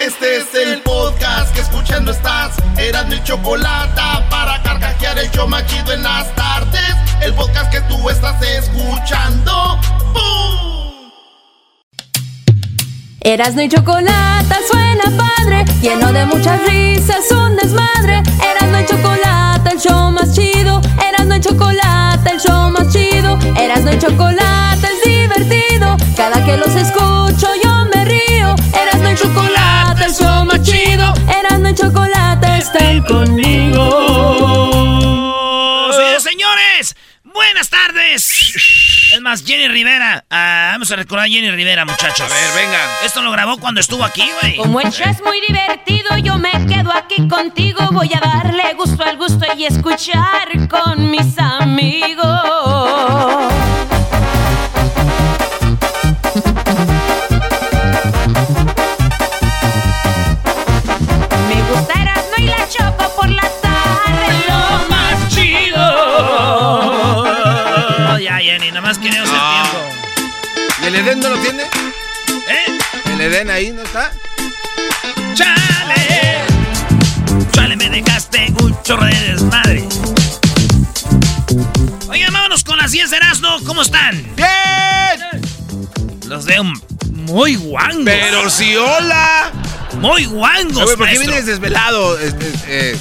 Este es el podcast que escuchando estás. Eran mi chocolate para carcajear el show machido en las tardes. El podcast que tú estás escuchando. ¡Bum! Erasmo y chocolate suena padre, lleno de muchas risas, un desmadre. Erasmo y chocolate, el show más chido. Erasmo y chocolate, el show más chido. Erasmo y chocolate es divertido. Cada que los escucho yo me río. Chocolate, el show más chido. Erasmo y chocolate están conmigo. Señores, señores, buenas tardes. Es más, Jenny Rivera. Ah, vamos a recordar a Jenny Rivera, muchachos. A ver, venga. Esto lo grabó cuando estuvo aquí, güey. Como el show es muy divertido, yo me quedo aquí contigo. Voy a darle gusto al gusto y escuchar con mis amigos. Jenny, nada más quería hacer tiempo. ¿Y el Edén no lo tiene? ¿Eh? ¿El Edén ahí no está? ¡Chale! ¡Chale, me dejaste un chorro de desmadre! Oigan, vámonos con las 10 de Erasmo. ¿Cómo están? ¡Bien! Los veo muy guangos. Pero si hola. Muy guangos, Oye, ¿Por qué maestro. vienes desvelado? Eh,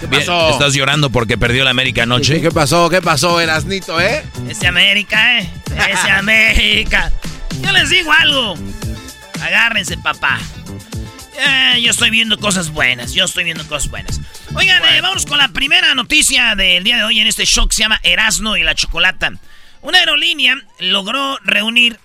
¿Qué pasó? Estás llorando porque perdió la América anoche. ¿Qué pasó? ¿Qué pasó, Erasnito, eh? Ese América, ¿eh? Ese América. Yo les digo algo. Agárrense, papá. Eh, yo estoy viendo cosas buenas. Yo estoy viendo cosas buenas. Oigan, eh, vamos con la primera noticia del día de hoy en este show que se llama Erasno y la Chocolata. Una aerolínea logró reunir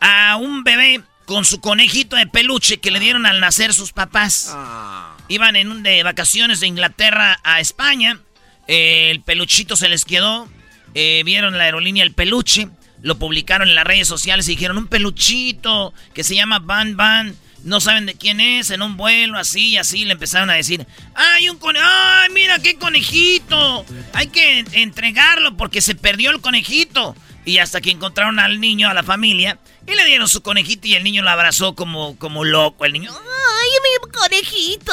a un bebé con su conejito de peluche que le dieron al nacer sus papás. Ah. Iban en un de vacaciones de Inglaterra a España. Eh, el peluchito se les quedó. Eh, vieron la aerolínea el peluche. Lo publicaron en las redes sociales y dijeron un peluchito que se llama Van Van. No saben de quién es, en un vuelo, así y así. Le empezaron a decir, ¡ay, un conejo! ¡Ay, mira qué conejito! Hay que entregarlo porque se perdió el conejito. Y hasta que encontraron al niño, a la familia, y le dieron su conejito y el niño lo abrazó como, como loco. El niño, ¡Ay, mi conejito!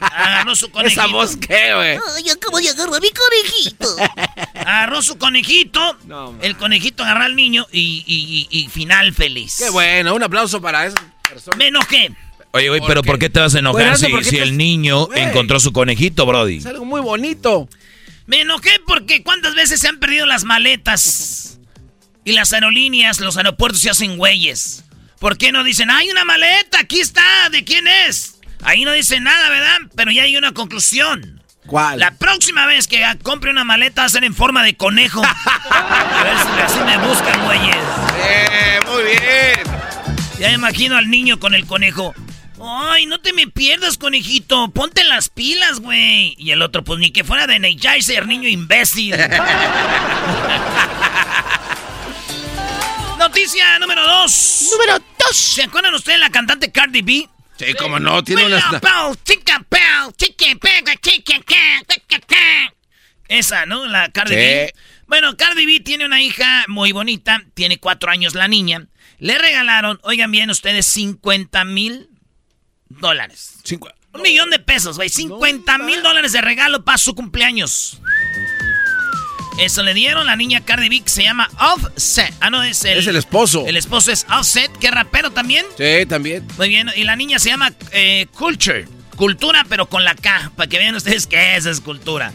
agarró su conejito. ¿Esa voz qué, güey? ¡Ay, acabo de agarrar a mi conejito! Agarró su conejito. No, el conejito agarró al niño y, y- y- y final feliz. Qué bueno, un aplauso para esa persona. Me enojé. Oye, güey, ¿Por pero qué? ¿por qué te vas a enojar Bueno, si, ¿por qué si te- el niño encontró su conejito, Brody? Es algo muy bonito. Me enojé porque cuántas veces se han perdido las maletas. Y las aerolíneas, los aeropuertos se hacen güeyes. ¿Por qué no dicen, hay una maleta, aquí está, ¿de quién es? Ahí no dicen nada, ¿verdad? Pero ya hay una conclusión. ¿Cuál? La próxima vez que compre una maleta va a ser en forma de conejo. A ver si así me buscan, güeyes. Eh, muy bien. Ya me imagino al niño con el conejo. Ay, no te me pierdas, conejito. Ponte las pilas, güey. Y el otro, pues ni que fuera de Energizer, niño imbécil. Noticia número dos. Número 2. ¿Se acuerdan ustedes de la cantante Cardi B? Sí, como no, tiene Well, unas... Esa, ¿no? La Cardi Sí. B. Bueno, Cardi B tiene una hija muy bonita, tiene cuatro años la niña. Le regalaron, oigan bien ustedes, 50 mil dólares. Cinco- Un millón de pesos, güey. 50 mil dólares de regalo para su cumpleaños. Eso le dieron. La niña Cardi B que se llama Offset. Ah, no, es el... Es el esposo. El esposo es Offset, que es rapero también. Sí, también. Muy bien. Y la niña se llama eh, Culture. Cultura, pero con la K. Para que vean ustedes qué es, es cultura.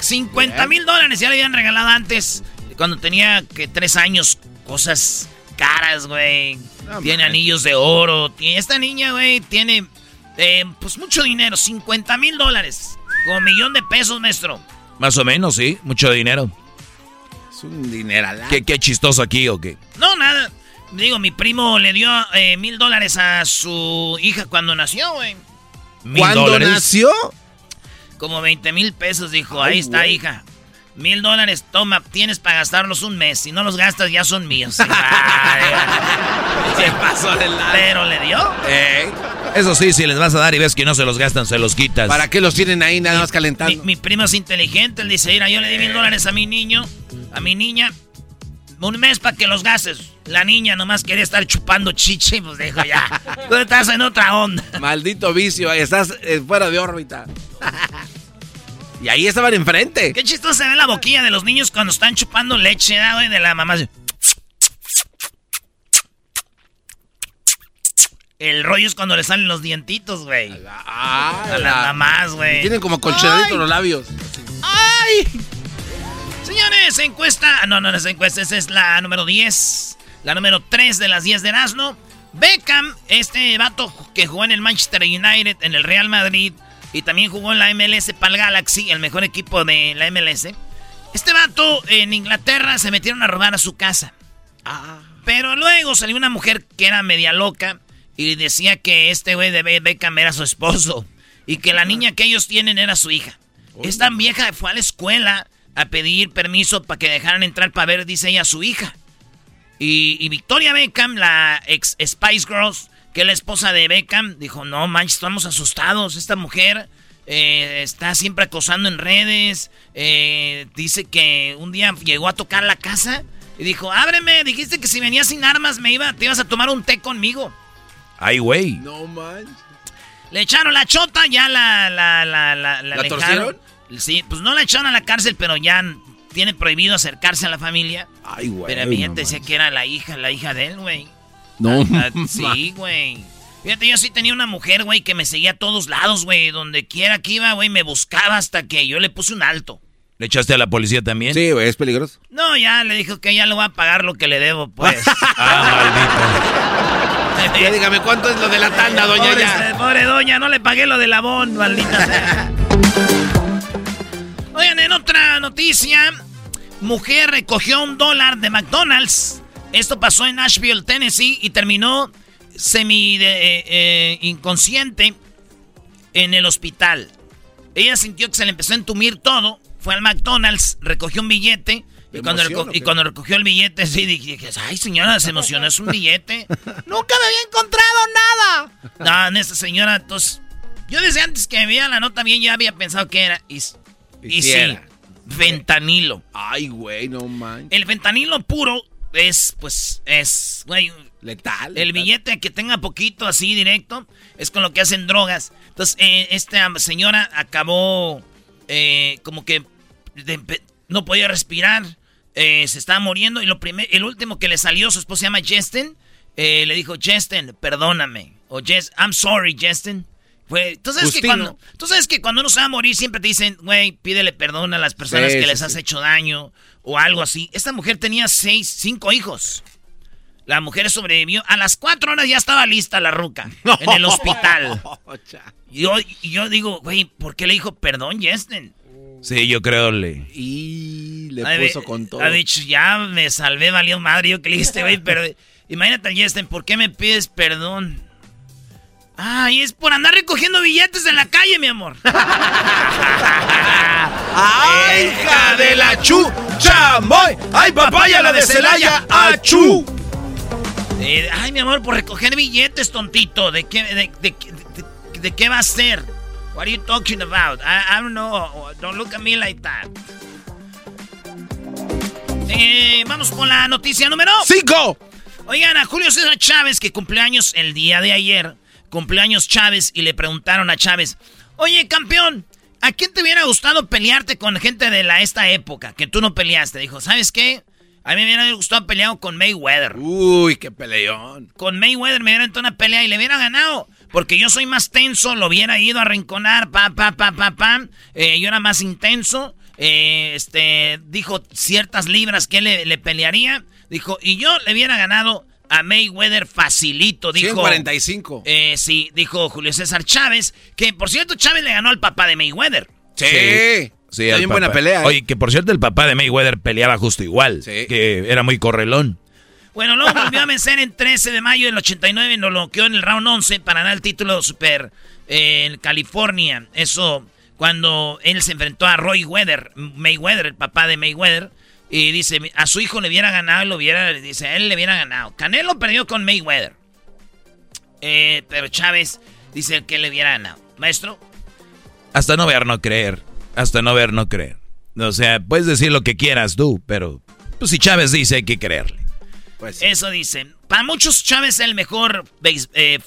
50 mil dólares ya le habían regalado antes. Cuando tenía que tres años. Cosas caras, güey. No tiene anillos de oro. Y esta niña, güey, tiene eh, pues mucho dinero. 50 mil dólares. Como millón de pesos, maestro. Más o menos, sí. Mucho dinero. Es un dineral. ¿Qué, qué chistoso aquí o qué? No, nada. Digo, mi primo le dio eh, mil dólares a su hija cuando nació, güey. ¿Mil ¿Cuándo dólares? nació? Como 20 mil pesos, dijo. Ahí está, hija. Mil dólares, toma, tienes para gastarlos un mes. Si no los gastas, ya son míos. Se pasó de lado. Pero le dio. Eh, Eso sí, si les vas a dar y ves que no se los gastan, se los quitas. ¿Para qué los tienen ahí nada más Mi, calentando? mi primo es inteligente. Él dice: Mira, yo le di mil dólares a mi niño, a mi niña. Un mes para que los gastes. La niña nomás quería estar chupando chiche. Pues dijo ya. Tú estás en otra onda. Maldito vicio, estás eh, fuera de órbita. y ahí estaban enfrente. Qué chistoso se ve la boquilla de los niños cuando están chupando leche, ¿verdad, güey? De la mamá. El rollo es cuando le salen los dientitos, güey. Ah, A las mamás, güey. Tienen como colchonaditos los labios. ¡Ay! Señores, encuesta. ah, No, no, no es encuesta, esa es la número 10. La número 3 de las 10 de Erasmo. Beckham, este vato que jugó en el Manchester United, en el Real Madrid y también jugó en la MLS para el Galaxy, el mejor equipo de la MLS. Este vato en Inglaterra se metieron a robar a su casa. Pero luego salió una mujer que era media loca y decía que este güey de Be- Beckham era su esposo y que la niña que ellos tienen era su hija. Esta vieja fue a la escuela a pedir permiso para que dejaran entrar para ver, dice ella, a su hija. Y, y Victoria Beckham, la ex Spice Girls, que es la esposa de Beckham, dijo, no manches, estamos asustados. Esta mujer eh, está siempre acosando en redes. eh, dice que un día llegó a tocar la casa y dijo, ábreme, dijiste que si venías sin armas me iba, te ibas a tomar un té conmigo. Ay, güey. No manches. Le echaron la chota, ya la... ¿La, la, la, la, ¿La dejaron. torcieron? Sí, pues no la echaron a la cárcel, pero ya tiene prohibido acercarse a la familia. Ay, güey. Pero mi no gente decía manches. que era la hija, la hija de él, güey. No, Ah, sí, güey. Fíjate, yo sí tenía una mujer, güey, que me seguía a todos lados, güey. Donde quiera que iba, güey, me buscaba hasta que yo le puse un alto. ¿Le echaste a la policía también? Sí, güey, es peligroso. No, ya le dijo que ya le voy a pagar lo que le debo, pues. Ah, Ya dígame, ¿cuánto es lo de la tanda, doña pobre, ya? pobre doña, no le pagué lo del abón, maldita sea. Oigan, en otra noticia, mujer recogió un dólar de McDonald's. Esto pasó en Nashville, Tennessee, y terminó semi de- eh, eh, inconsciente en el hospital. Ella sintió que se le empezó a entumir todo, fue al McDonald's, recogió un billete. Y ¿De cuando, emoción y cuando recogió el billete, sí, dije, ay señora, se emocionó, es un billete. Nunca me había encontrado nada. No, esta señora, entonces, yo desde antes que me veía la nota bien, ya había pensado que era. Y, y sí, era. fentanilo. Ay, güey, no manches. El fentanilo puro es, pues, es, güey, Letal. el letal. billete que tenga poquito así directo es con lo que hacen drogas. Entonces, eh, esta señora acabó eh, como que de no podía respirar, eh, se estaba muriendo y lo primer, el último que le salió, su esposa se llama Justin, eh, le dijo, Justin, perdóname. O Jess, I'm sorry, Justin. ¿tú, sabes que cuando, tú sabes que cuando uno se va a morir siempre te dicen, güey, pídele perdón a las personas Sí, que sí, les sí. has hecho daño o algo así. Esta mujer tenía seis, cinco hijos. La mujer sobrevivió. A las cuatro horas ya estaba lista la ruca. En el hospital. Y yo, yo digo, güey, ¿por qué le dijo perdón, Justin? Sí, yo creo le. Y le puso con todo. Ha dicho, ya me salvé, valió madre. Yo que le dijiste, güey, pero imagínate, Justin, ¿por qué me pides perdón? Ay, es por andar recogiendo billetes en la calle, mi amor. ¡Ay, hija de la chu! ¡Chamoy! ¡Ay, papaya, la de Celaya! ¡Achú! Eh, ay, mi amor, por recoger billetes, tontito. ¿De qué, de, de- de- de qué va a ser? What are you talking about? I, I don't know. Don't look at me like that. Eh, vamos con la noticia número ¡Cinco! Oigan, a Julio César Chávez, que cumpleaños el día de ayer, cumpleaños Chávez, y le preguntaron a Chávez, oye, campeón, ¿A quién te hubiera gustado pelearte con gente de la, esta época que tú no peleaste? Dijo, ¿sabes qué? A mí me hubiera gustado pelear con Mayweather. Uy, qué peleón. Con Mayweather me hubiera entrado una pelea y le hubiera ganado. Porque yo soy más tenso, lo hubiera ido a rinconar, pa, pa, pa, pa, pa. Eh, yo era más intenso. Eh, este, dijo ciertas libras que le, le pelearía. Dijo, y yo le hubiera ganado a Mayweather facilito, dijo. 145. Eh, sí, dijo Julio César Chávez, que por cierto Chávez le ganó al papá de Mayweather. Sí. Sí, Está bien buena pelea. ¿eh? Oye, que por cierto el papá de Mayweather peleaba justo igual. Sí. Que era muy correlón. Bueno, luego volvió a vencer en 13 de mayo del 89, nos lo quedó en el round 11 para ganar el título super eh, en California. Eso cuando él se enfrentó a Roy Weather, Mayweather, el papá de Mayweather. Y dice, a su hijo le hubiera ganado, lo hubiera, dice, él le hubiera ganado. Canelo perdió con Mayweather. Eh, pero Chávez dice que le hubiera ganado. Maestro, Hasta no ver, no creer. Hasta no ver, no creer. O sea, puedes decir lo que quieras tú, pero pues si Chávez dice hay que creerle. Pues sí. eso dice. Para muchos Chávez es el mejor eh,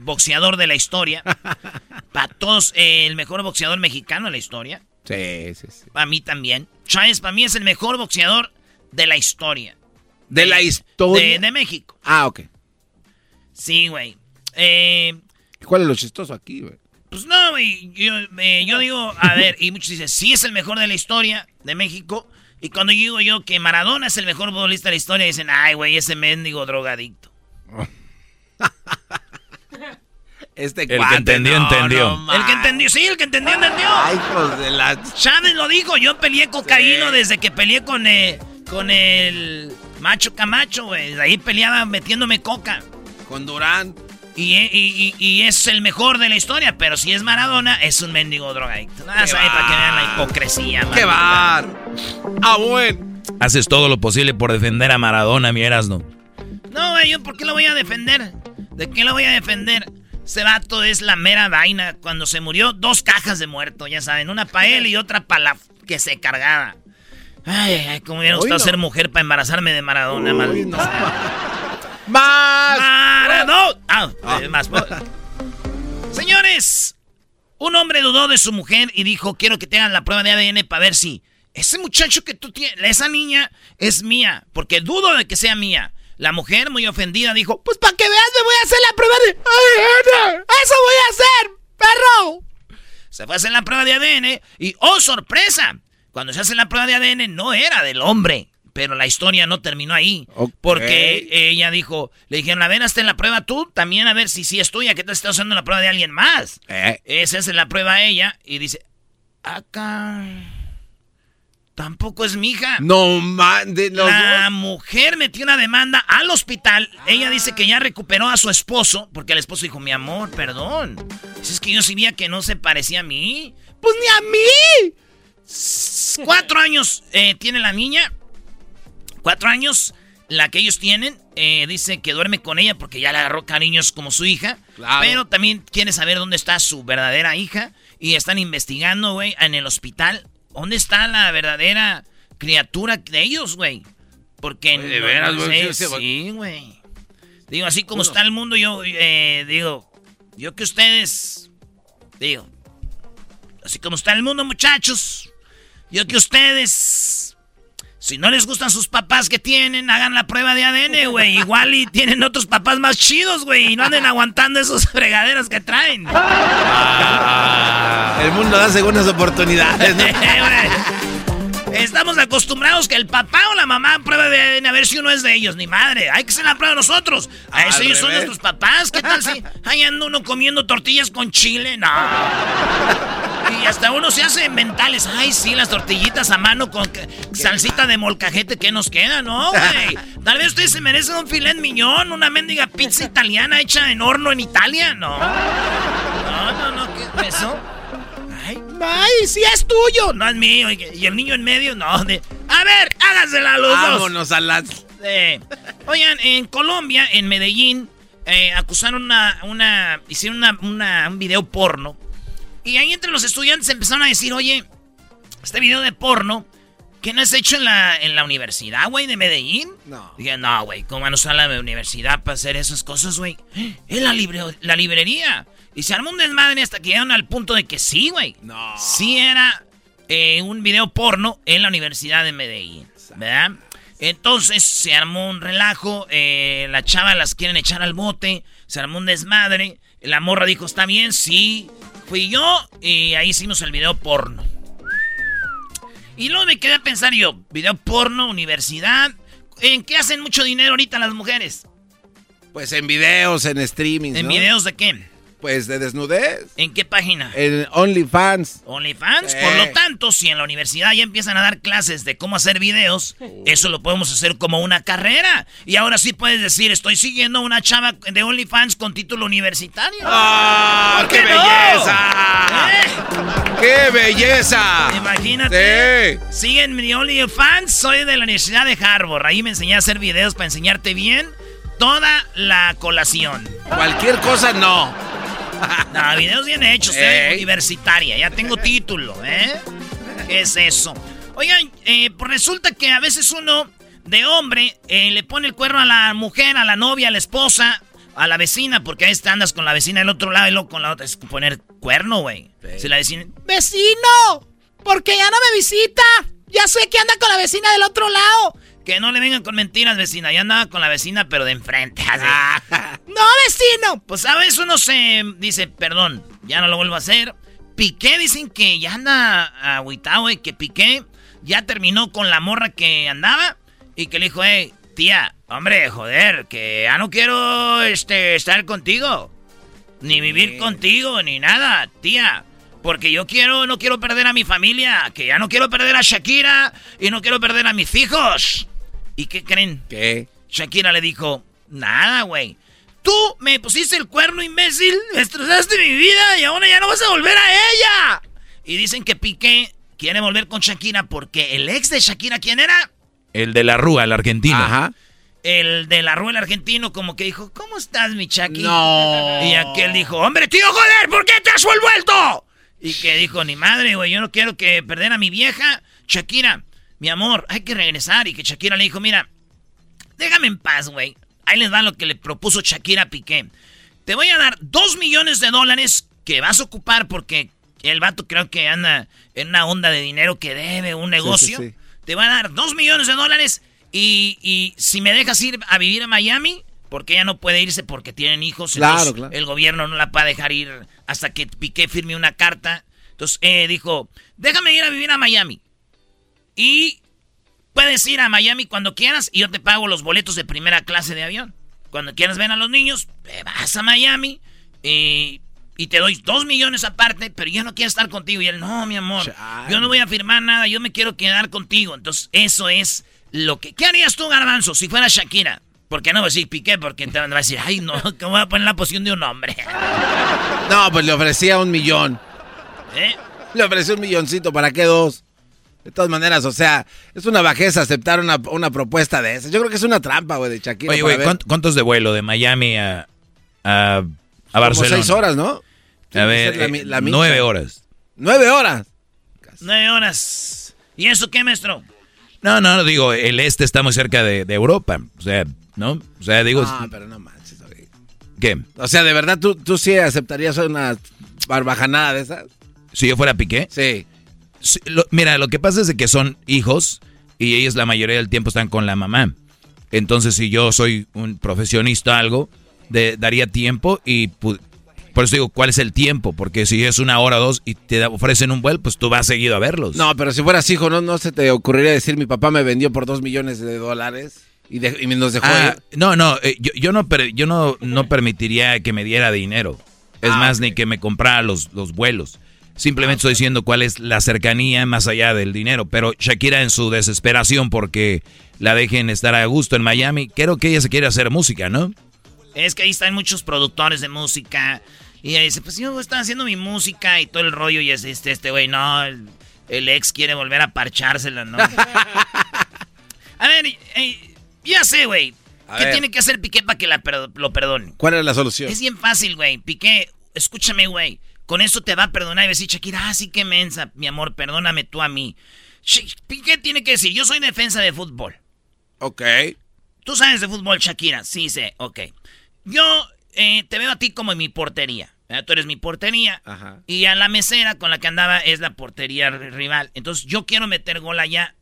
boxeador de la historia. Para todos eh, el mejor boxeador mexicano de la historia. Sí, sí, sí. Para mí también. Chávez para mí es el mejor boxeador de la historia. De la historia. De, de México. Ah, ok. Sí, güey. Eh, ¿Cuál es lo chistoso aquí, güey? pues no, güey. Yo, eh, yo digo, a ver, y muchos dicen, sí es el mejor de la historia de México. Y cuando digo yo que Maradona es el mejor futbolista de la historia, dicen, ay, güey, ese mendigo drogadicto. Este que cuate, entendió, no, entendió. no El que entendió, sí, el que entendió, entendió. Ay, hijos de la... Chávez lo dijo, yo peleé cocaína desde que peleé con, eh, con el macho Camacho, güey. Ahí peleaba metiéndome coca. Con Durán. Y, y- y- y es el mejor de la historia, pero si es Maradona, es un mendigo drogadicto. Nada, ¡Qué sabe, para que vean la hipocresía, ¡Qué bar! ¡Ah, bueno! Haces todo lo posible por defender a Maradona, mi Erasno. No, güey, ¿yo por qué lo voy a defender? ¿De qué lo voy a defender? Ese vato es la mera vaina. Cuando se murió, dos cajas de muerto, ya saben. Una para él y otra para la que se cargaba. Ay, ay, ay, como hubiera Hoy gustado no. ser mujer para embarazarme de Maradona, maldita no. ¡Más! Maradona. Ah, eh, más. Señores, un hombre dudó de su mujer y dijo, quiero que te hagan la prueba de ADN para ver si ese muchacho que tú tienes, esa niña es mía, porque dudo de que sea mía. La mujer, muy ofendida, dijo, pues para que veas me voy a hacer la prueba de ADN. Eso voy a hacer, perro. Se fue a hacer la prueba de ADN y, oh, sorpresa, cuando se hace la prueba de ADN no era del hombre. Pero la historia no terminó ahí. Porque ella dijo, le dijeron, a ver, hazte la prueba tú, también a ver si sí es tuya, que te estás haciendo la prueba de alguien más. Eh, Esa es la prueba a ella y dice, acá, tampoco es mi hija. no mande los La dos. mujer metió una demanda al hospital. Ella dice que ya recuperó a su esposo, porque el esposo dijo, mi amor, perdón. Dice, es que yo sabía que no se parecía a mí. Pues ni a mí. Cuatro años eh, tiene la niña. Cuatro años, la que ellos tienen. eh, dice que duerme con ella porque ya le agarró cariños como su hija. Claro. Pero también quiere saber dónde está su verdadera hija. Y están investigando, güey, en el hospital. ¿Dónde está la verdadera criatura de ellos, güey? Porque Oye, de no- veras, no güey, sé, sí, sí, sí, güey. Digo, así como está el mundo, yo eh, digo, yo que ustedes, digo, así como está el mundo, muchachos, yo que ustedes, si no les gustan sus papás que tienen, hagan la prueba de ADN, güey. Igual y tienen otros papás más chidos, güey, y no anden aguantando esos fregaderos que traen. El mundo da segundas oportunidades, ¿no? Estamos acostumbrados que el papá o la mamá pruebe de ADN a ver si uno es de ellos. Ni madre, hay que hacer la prueba nosotros. A eso ellos son nuestros papás. ¿Qué tal si ahí anda uno comiendo tortillas con chile? No. Y hasta uno se hace mentales. Ay, sí, las tortillitas a mano con que- salsita de molcajete. ¿Qué nos queda? No, güey. Tal vez ustedes se merecen un filet miñón, una mendiga pizza italiana hecha en horno en Italia. No. No, no, no. ¿Qué es eso? Ay, ay, sí es tuyo. No es mío. Y el niño en medio, no. de- a ver, hágasela a los dos. Vámonos a las... Eh, oigan, en Colombia, en Medellín, eh, acusaron una, una, hicieron una, una- un video porno. Y ahí entre los estudiantes empezaron a decir, oye, este video de porno ¿qué no has hecho en la, en la universidad, güey, de Medellín? No. Dije, no, güey, ¿cómo van a usar la universidad para hacer esas cosas, güey? Es la, la librería. Y se armó un desmadre hasta que llegaron al punto de que sí, güey. No. Sí era eh, un video porno en la Universidad de Medellín, ¿verdad? Entonces se armó un relajo, eh, la chava las quieren echar al bote, se armó un desmadre, la morra dijo, está bien, sí, fui yo, y ahí hicimos el video porno. Y luego me quedé a pensar yo, video porno, universidad, ¿en qué hacen mucho dinero ahorita las mujeres? Pues en videos, en streaming. ¿En ¿no? videos de qué? Pues de desnudez. ¿En qué página? En OnlyFans. OnlyFans. Eh. Por lo tanto, si en la universidad ya empiezan a dar clases de cómo hacer videos, eso lo podemos hacer como una carrera. Y ahora sí puedes decir, estoy siguiendo a una chava de OnlyFans con título universitario. ¡Ah! ¿Por ¡Qué, qué no? belleza! ¿Eh? ¡Qué belleza! Imagínate. Sí. Siguen mi OnlyFans, soy de la Universidad de Harvard. Ahí me enseñé a hacer videos para enseñarte bien toda la colación. Cualquier cosa no. No, videos bien hechos, ¿eh? Ey. Universitaria, ya tengo título, ¿eh? ¿Qué es eso? Oigan, eh, pues resulta que a veces uno de hombre eh, le pone el cuerno a la mujer, a la novia, a la esposa, a la vecina, porque ahí está, andas con la vecina del otro lado y luego con la otra. Es poner cuerno, güey. Si la vecina. ¡Vecino! ¿Por qué ya no me visita? Ya sé que anda con la vecina del otro lado. Que no le vengan con mentiras, vecina. Ya andaba con la vecina, pero de enfrente. ¡No, vecino! Pues a veces uno se dice, perdón, ya no lo vuelvo a hacer. Piqué, dicen que ya anda agüitado, güey, que Piqué ya terminó con la morra que andaba y que le dijo, hey, tía, hombre, joder, que ya no quiero este, estar contigo. Ni vivir contigo, ni nada, tía. Porque yo quiero, no quiero perder a mi familia, que ya no quiero perder a Shakira y no quiero perder a mis hijos. ¿Y qué creen? ¿Qué? Shakira le dijo, nada, güey. Tú me pusiste el cuerno, imbécil, destrozaste mi vida y ahora ya no vas a volver a ella. Y dicen que Piqué quiere volver con Shakira porque el ex de Shakira, ¿quién era? El de la Rúa, el argentino. Ajá. El de la ruel argentino, como que dijo, ¿cómo estás, mi Chucky? No. Y aquel dijo, hombre, tío, joder, ¿por qué te has vuelto? Y que dijo, ni madre, güey, yo no quiero que perder a mi vieja. Shakira, mi amor, hay que regresar. Y que Shakira le dijo, mira, déjame en paz, güey. Ahí les va lo que le propuso Shakira a Piqué. Te voy a dar dos millones de dólares que vas a ocupar porque el vato creo que anda en una onda de dinero que debe un negocio. sí. Te voy a dar dos millones de dólares y, y si me dejas ir a vivir a Miami, porque ella no puede irse porque tienen hijos. Claro, claro. El gobierno no la va a dejar ir hasta que Piqué firme una carta. Entonces eh, dijo, déjame ir a vivir a Miami. Y puedes ir a Miami cuando quieras y yo te pago los boletos de primera clase de avión. Cuando quieras ver a los niños, te vas a Miami y, y te doy dos millones aparte, pero yo no quiero estar contigo. Y él, no, mi amor, Chale. yo no voy a firmar nada, yo me quiero quedar contigo. Entonces, eso es lo que... ¿Qué harías tú, Garbanzo, si fuera Shakira? Porque no voy a decir Piqué, porque te van a decir, ay, no, que voy a poner la posición de un hombre. No, pues le ofrecía un millón. ¿Eh? Le ofreció un milloncito, ¿para qué dos? De todas maneras, o sea, es una bajeza aceptar una, una propuesta de esa. Yo creo que es una trampa, güey, de Shakira. Oye, güey, ver. ¿cuánto- ¿cuántos de vuelo de Miami a, a, a Como Barcelona? seis horas, ¿no? A ver, la eh, la nueve horas. Nueve horas. Nueve horas. ¿Y eso qué, maestro? No, no, digo, el este está muy cerca de, de Europa. O sea, ¿no? O sea, digo, Ah, pero no manches, güey. ¿qué? O sea, ¿de verdad tú, tú sí aceptarías una barbajanada de esas? Si yo fuera Piqué. Sí. Lo- mira, lo que pasa es de que son hijos y ellos la mayoría del tiempo están con la mamá. Entonces, si yo soy un profesionista o algo, de- daría tiempo y por eso digo, ¿cuál es el tiempo? Porque si es una hora o dos y te ofrecen un vuelo, pues tú vas seguido a verlos. No, pero si fueras hijo, ¿no, no se te ocurriría decir mi papá me vendió por dos millones de dólares y, de- y nos dejó Ah, no, no, eh, yo, yo no, yo no, no permitiría que me diera dinero. Es Ah, más, ni que me comprara los, los vuelos. Simplemente estoy diciendo cuál es la cercanía más allá del dinero. Pero Shakira en su desesperación porque la dejen estar a gusto en Miami, creo que ella se quiere hacer música, ¿no? Es que ahí están muchos productores de música. Y ella dice, pues yo estoy haciendo mi música y todo el rollo. Y es este, este güey, no, el, el ex quiere volver a parchársela, ¿no? a ver, eh, ya sé, güey. ¿Qué ver. tiene que hacer Piqué para que la lo perdone? ¿Cuál es la solución? Es bien fácil, güey. Piqué, escúchame, güey. Con eso te va a perdonar y va a decir Shakira, ah, sí que mensa, mi amor, perdóname tú a mí. Piqué tiene que decir, yo soy defensa de fútbol. Ok. ¿Tú sabes de fútbol, Shakira? Sí, sé, ok. Yo eh, te veo a ti como en mi portería. Tú eres mi portería. Ajá. Y a la mesera con la que andaba es la portería rival. Entonces yo quiero meter gol allá.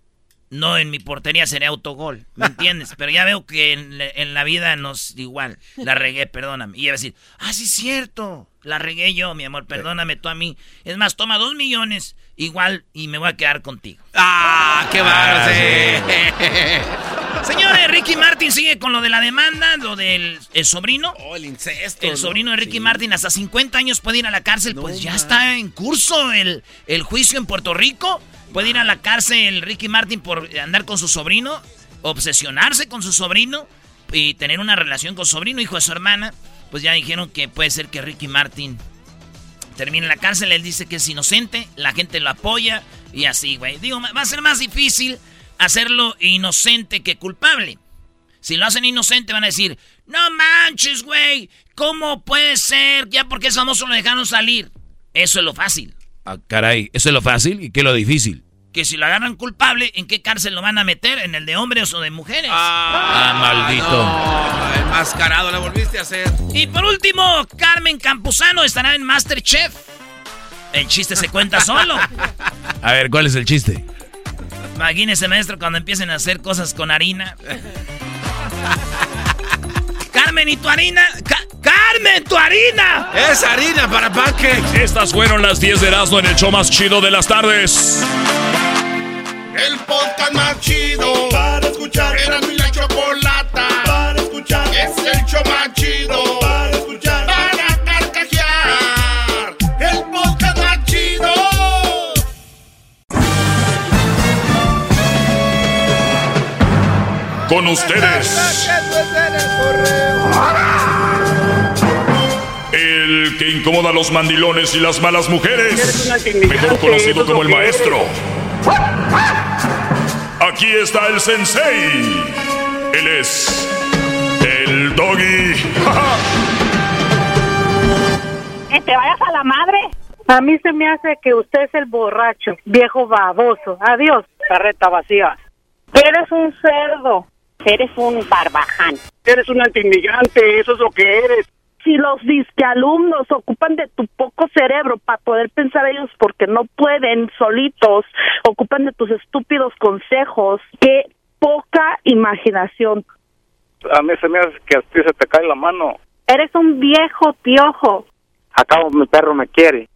No en mi portería sería autogol, ¿me entiendes? Pero ya veo que en, la vida nos igual. La regué, perdóname. Y iba a decir, ah, sí es cierto. La regué yo, mi amor, perdóname tú a mí. Es más, toma dos millones igual y me voy a quedar contigo. ¡Ah, qué bárbaro! Señores, Ricky Martin sigue con lo de la demanda, lo del sobrino. Oh, el incesto. El sobrino de Ricky Martin hasta 50 años puede ir a la cárcel. pues ya está en curso el, el juicio en Puerto Rico. Puede ir a la cárcel Ricky Martin por andar con su sobrino, obsesionarse con su sobrino y tener una relación con su sobrino, hijo de su hermana. Pues ya dijeron que puede ser que Ricky Martin termine en la cárcel. Él dice que es inocente, la gente lo apoya y así, güey. Digo, va a ser más difícil hacerlo inocente que culpable. Si lo hacen inocente van a decir, no manches, güey, ¿cómo puede ser? Ya porque es famoso lo dejaron salir. Eso es lo fácil. Ah, caray, ¿eso es lo fácil? ¿Y qué es lo difícil? Que si lo agarran culpable, ¿en qué cárcel lo van a meter? ¿En el de hombres o de mujeres? Ah, maldito. el mascarado la volviste a hacer. Y por último, Carmen Campuzano estará en Masterchef. El chiste se cuenta solo. A ver, ¿cuál es el chiste? Imagínese, maestro, cuando empiecen a hacer cosas con harina. Carmen, ¿y tu harina? ¡Carmen, tu harina! Es harina para pancakes. Estas fueron las 10 de Erasmo en el show más chido de las tardes. El podcast más chido para escuchar. Era mi la chocolata para escuchar. Es el show más chido Con ustedes. El que incomoda a los mandilones y las malas mujeres. Mejor conocido como el maestro. Aquí está el sensei. Él es el doggy. ¿Te vayas a la madre? A mí se me hace que usted es el borracho, viejo baboso. Adiós. Carreta vacía. Eres un cerdo. Eres un barbaján. Eres un antiinmigrante, eso es lo que eres. Si los alumnos ocupan de tu poco cerebro para poder pensar ellos porque no pueden solitos, ocupan de tus estúpidos consejos, qué poca imaginación. A mí se me hace que a ti se te cae la mano. Eres un viejo piojo. Acabo, mi perro me quiere.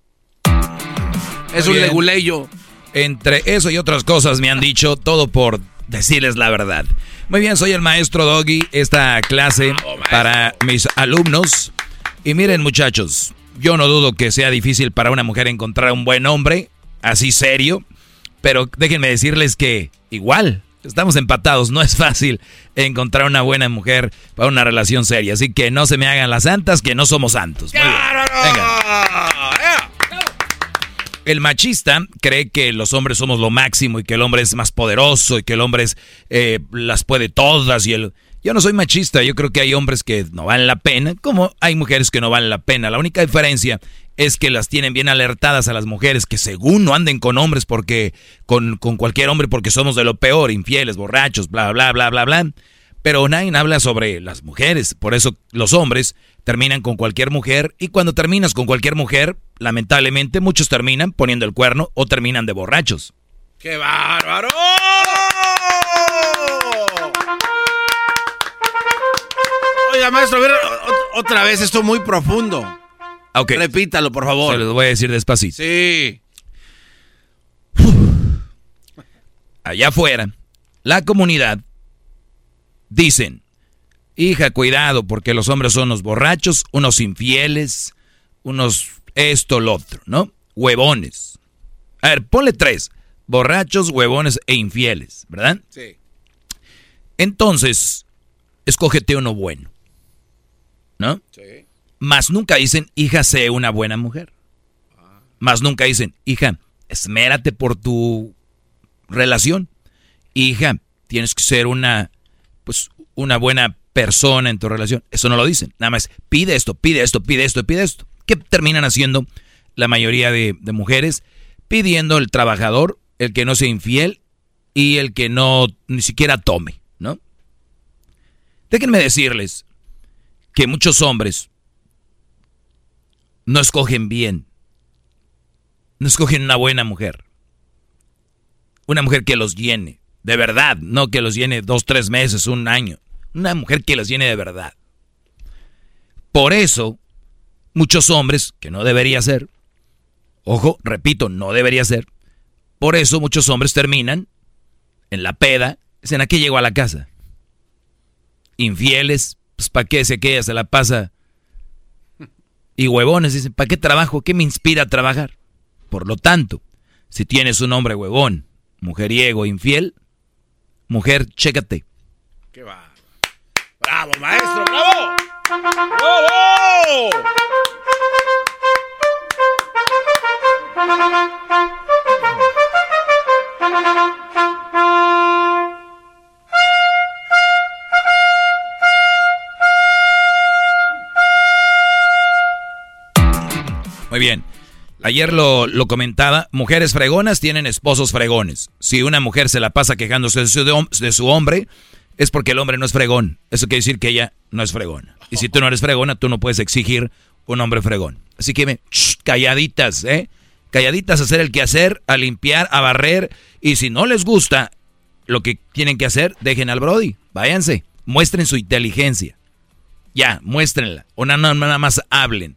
Es un leguleyo. Entre eso y otras cosas me han dicho todo por decirles la verdad. Muy bien, soy el maestro Doggy, esta clase para mis alumnos. Y miren muchachos, yo no dudo que sea difícil para una mujer encontrar un buen hombre, así serio, pero déjenme decirles que igual, estamos empatados, no es fácil encontrar una buena mujer para una relación seria. Así que no se me hagan las santas, que no somos santos. Venga. El machista cree que los hombres somos lo máximo y que el hombre es más poderoso y que el hombre eh, las puede todas y el... Yo no soy machista, yo creo que hay hombres que no valen la pena, como hay mujeres que no valen la pena. La única diferencia es que las tienen bien alertadas a las mujeres que según no anden con hombres porque con, con cualquier hombre porque somos de lo peor, infieles, borrachos, bla, bla, bla, bla, bla. Pero nadie habla sobre las mujeres, por eso los hombres terminan con cualquier mujer y cuando terminas con cualquier mujer, lamentablemente muchos terminan poniendo el cuerno o terminan de borrachos. ¡Qué bárbaro! Oiga, maestro, a ver, otra vez esto muy profundo. Okay. Repítalo, por favor. Se lo voy a decir despacito. Sí. Allá afuera, la comunidad dicen, hija, cuidado, porque los hombres son unos borrachos, unos infieles, unos esto, lo otro, ¿no? Huevones. A ver, ponle tres. Borrachos, huevones e infieles, ¿verdad? Sí. Entonces, escógete uno bueno. ¿No? Sí. Más nunca dicen, hija, sé una buena mujer. Más nunca dicen, hija, esmérate por tu relación. Hija, tienes que ser una, pues, una buena persona en tu relación. Eso no lo dicen. Nada más pide esto, pide esto, pide esto, pide esto. ¿Qué terminan haciendo la mayoría de, mujeres? Pidiendo el trabajador, el que no sea infiel y el que no ni siquiera tome, ¿no? Déjenme decirles que muchos hombres no escogen bien, no escogen una buena mujer, una mujer que los llene, de verdad, no que los llene dos, tres meses, un año, una mujer que los llene de verdad. Por eso, muchos hombres, que no debería ser, ojo, repito, no debería ser, por eso muchos hombres terminan en la peda, dicen, ¿a qué llego a la casa? Infieles, pues ¿para qué se queda? Se la pasa. Y huevones, dicen, ¿para qué trabajo? ¿Qué me inspira a trabajar? Por lo tanto, si tienes un hombre huevón, mujeriego, infiel, mujer, chécate. ¿Qué va? ¡Bravo, maestro! ¡Bravo! ¡Bravo! Muy bien. Ayer lo, lo, comentaba, mujeres fregonas tienen esposos fregones. Si una mujer se la pasa quejándose de su, de su, hombre, es porque el hombre no es fregón. Eso quiere decir que ella no es fregona. Y si tú no eres fregona, tú no puedes exigir un hombre fregón. Así que me, calladitas, ¿eh? Calladitas a hacer el quehacer, a limpiar, a barrer. Y si no les gusta lo que tienen que hacer, dejen al Brody. Váyanse. Muestren su inteligencia. Ya, muéstrenla. O nada, nada más hablen.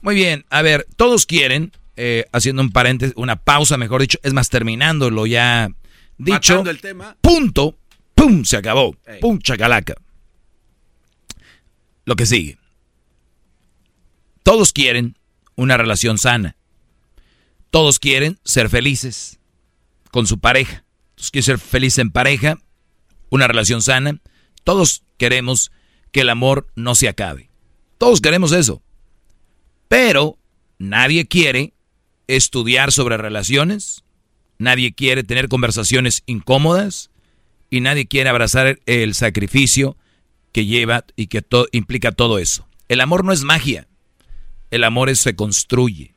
Muy bien, a ver, todos quieren, eh, haciendo un paréntesis, una pausa, mejor dicho, es más, terminándolo ya dicho. el tema. Punto, pum, se acabó. Pum, chacalaca. Lo que sigue. Todos quieren una relación sana. Todos quieren ser felices con su pareja. Todos quieren ser felices en pareja, una relación sana. Todos queremos que el amor no se acabe. Todos queremos eso. Pero nadie quiere estudiar sobre relaciones, nadie quiere tener conversaciones incómodas y nadie quiere abrazar el sacrificio que lleva y que implica todo eso. El amor no es magia, el amor se construye.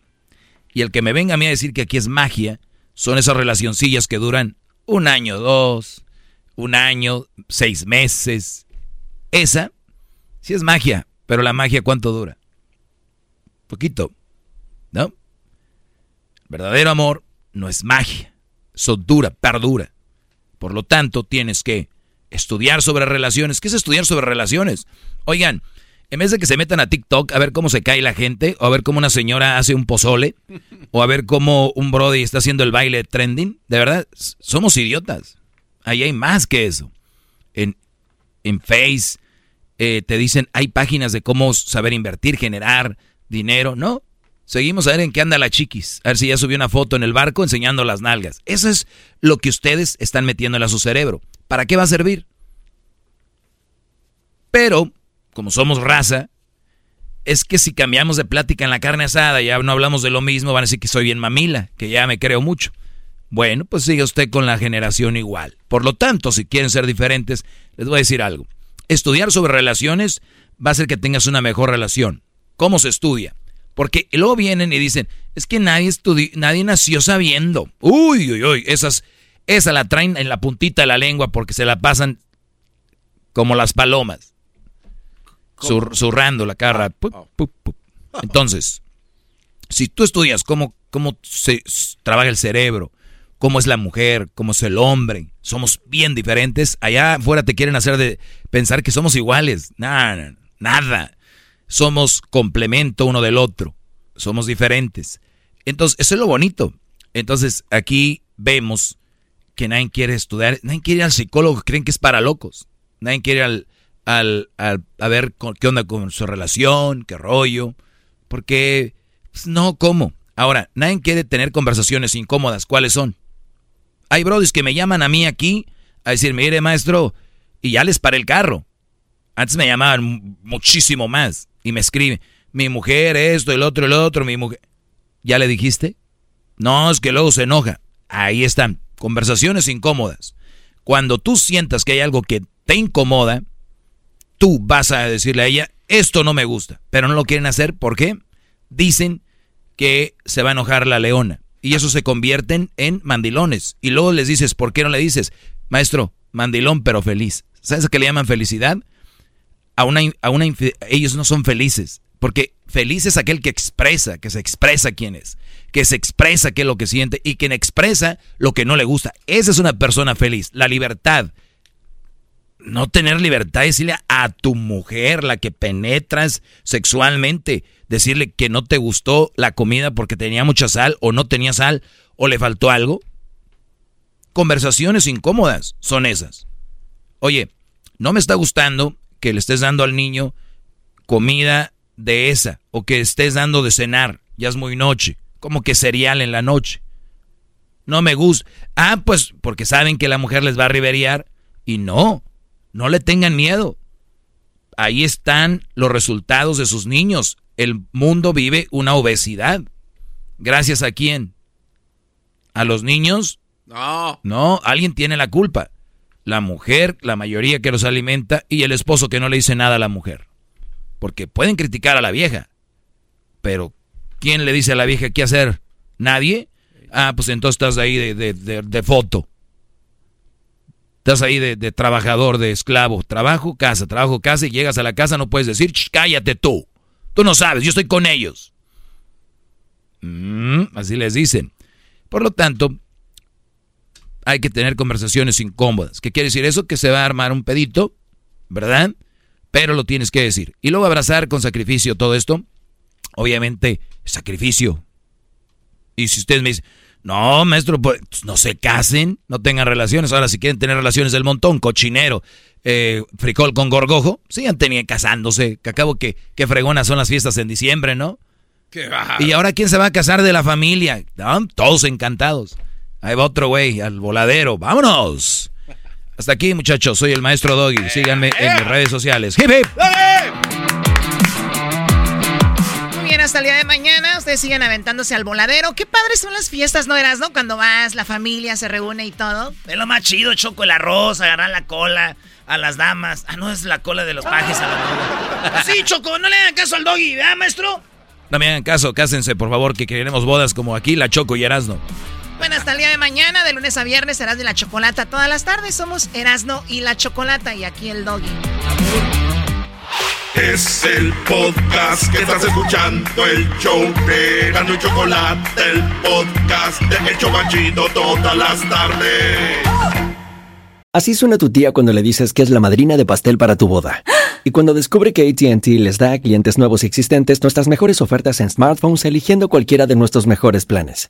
Y el que me venga a mí a decir que aquí es magia, son esas relacioncillas que duran un año, dos, un año, seis meses. Esa sí es magia, pero la magia ¿cuánto dura? Poquito, ¿no? Verdadero amor no es magia, eso dura, perdura. Por lo tanto, tienes que estudiar sobre relaciones. ¿Qué es estudiar sobre relaciones? Oigan, en vez de que se metan a TikTok a ver cómo se cae la gente, o a ver cómo una señora hace un pozole, o a ver cómo un Brody está haciendo el baile trending, de verdad, somos idiotas. Ahí hay más que eso. En, en Face eh, te dicen, hay páginas de cómo saber invertir, generar, dinero, no. Seguimos a ver en qué anda la chiquis. A ver si ya subió una foto en el barco enseñando las nalgas. Eso es lo que ustedes están metiéndole a su cerebro. ¿Para qué va a servir? Pero, como somos raza, es que si cambiamos de plática en la carne asada, ya no hablamos de lo mismo, van a decir que soy bien mamila, que ya me creo mucho. Bueno, pues sigue usted con la generación igual. Por lo tanto, si quieren ser diferentes, les voy a decir algo. Estudiar sobre relaciones va a hacer que tengas una mejor relación. ¿Cómo se estudia? Porque luego vienen y dicen, es que nadie, nadie nació sabiendo. Uy, uy, uy, esas, esa la traen en la puntita de la lengua porque se la pasan como las palomas. zurrando la cara. Ah. Entonces, si tú estudias cómo, cómo se trabaja el cerebro, cómo es la mujer, cómo es el hombre, somos bien diferentes, allá afuera te quieren hacer de pensar que somos iguales. Nada, nada somos complemento uno del otro, somos diferentes. Entonces, eso es lo bonito. Entonces, aquí vemos que nadie quiere estudiar, nadie quiere al psicólogo, creen que es para locos. Nadie quiere al, al, a ver qué onda con su relación, qué rollo, porque pues, no, ¿cómo? Ahora, nadie quiere tener conversaciones incómodas, ¿cuáles son? Hay brodis que me llaman a mí aquí a decir, mire maestro, y ya les paré el carro. Antes me llamaban muchísimo más y me escribe, mi mujer, esto, el otro, el otro, mi mujer. ¿Ya le dijiste? No, es que luego se enoja. Ahí están, conversaciones incómodas. Cuando tú sientas que hay algo que te incomoda, tú vas a decirle a ella, esto no me gusta, pero no lo quieren hacer, ¿por qué? Dicen que se va a enojar la leona. Y eso se convierten en mandilones. Y luego les dices, ¿por qué no le dices, maestro, mandilón pero feliz? ¿Sabes a qué le llaman felicidad? A una, a una ellos no son felices. Porque feliz es aquel que expresa, que se expresa quién es, que se expresa qué es lo que siente y quien expresa lo que no le gusta. Esa es una persona feliz. La libertad no tener libertad, decirle a tu mujer, la que penetras sexualmente, decirle que no te gustó la comida porque tenía mucha sal o no tenía sal o le faltó algo. Conversaciones incómodas son esas. Oye, no me está gustando que le estés dando al niño comida de esa o que estés dando de cenar, ya es muy noche, como que cereal en la noche. No me gusta. Ah, pues porque saben que la mujer les va a riveriar y no. No le tengan miedo. Ahí están los resultados de sus niños. El mundo vive una obesidad. ¿Gracias a quién? ¿A los niños? No. No, alguien tiene la culpa. La mujer, la mayoría que los alimenta, y el esposo que no le dice nada a la mujer. Porque pueden criticar a la vieja. Pero, ¿quién le dice a la vieja qué hacer? ¿Nadie? Ah, pues entonces estás ahí de, de, de foto. Estás ahí de, trabajador, de esclavo. Trabajo, casa, trabajo, casa y llegas a la casa no puedes decir, cállate tú. Tú no sabes, yo estoy con ellos. Mm, así les dicen. Por lo tanto, hay que tener conversaciones incómodas. ¿Qué quiere decir eso? Que se va a armar un pedito, ¿verdad? Pero lo tienes que decir. Y luego abrazar con sacrificio todo esto. Obviamente, sacrificio. Y si ustedes me dicen, no, maestro, pues no se casen, no tengan relaciones. Ahora, si quieren tener relaciones del montón, cochinero, eh, fricol con gorgojo, sigan teniendo casándose. Que acabo que, que fregonas son las fiestas en diciembre, ¿no? Qué y ahora, ¿quién se va a casar de la familia? Todos encantados. Ahí va otro güey, al voladero. ¡Vámonos! Hasta aquí, muchachos. Soy el maestro Doggy. Síganme en mis redes sociales. ¡Hip, hip! hasta el día de mañana. Ustedes siguen aventándose al voladero. Qué padres son las fiestas, ¿no eras, no? Cuando vas, la familia se reúne y todo. Es lo más chido, choco el arroz, agarrar la cola a las damas. Ah, no, es la cola de los pajes a la Sí, Choco, no le hagan caso al doggy, ¿verdad, maestro? No me hagan caso, cásense, por favor, que queremos bodas como aquí, la Choco y Erasno. Bueno, hasta el día de mañana, de lunes a viernes, serás de la chocolata todas las tardes. Somos Erasno y la chocolata y aquí el doggy. Es el podcast que estás escuchando, el show de Gano y Chocolate, el podcast de El Chobachito todas las tardes. Así suena tu tía cuando le dices que es la madrina de pastel para tu boda. Y cuando descubre que ATT les da a clientes nuevos y existentes nuestras mejores ofertas en smartphones eligiendo cualquiera de nuestros mejores planes.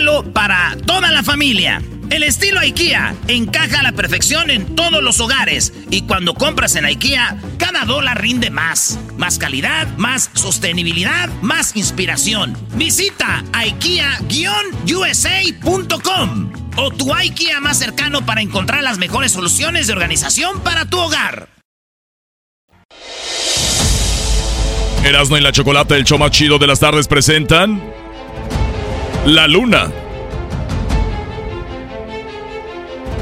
para toda la familia. El estilo IKEA encaja a la perfección en todos los hogares y cuando compras en IKEA, cada dólar rinde más. Más calidad, más sostenibilidad, más inspiración. Visita IKEA-USA.com o tu IKEA más cercano para encontrar las mejores soluciones de organización para tu hogar. Erasmo y la Chocolate, el show más chido de las tardes presentan la luna.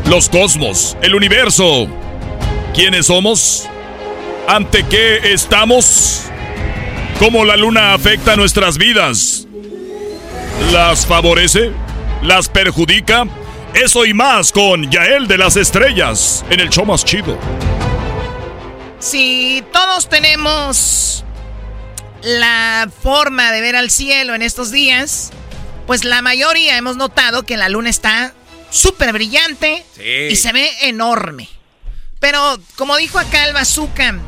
Los cosmos, el universo. ¿Quiénes somos? ¿Ante qué estamos? ¿Cómo la luna afecta nuestras vidas? ¿Las favorece? ¿Las perjudica? Eso y más con Yael de las Estrellas en el show más chido. Si todos tenemos la forma de ver al cielo en estos días, pues la mayoría hemos notado que la luna está súper brillante y se ve enorme. Pero como dijo acá el bazooka,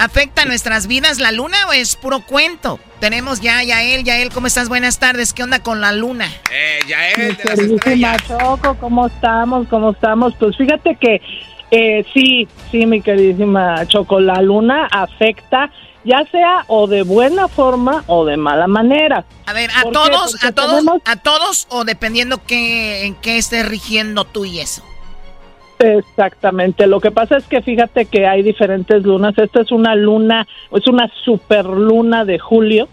¿Afecta nuestras vidas la luna o es puro cuento? Tenemos ya a Yael. Yael, ¿cómo estás? Buenas tardes. ¿Qué onda con la luna? Eh, Yael, de las. Choco, ¿cómo estamos? ¿Cómo estamos? Pues fíjate que eh, sí, sí, mi queridísima Choco, la luna afecta ya sea o de buena forma o de mala manera. A ver, a todos, a todos, tenemos- a todos o dependiendo qué, en qué estés rigiendo tú y eso. Exactamente. Lo que pasa es que fíjate que hay diferentes lunas. Esta es una luna, es una superluna de julio.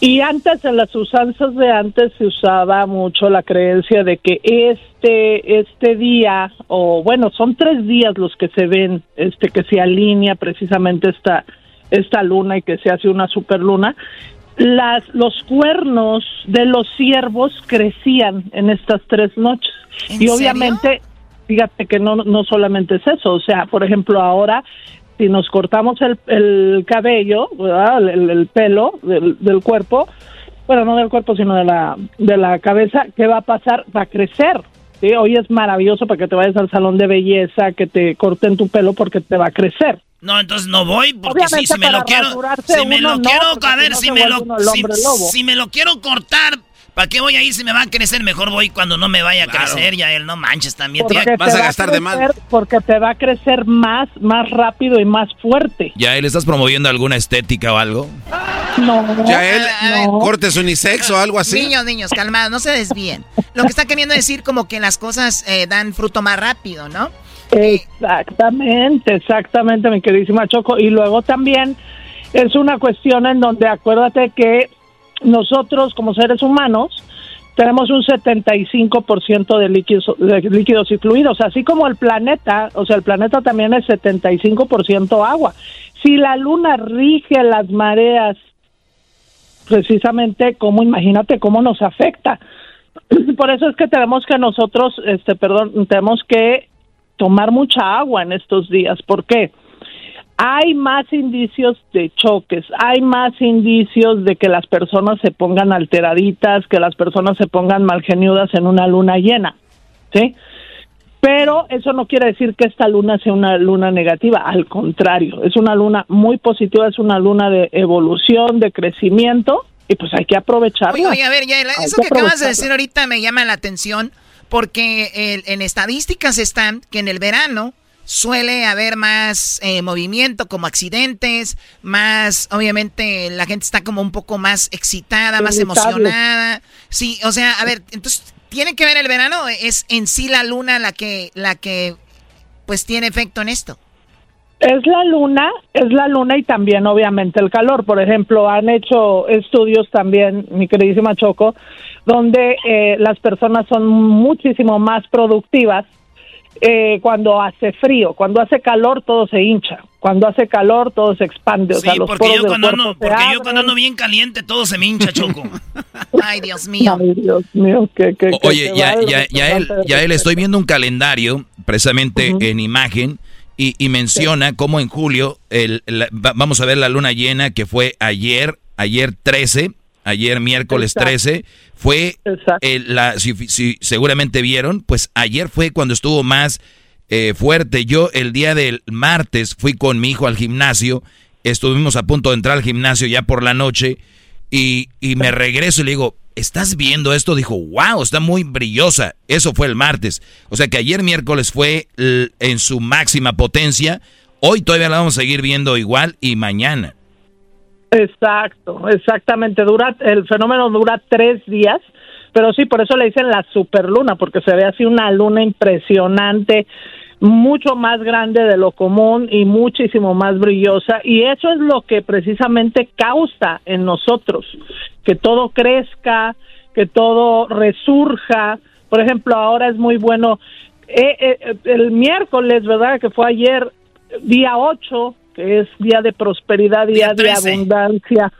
Y antes, en las usanzas de antes, se usaba mucho la creencia de que este, este día, o bueno, son tres días los que se ven, este, que se alinea precisamente esta, esta luna y que se hace una superluna. Las, los cuernos de los ciervos crecían en estas tres noches. ¿En Y serio? obviamente fíjate que no, no solamente es eso, o sea, por ejemplo, ahora si nos cortamos el, el cabello. El, el pelo del, del cuerpo, bueno, no del cuerpo, sino de la, de la cabeza, ¿qué va a pasar? Va a crecer. ¿sí? Hoy es maravilloso para que te vayas al salón de belleza, que te corten tu pelo porque te va a crecer. No, entonces no voy porque si, me lo quiero, si me lo no, quiero, a si ver, no si me lo, si, me lo quiero cortar, ¿para qué voy ahí si me va a crecer? Mejor voy cuando no me vaya a crecer, ya él no manches también. Porque tío. te va crecer- Porque te va a crecer más, más rápido y más fuerte. ¿Ya él estás promoviendo alguna estética o algo? No. Yael, no. cortes unisex o algo así. Niños, niños, calmados, no se desvíen. Lo que está queriendo decir como que las cosas eh, dan fruto más rápido, ¿no? Exactamente, exactamente, mi queridísima Choco. Y luego también es una cuestión en donde acuérdate que nosotros como seres humanos tenemos un 75% de líquidos, de líquidos y fluidos, así como el planeta, o sea, el planeta también es 75% agua. Si la luna rige las mareas, precisamente, como imagínate cómo nos afecta. Por eso es que tenemos que nosotros, este, perdón, tenemos que tomar mucha agua en estos días. ¿Por qué? Hay más indicios de choques, hay más indicios de que las personas se pongan alteraditas, que las personas se pongan malgeniudas en una luna llena, ¿sí? Pero eso no quiere decir que esta luna sea una luna negativa, al contrario, es una luna muy positiva, es una luna de evolución, de crecimiento, y pues hay que aprovecharla. Oye, oye, a ver, ya, eso que que acabas de decir ahorita me llama la atención porque el- en estadísticas están que en el verano suele haber más eh, movimiento, como accidentes, más, obviamente, la gente está como un poco más excitada, más emocionada. Sí, o sea, a ver, entonces, ¿tiene que ver el verano? ¿Es en sí la luna la que, la que, pues, tiene efecto en esto? Es la luna, es la luna y también obviamente el calor. Por ejemplo, han hecho estudios también, mi queridísima Choco, donde eh, las personas son muchísimo más productivas eh, cuando hace frío. Cuando hace calor todo se hincha. Cuando hace calor todo se expande. o Sí, sea, los porque, poros yo cuando, ando, porque yo cuando ando bien caliente todo se me hincha, Choco. Ay, Dios mío. Ay, Dios mío, que, que, que- Oye, ya, ya, ya, él, ya él, estoy viendo un calendario, precisamente en imagen, y, y menciona cómo en julio, el, la- va- vamos a ver la luna llena que fue ayer, ayer 13, ayer miércoles Exacto. 13, fue el- la, si, si seguramente vieron, pues ayer fue cuando estuvo más eh, fuerte. Yo el día del martes fui con mi hijo al gimnasio, estuvimos a punto de entrar al gimnasio ya por la noche, y, y me regreso y le digo, ¿estás viendo esto? Dijo, wow, está muy brillosa. Eso fue el martes. O sea que ayer miércoles fue en su máxima potencia. Hoy todavía la vamos a seguir viendo igual y mañana. Exacto, exactamente. Dura el fenómeno dura tres días, pero sí, por eso le dicen la superluna, porque se ve así una luna impresionante, mucho más grande de lo común y muchísimo más brillosa. Y eso es lo que precisamente causa en nosotros que todo crezca, que todo resurja. Por ejemplo, ahora es muy bueno. eh, eh, el miércoles, ¿verdad? Que fue ayer, día 8, que es día de prosperidad, día, de 13. abundancia.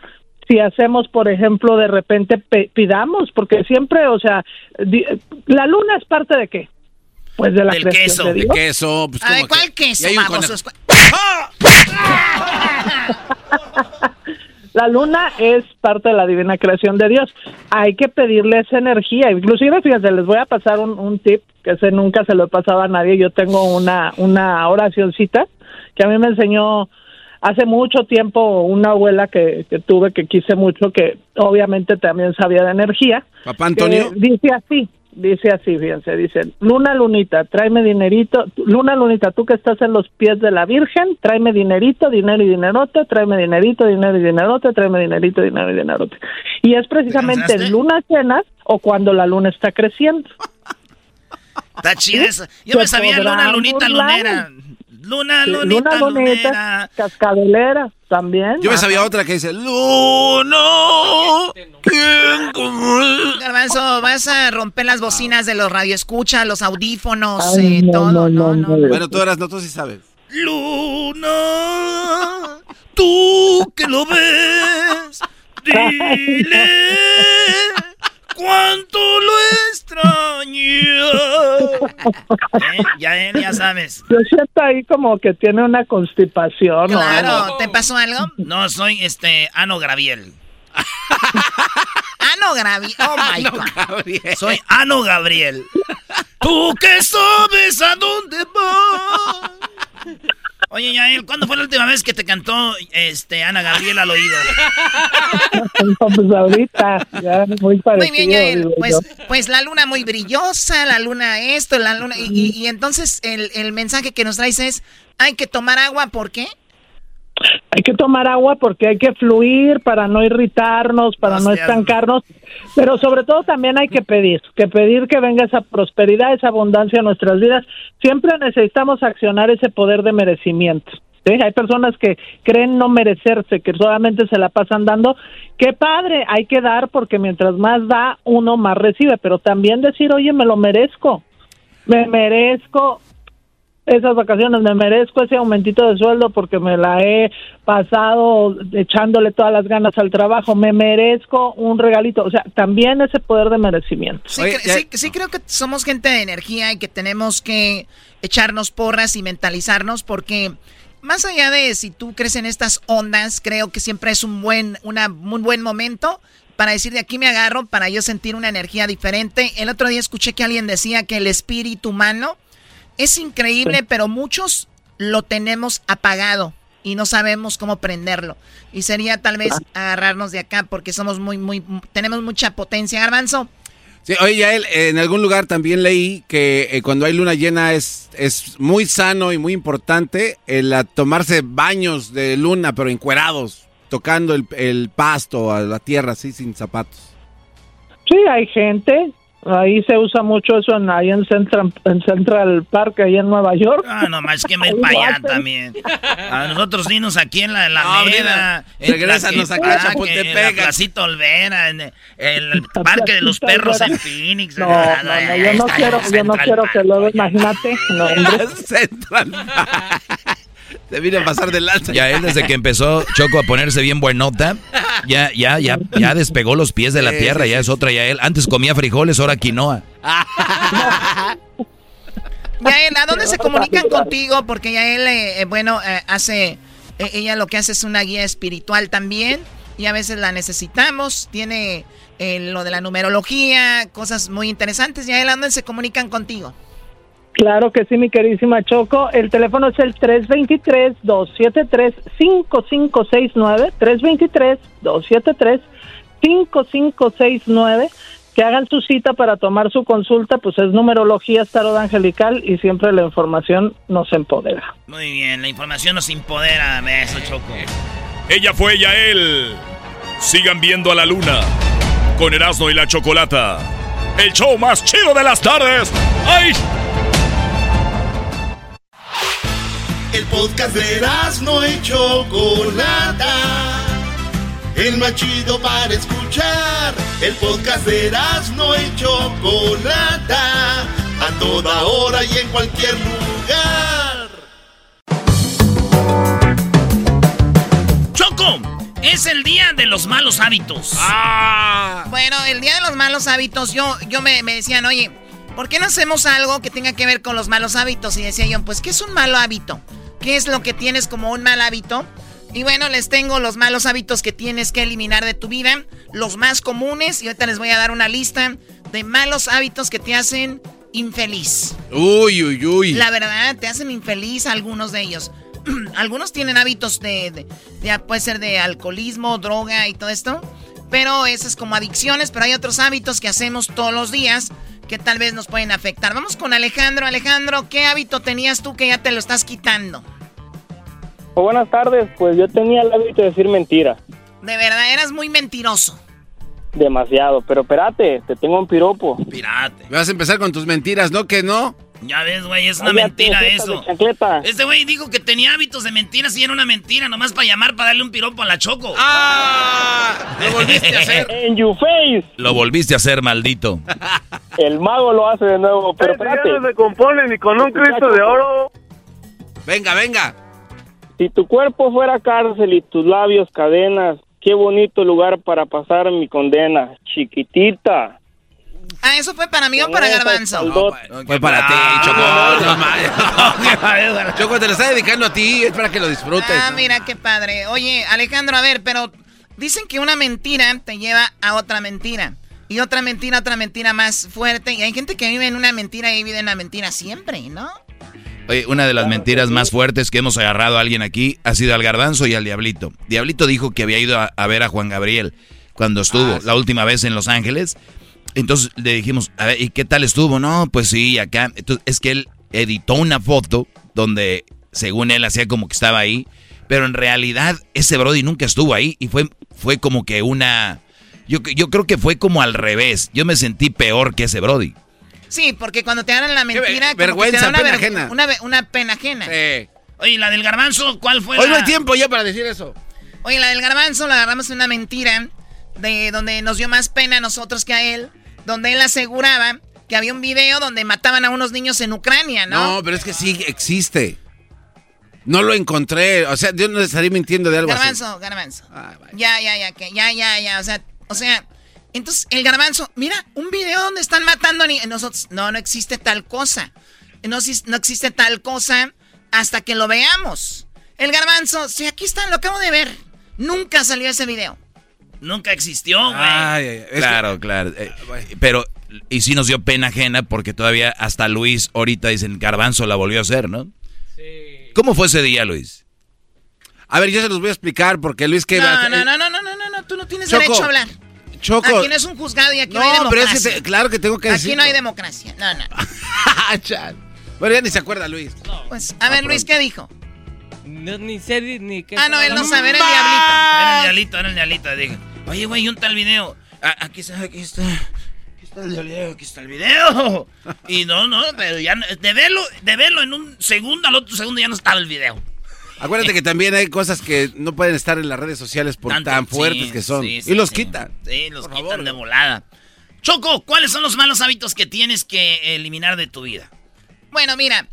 Si hacemos, por ejemplo, de repente pe- pidamos, porque siempre, o sea, di- la luna es parte de qué? Pues de la Del creación queso. de De Dios. queso, pues A ver, como que- ¿cuál queso, babosos? La luna es parte de la divina creación de Dios. Hay que pedirle esa energía. Inclusive, fíjense, les voy a pasar un, un tip que ese nunca se lo he pasado a nadie. Yo tengo una, una oracioncita que a mí me enseñó hace mucho tiempo una abuela que, que tuve que quise mucho, que obviamente también sabía de energía. Papá Antonio. que dice así, dice así, fíjense, dice, Luna Lunita, tráeme dinerito, Luna Lunita, tú que estás en los pies de la Virgen, tráeme dinerito, dinero y dinerote, tráeme dinerito, dinero y dinerote, tráeme dinerito, dinero y dinerote. Y es precisamente en lunas llenas o cuando la luna está creciendo. Está chida esa. Yo me sabía luna, lunita, lunera. Luna, Sí, lunita, luna lunita, lunera. cascabelera también. Yo me sabía otra que dice, Luna, ¿quién? Garbanzo, vas a romper las bocinas de los radioescuchas, los audífonos, Ay, eh, no, todo. no, no, no. Bueno, tú eras, no, tú sí sabes. Luna, tú que lo ves, dile cuánto lo extraño. Eh, Ya, eh, ya sabes. Yo siento ahí como que tiene una constipación. o algo. Claro, ¿te pasó algo? No, soy este Ano Gabriel. Ano Gravi. Oh my God. Soy Ano Gabriel. Tú que sabes a dónde vas. Oye, Yael, ¿cuándo fue la última vez que te cantó este Ana Gabriel al oído? pues ahorita, ya muy parecido. Muy bien, Yael. Pues, pues la luna muy brillosa, la luna esto, la luna... Y, y- y entonces el, el mensaje que nos traes es, hay que tomar agua, ¿por qué? Hay que tomar agua porque hay que fluir para no irritarnos, para no estancarnos, pero sobre todo también hay que pedir, que pedir que venga esa prosperidad, esa abundancia a nuestras vidas. Siempre necesitamos accionar ese poder de merecimiento. ¿sí? Hay personas que creen no merecerse, que solamente se la pasan dando. Qué padre, hay que dar porque mientras más da, uno más recibe, pero también decir, oye, me lo merezco, me merezco esas vacaciones, me merezco ese aumentito de sueldo porque me la he pasado echándole todas las ganas al trabajo, me merezco un regalito, o sea, también ese poder de merecimiento. Sí, sí creo que somos gente de energía y que tenemos que echarnos porras y mentalizarnos porque más allá de si tú crees en estas ondas, creo que siempre es un buen, una, un buen momento para decir de aquí me agarro para yo sentir una energía diferente. El otro día escuché que alguien decía que el espíritu humano es increíble, pero muchos lo tenemos apagado y no sabemos cómo prenderlo. Y sería tal vez agarrarnos de acá porque somos muy, muy, tenemos mucha potencia. Garbanzo, Sí, oye, Yael, en algún lugar también leí que eh, cuando hay luna llena es, es muy sano y muy importante el a tomarse baños de luna, pero encuerados, tocando el, el pasto a la tierra así sin zapatos. Sí, hay gente, ahí se usa mucho eso en, ahí en Central, en Central Park, ahí en Nueva York. Ah, no más que me para allá también. A nosotros dinos aquí en la No, Alameda, en regrésanos acá a En la Chapultepec. Placita Olvera, en el, el Parque de los Perros en. Phoenix. No, no, no, yo no quiero, yo no quiero que luego, imagínate, no. Central. Se vino a pasar de lanza. Ya él desde que empezó Choco a ponerse bien buenota, ya, ya, ya, ya despegó los pies de la Sí, tierra, sí, ya sí. es otra, ya él. Antes comía frijoles, ahora quinoa. Yael, ¿a dónde se comunican contigo? Porque Yael, eh, eh, bueno, eh, hace, eh, ella lo que hace es una guía espiritual también y a veces la necesitamos. Tiene eh, lo de la numerología, cosas muy interesantes. Yael, ¿a dónde se comunican contigo? Claro que sí, mi queridísima Choco. El teléfono es el 323-273-5569. 323-273-5569. Que hagan su cita para tomar su consulta, pues es numerología, tarot angelical y siempre la información nos empodera. Muy bien, la información nos empodera, eso Choco. Ella fue Yael. Sigan viendo a la luna con Erasmo y la Chocolata. El show más chido de las tardes. ¡Ay! El podcast de no y Chocolata. El más chido para escuchar. El podcast de no y Chocolata. A toda hora y en cualquier lugar. Choco, es el día de los malos hábitos. Ah. Bueno, el día de los malos hábitos, yo, yo me, me decían, oye, ¿por qué no hacemos algo que tenga que ver con los malos hábitos? Y decía yo, pues, ¿qué es un malo hábito? ¿Qué es lo que tienes como un mal hábito? Y bueno, les tengo los malos hábitos que tienes que eliminar de tu vida, los más comunes, y ahorita les voy a dar una lista de malos hábitos que te hacen infeliz. Uy, uy, uy. La verdad, te hacen infeliz algunos de ellos. algunos tienen hábitos de, de- de- puede ser de alcoholismo, droga y todo esto, pero esas como adicciones, pero hay otros hábitos que hacemos todos los días que tal vez nos pueden afectar. Vamos con Alejandro. Alejandro, ¿qué hábito tenías tú que ya te lo estás quitando? Oh, buenas tardes, pues yo tenía el hábito de decir mentiras, De verdad, eras muy mentiroso. demasiado, pero espérate, te tengo un piropo. Pirate. Vas a empezar con tus mentiras, ¿no? Que no. Ya ves, güey, es una mentira eso. Este güey dijo que tenía hábitos de mentiras y era una mentira, nomás para llamar, para darle un piropo a la Choco. ¡Ah! Lo volviste a hacer. En you face, Lo volviste a hacer, maldito. el mago lo hace de nuevo, pero espérate. se compone ni con un Cristo de oro. Venga, venga. Si tu cuerpo fuera cárcel y tus labios cadenas, qué bonito lugar para pasar mi condena, chiquitita. Ah, ¿eso fue para mí o para Garbanzo? Fue para ti, Choco. No. Choco, te lo está dedicando a ti, es para que lo disfrutes. Ah, mira qué padre. Oye, Alejandro, a ver, pero dicen que una mentira te lleva a otra mentira. Y otra mentira, otra mentira más fuerte. Y hay gente que vive en una mentira y vive en la mentira siempre, ¿no? Oye, una de las mentiras más fuertes que hemos agarrado a alguien aquí ha sido al garbanzo y al diablito. Diablito dijo que había ido a, a ver a Juan Gabriel cuando estuvo Ah, sí. la última vez en Los Ángeles. Entonces le dijimos, a ver, ¿y qué tal estuvo? No, pues sí, acá. Entonces, es que él editó una foto donde, según él, hacía como que estaba ahí. Pero en realidad, ese Brody nunca estuvo ahí y fue, fue como que una... Yo, yo creo que fue como al revés. Yo me sentí peor que ese Brody. Sí, porque cuando te dan la mentira... como que vergüenza, te da una pena vergü- ajena. Una, pena ajena. Oye, la del garbanzo, ¿cuál fue? Hoy la- no hay tiempo ya para decir eso. Oye, la del garbanzo la agarramos en una mentira de donde nos dio más pena a nosotros que a él, donde él aseguraba que había un video donde mataban a unos niños en Ucrania, ¿no? No, pero es que sí existe. No lo encontré. O sea, yo no estaría mintiendo de algo así. Garbanzo, garbanzo. ya, ya, ya, que ya, ya, ya. O sea, o sea, entonces el garbanzo, mira, un video donde están matando a nosotros. No, no existe tal cosa. No, no existe tal cosa hasta que lo veamos. El garbanzo, sí, aquí está, lo acabo de ver. Nunca salió ese video. Nunca existió, güey. Ay, ay, ay. Es Claro, claro. eh, pero, y sí nos dio pena ajena porque todavía hasta Luis ahorita dicen Garbanzo la volvió a hacer, ¿no? Sí. ¿Cómo fue ese día, Luis? A ver, yo se los voy a explicar porque Luis que... No, no, no, no, no, no, no, no, tú no tienes Choco, derecho a hablar. Choco. Aquí no es un juzgado y aquí no, No, hay pero democracia. es que te- claro que tengo que Aquí decirlo. no hay democracia. No, no. Bueno, ya ni se acuerda Luis. Pues, a ver, Luis, ¿qué dijo? No, ni sé ni- qué. Ah, no, él no sabe, era el Era diablito. el diablito, era el diablito. Dije, oye, güey, un tal video. Ah, aquí está, aquí está. Aquí está el video, aquí está el video. Y no, no, pero ya no- de verlo, de verlo en un segundo al otro segundo ya no estaba el video. Acuérdate que también hay cosas que no pueden estar en las redes sociales por Tanto- tan fuertes sí, que son. sí, sí, y los sí. quitan. Sí, los quitan de volada. Choco, ¿cuáles son los malos hábitos que tienes que eliminar de tu vida? Bueno, mira,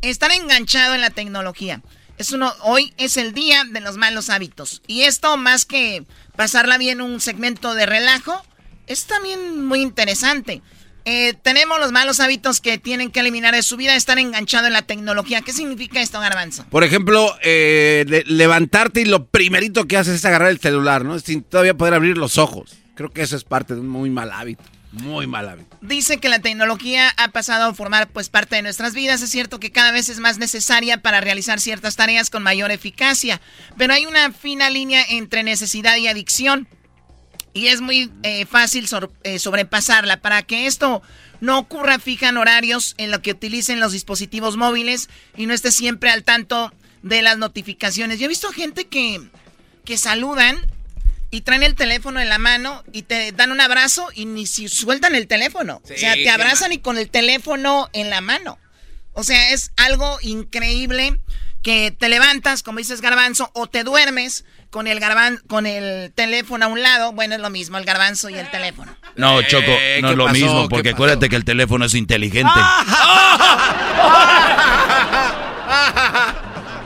estar enganchado en la tecnología. Es uno, hoy es el día de los malos hábitos. Y esto, más que pasarla bien un segmento de relajo, es también muy interesante. Eh, tenemos los malos hábitos que tienen que eliminar de su vida, estar enganchado en la tecnología. ¿Qué significa esto, Garbanzo? Por ejemplo, eh, le- levantarte y lo primerito que haces es agarrar el celular, ¿no? Sin todavía poder abrir los ojos. Creo que eso es parte de un muy mal hábito. Muy mal. Dice que la tecnología ha pasado a formar pues parte de nuestras vidas. Es cierto que cada vez es más necesaria para realizar ciertas tareas con mayor eficacia, pero hay una fina línea entre necesidad y adicción. Y es muy eh, fácil eh, sobrepasarla. Para que esto no ocurra, fijan horarios en lo que utilicen los dispositivos móviles y no esté siempre al tanto de las notificaciones. Yo he visto gente que, que saludan y traen el teléfono en la mano y te dan un abrazo y ni si sueltan el teléfono. Sí, o sea, te abrazan y con el teléfono en la mano. O sea, es algo increíble que te levantas, como dices garbanzo, o te duermes con el garban con el teléfono a un lado. Bueno, es lo mismo, el garbanzo y el teléfono. No, Choco, Eh, no ¿qué es lo pasó? mismo, ¿Qué porque acuérdate que el teléfono es inteligente.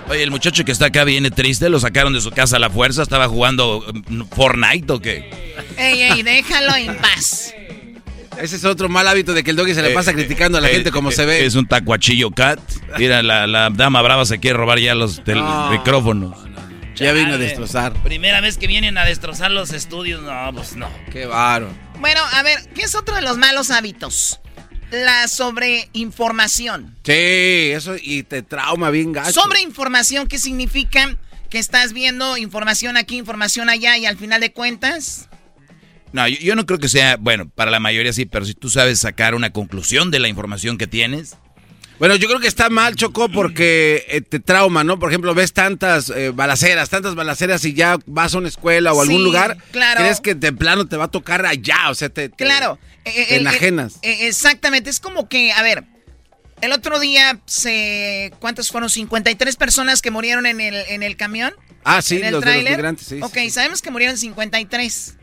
Oye, el muchacho que está acá viene triste, lo sacaron de su casa a la fuerza, estaba jugando mm, Fortnite o qué. Ey, ey, déjalo en paz. Ese es otro mal hábito de que el doggy se le pasa criticando a la Eh, gente como eh, se ve. Es un tacuachillo cat. Mira, la, la dama brava se quiere robar ya los tel- No. micrófonos. Ya vino a destrozar. Primera vez que vienen a destrozar los estudios, no, pues no. Qué baro. Bueno, a ver, ¿qué es otro de los malos hábitos? La sobreinformación. Sí, eso y te trauma bien gacho. Sobreinformación, ¿qué significa? Que estás viendo información aquí, información allá y al final de cuentas... No, yo, yo no creo que sea, bueno, para la mayoría sí, pero si tú sabes sacar una conclusión de la información que tienes, Bueno, yo creo que está mal, Choco, porque eh, te trauma, ¿no? Por ejemplo, ves tantas eh, balaceras, tantas balaceras y ya vas a una escuela o algún Sí, lugar, claro. crees que de plano te va a tocar allá, o sea, te, te- Claro. Eh, te eh, enajenas. eh, exactamente, es como que, a ver, el otro día se... ¿Cuántas fueron? 53 personas que murieron en el, en el camión. Ah, sí, en el los de los migrantes, sí, Ok, sí, sabemos que murieron 53.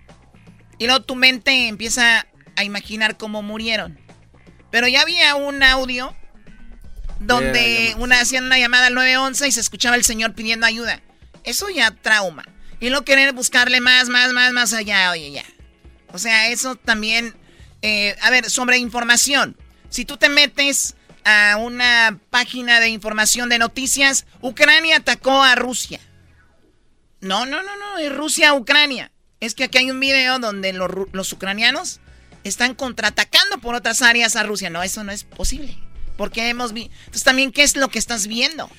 Y luego tu mente empieza a imaginar cómo murieron. Pero ya había un audio donde una, hacían una llamada al 911 y se escuchaba el señor pidiendo ayuda. Eso ya trauma. Y luego querer buscarle más, más, más, más allá, oye, ya. O sea, eso también... eh, a ver, sobre información. Si tú te metes a una página de información de noticias, Ucrania atacó a Rusia. No, no, no, no, es Rusia-Ucrania. Es que aquí hay un video donde los, los ucranianos están contraatacando por otras áreas a Rusia. No, eso no es posible. Porque hemos visto... Entonces también, ¿qué es lo que estás viendo?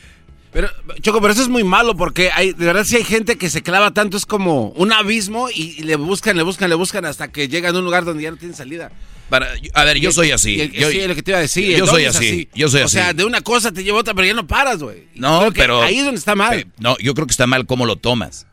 Pero, Choco, pero eso es muy malo porque hay, de verdad sí hay gente que se clava tanto, es como un abismo y, y le buscan, le buscan, le buscan hasta que llegan a un lugar donde ya no tienen salida. para, a ver, yo soy así. el- yo, sí, lo que te iba a decir. Yo soy así, yo soy o así. sea, de una cosa te lleva otra, pero ya no paras, güey. No, pero. Ahí es donde está mal. Eh, No, yo creo que está mal cómo lo tomas.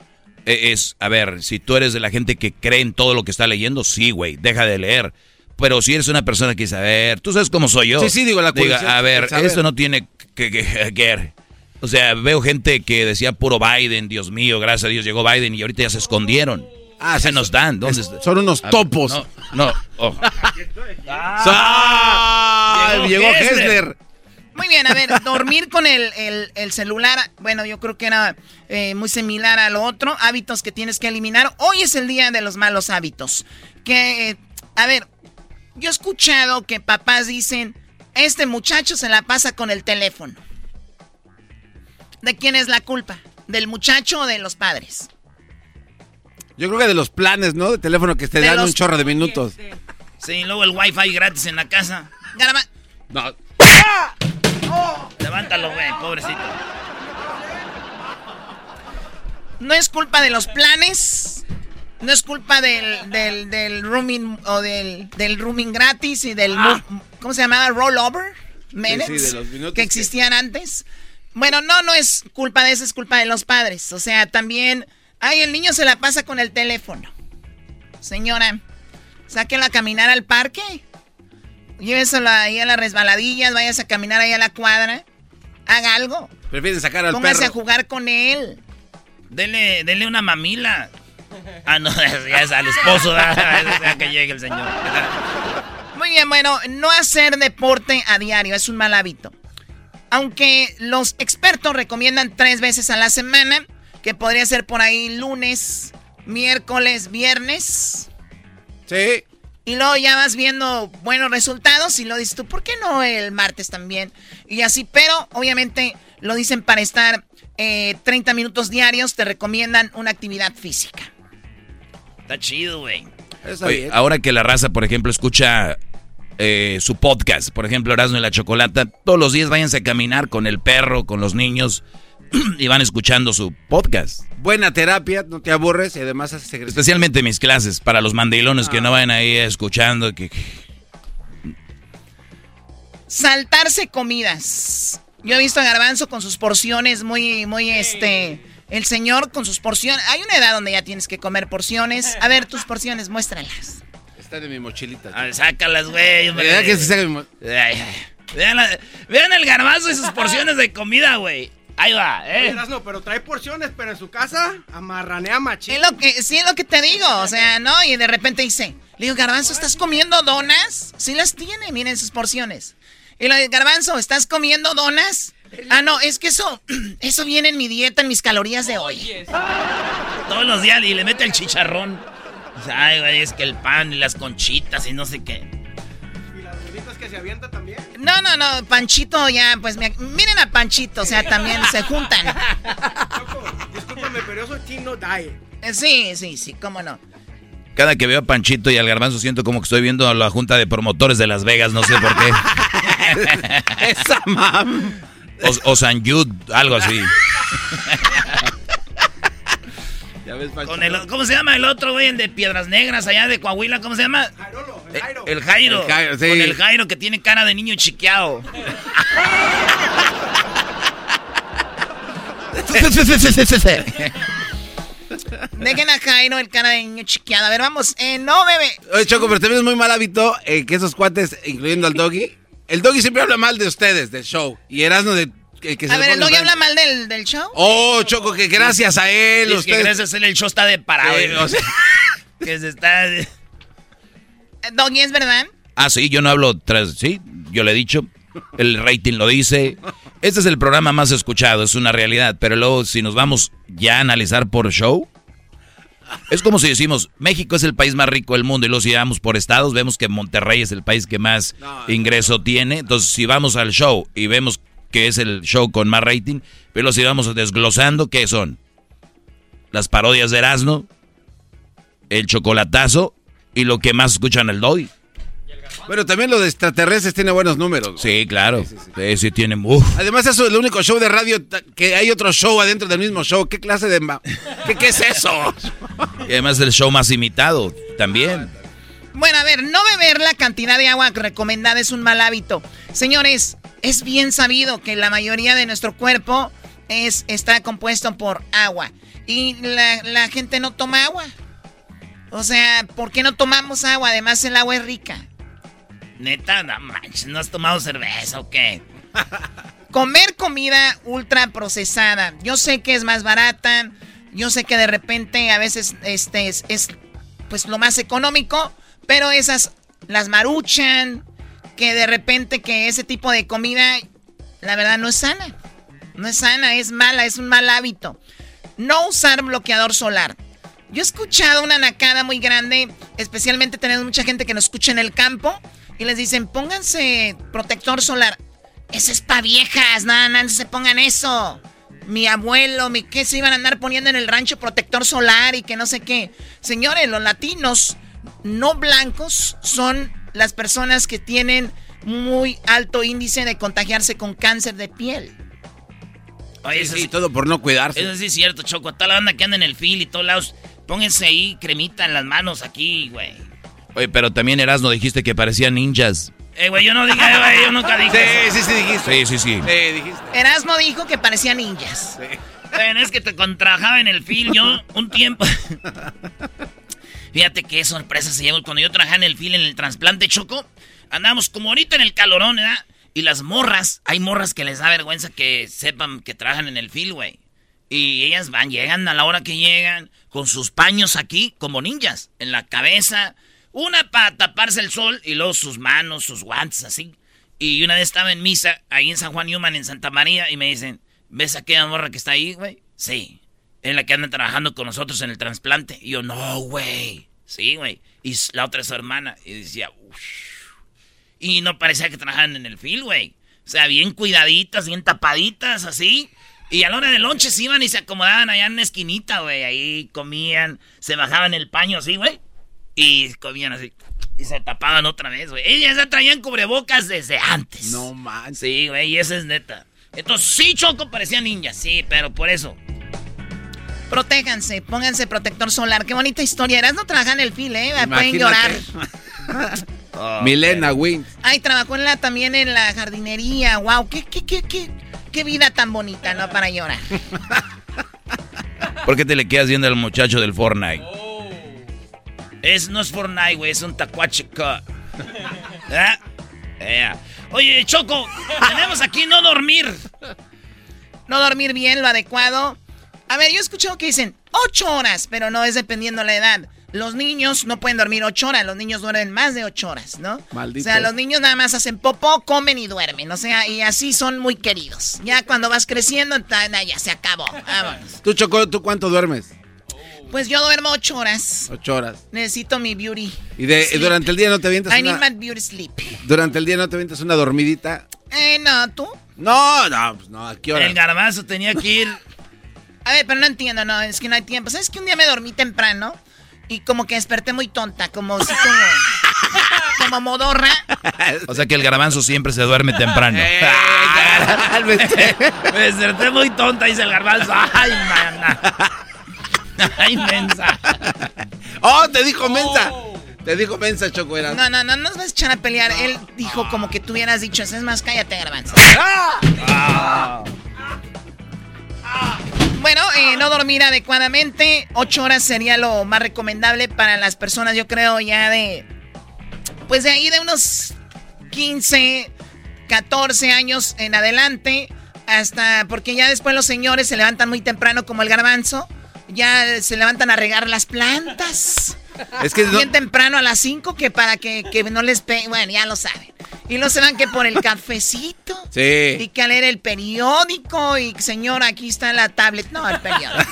Eh, Es, a ver, si tú eres de la gente que cree en todo lo que está leyendo, sí, güey, deja de leer. Pero si eres una persona que dice, a ver, tú sabes cómo soy yo. Sí, sí, digo, la Diga, a ver, esto no tiene que, que, que ver. O sea, veo gente que decía puro Biden, Dios mío, gracias a Dios llegó Biden y ahorita ya se escondieron. Ah, se nos dan. ¿Dónde? Son unos Ah, topos. No, no. oh. ¡Ah! Llegó Llegó Hessler. Hessler. Muy bien, a ver, dormir con el, el- el celular, bueno, yo creo que era eh, muy similar a lo otro, hábitos que tienes que eliminar. Hoy es el día de los malos hábitos. Que, eh, a ver, yo he escuchado que papás dicen, este muchacho se la pasa con el teléfono. ¿De quién es la culpa? ¿Del muchacho o de los padres? Yo creo que de los planes, ¿no? De teléfono que te De dan los- un chorro de minutos. Sí, luego el wifi gratis en la casa. Garama- No. Levántalo, güey, pobrecito. No es culpa de los planes. No es culpa del, del, del rooming o del, del rooming gratis y del... Ah. mo- ¿Cómo se llamaba? Rollover. Minutes. sí, de los minutos que que- existían antes. Bueno, no, no es culpa de eso, es culpa de los padres. O sea, también... Ay, el niño se la pasa con el teléfono. Señora, sáquela a caminar al parque. Lléveselo ahí a las resbaladillas, váyase a caminar ahí a la cuadra. Haga algo. Prefieren sacar al Póngase a perro. jugar con él. Dele, dele una mamila. Ah, no, ya es al esposo, que llegue el señor. Muy bien, bueno, no hacer deporte a diario es un mal hábito. Aunque los expertos recomiendan tres veces a la semana, que podría ser por ahí lunes, miércoles, viernes. Sí. Y luego ya vas viendo buenos resultados y lo dices tú, ¿por qué no el martes también? Y así, pero obviamente lo dicen para estar eh, 30 minutos diarios, te recomiendan una actividad física. Está chido, güey. Ahora que la raza, por ejemplo, escucha eh, su podcast, por ejemplo, Erasmo y la Chocolata, todos los días váyanse a caminar con el perro, con los niños, y van escuchando su podcast. Buena terapia, no te aburres y además haces ejercicio. Especialmente mis clases, para los mandilones que no vayan ahí escuchando. que Saltarse comidas. Yo he visto a Garbanzo con sus porciones muy, muy, este... El señor con sus porciones. Hay una edad donde ya tienes que comer porciones. A ver, tus porciones, muéstralas. Está de mi mochilita. A ver, sácalas, güey. hombre. ¿Verdad que se saca mi Ay, ay. Vean, la- vean el garbanzo y sus porciones de comida, güey. Ahí va, Oye, eh. Erasno, pero trae porciones, pero en su casa amarranea machín. Es lo que, sí, es lo que te digo. O sea, ¿no? Y de repente dice, le digo, Garbanzo, ¿estás comiendo donas? Sí las tiene, miren sus porciones. Y le digo, Garbanzo, ¿estás comiendo donas? Ah, no, es que eso, eso viene en mi dieta, en mis calorías de hoy. Todos los días y le mete el chicharrón. Dice, Ay, güey, es que el pan y las conchitas y no sé qué. Y las bolitas que se avienta también. No, no, no, Panchito ya, pues me- miren a Panchito, o sea, también se juntan. Discúlpame, pero yo soy Team No Diet. Eh, Sí, sí, sí, cómo no. Cada que veo a Panchito y al Garbanzo siento como que estoy viendo a la junta de promotores de Las Vegas, no sé por qué. Esa mam. O, o San Jude, algo así. Ya ves. Con el, ¿Cómo se llama el otro, güey? El de Piedras Negras, allá de Coahuila, ¿cómo se llama? Eh, El Jairo. El Jairo, sí. Con el Jairo que tiene cara de niño chiqueado. Dejen a Jairo el cara de niño chiqueado. A ver, vamos. Eh, no, bebé. Oye, Choco, pero también es muy mal hábito eh, que esos cuates, incluyendo al Doggy, el Doggy siempre habla mal de ustedes, del show. Y Erasmo de... el que se A ver, ¿el Doggy habla mal del, del show? Oh, Choco, que gracias a él, Es que gracias a él el show está de parado. Sí, o sea- que se está... Eh, Doggy, ¿es verdad? Ah, sí, yo no hablo tras, sí, yo le he dicho, el rating lo dice. Este es el programa más escuchado, es una realidad, pero luego si nos vamos ya a analizar por show, es como si decimos, México es el país más rico del mundo y luego si vamos por estados, vemos que Monterrey es el país que más ingreso tiene. Entonces, si vamos al show y vemos que es el show con más rating, pero si vamos desglosando, ¿qué son? Las parodias de Erasmo, el chocolatazo y lo que más escuchan el Doy. Bueno, también lo de extraterrestres tiene buenos números. Sí, claro. Sí, sí, tienen. uf. Además, eso es el único show de radio que hay otro show adentro del mismo show. ¿Qué clase de... ¿Qué, qué es eso? Y además el show más imitado también. Bueno, a ver, no beber la cantidad de agua recomendada es un mal hábito. Señores, es bien sabido que la mayoría de nuestro cuerpo es, está compuesto por agua. Y la, la gente no toma agua. O sea, ¿por qué no tomamos agua? Además, el agua es rica. Neta, no manches, ¿no has tomado cerveza o qué? Comer comida ultra procesada. Yo sé que es más barata. Yo sé que de repente a veces este es, es, pues lo más económico. Pero esas las maruchan. Que de repente que ese tipo de comida, la verdad, no es sana. No es sana, es mala, es un mal hábito. No usar bloqueador solar. Yo he escuchado una nacada muy grande, especialmente teniendo mucha gente que nos escucha en el campo. Y les dicen, pónganse protector solar. Ese es pa' viejas, nada, nada, no se pongan eso. Mi abuelo, mi qué se iban a andar poniendo en el rancho protector solar y que no sé qué. Señores, los latinos no blancos son las personas que tienen muy alto índice de contagiarse con cáncer de piel. Oye, Sí, sí, todo por no cuidarse. Eso sí es cierto, Choco. Toda la banda que anda en el fil y todos lados, pónganse ahí cremita en las manos aquí, güey. Oye, pero también Erasmo dijiste que parecían ninjas. Eh, güey, yo no dije, güey, yo nunca dije eso. Sí, sí, sí, dijiste. Sí, sí, sí. Sí, dijiste. Erasmo dijo que parecían ninjas. Bueno, es que te contrajaba en el fil yo un tiempo. Fíjate qué sorpresa se llevó. Cuando yo trabajaba en el fil, en el trasplante Choco, andábamos como ahorita en el calorón, ¿verdad? Y las morras, hay morras que les da vergüenza que sepan que trabajan en el fil, güey. Y ellas van, llegan a la hora que llegan, con sus paños aquí, como ninjas, en la cabeza. Una para taparse el sol y luego sus manos, sus guantes, así. Y una vez estaba en misa, ahí en San Juan Newman, en Santa María, y me dicen, ¿ves aquella morra que está ahí, güey? Sí. Es la que anda trabajando con nosotros en el trasplante. Y yo, no, güey. Sí, güey. Y la otra es su hermana. Y decía, uff. Y no parecía que trabajaban en el fil, güey. O sea, bien cuidaditas, bien tapaditas, así. Y a la hora del lonche se iban y se acomodaban allá en una esquinita, güey. Ahí comían, se bajaban el paño así, güey. Y comían así. Y se tapaban otra vez, güey. Ellas ya traían cubrebocas desde antes. No man. Sí, güey, y eso es neta. Entonces, sí, Choco parecía ninja, sí, pero por eso. Protéjanse, pónganse protector solar. Qué bonita historia. Eras no trabaja en el fil, ¿eh? Pueden llorar. Oh, Milena Wins. Ay, trabajó en la, también en la jardinería. Wow, qué, qué, qué, qué, qué vida tan bonita, ¿no? Para llorar. ¿Por qué te le quedas viendo al muchacho del Fortnite? Es, no es Fortnite, güey, es un tacuache cut. ¿Eh? Eh. Oye, Choco, tenemos aquí no dormir. No dormir bien, lo adecuado. A ver, yo he escuchado que dicen ocho horas, pero no es dependiendo la edad. Los niños no pueden dormir ocho horas, los niños duermen más de ocho horas, ¿no? Malditos. O sea, los niños nada más hacen popó, comen y duermen, o sea, y así son muy queridos. Ya cuando vas creciendo, ya se acabó. Vámonos. ¿Tú, Choco, tú cuánto duermes? Pues yo duermo ocho horas. Ocho horas. Necesito mi beauty. ¿Y de, durante el día no te avientas I need my beauty sleep. Durante el día no te avientas una dormidita? Eh, no, ¿tú? No, no, pues no, ¿a qué hora? El garbanzo tenía que ir. A ver, pero no entiendo, no, es que no hay tiempo. ¿Sabes que un día me dormí temprano? Y como que desperté muy tonta, como si como, como modorra. O sea que el garbanzo siempre se duerme temprano. Me desperté muy tonta, dice el garbanzo. Ay, mana. Ay, mensa. ¡Oh, te dijo mensa! Te dijo mensa, Choco. Era. No, no, no nos vas a echar a pelear. Él dijo como que tú hubieras dicho, es más, cállate, garbanzo. Ah. Bueno, eh, no dormir adecuadamente. Ocho horas sería lo más recomendable para las personas, yo creo, ya de. Pues de ahí de unos 15, 14 años en adelante. Hasta. Porque ya después los señores se levantan muy temprano, como el garbanzo. Ya se levantan a regar las plantas. Es que no- Bien temprano a las 5 que para que, que no les pegue. Bueno, ya lo saben. Y no se van que por el cafecito. Sí. Y que a leer el periódico. Y señor, aquí está la tablet. No, el periódico.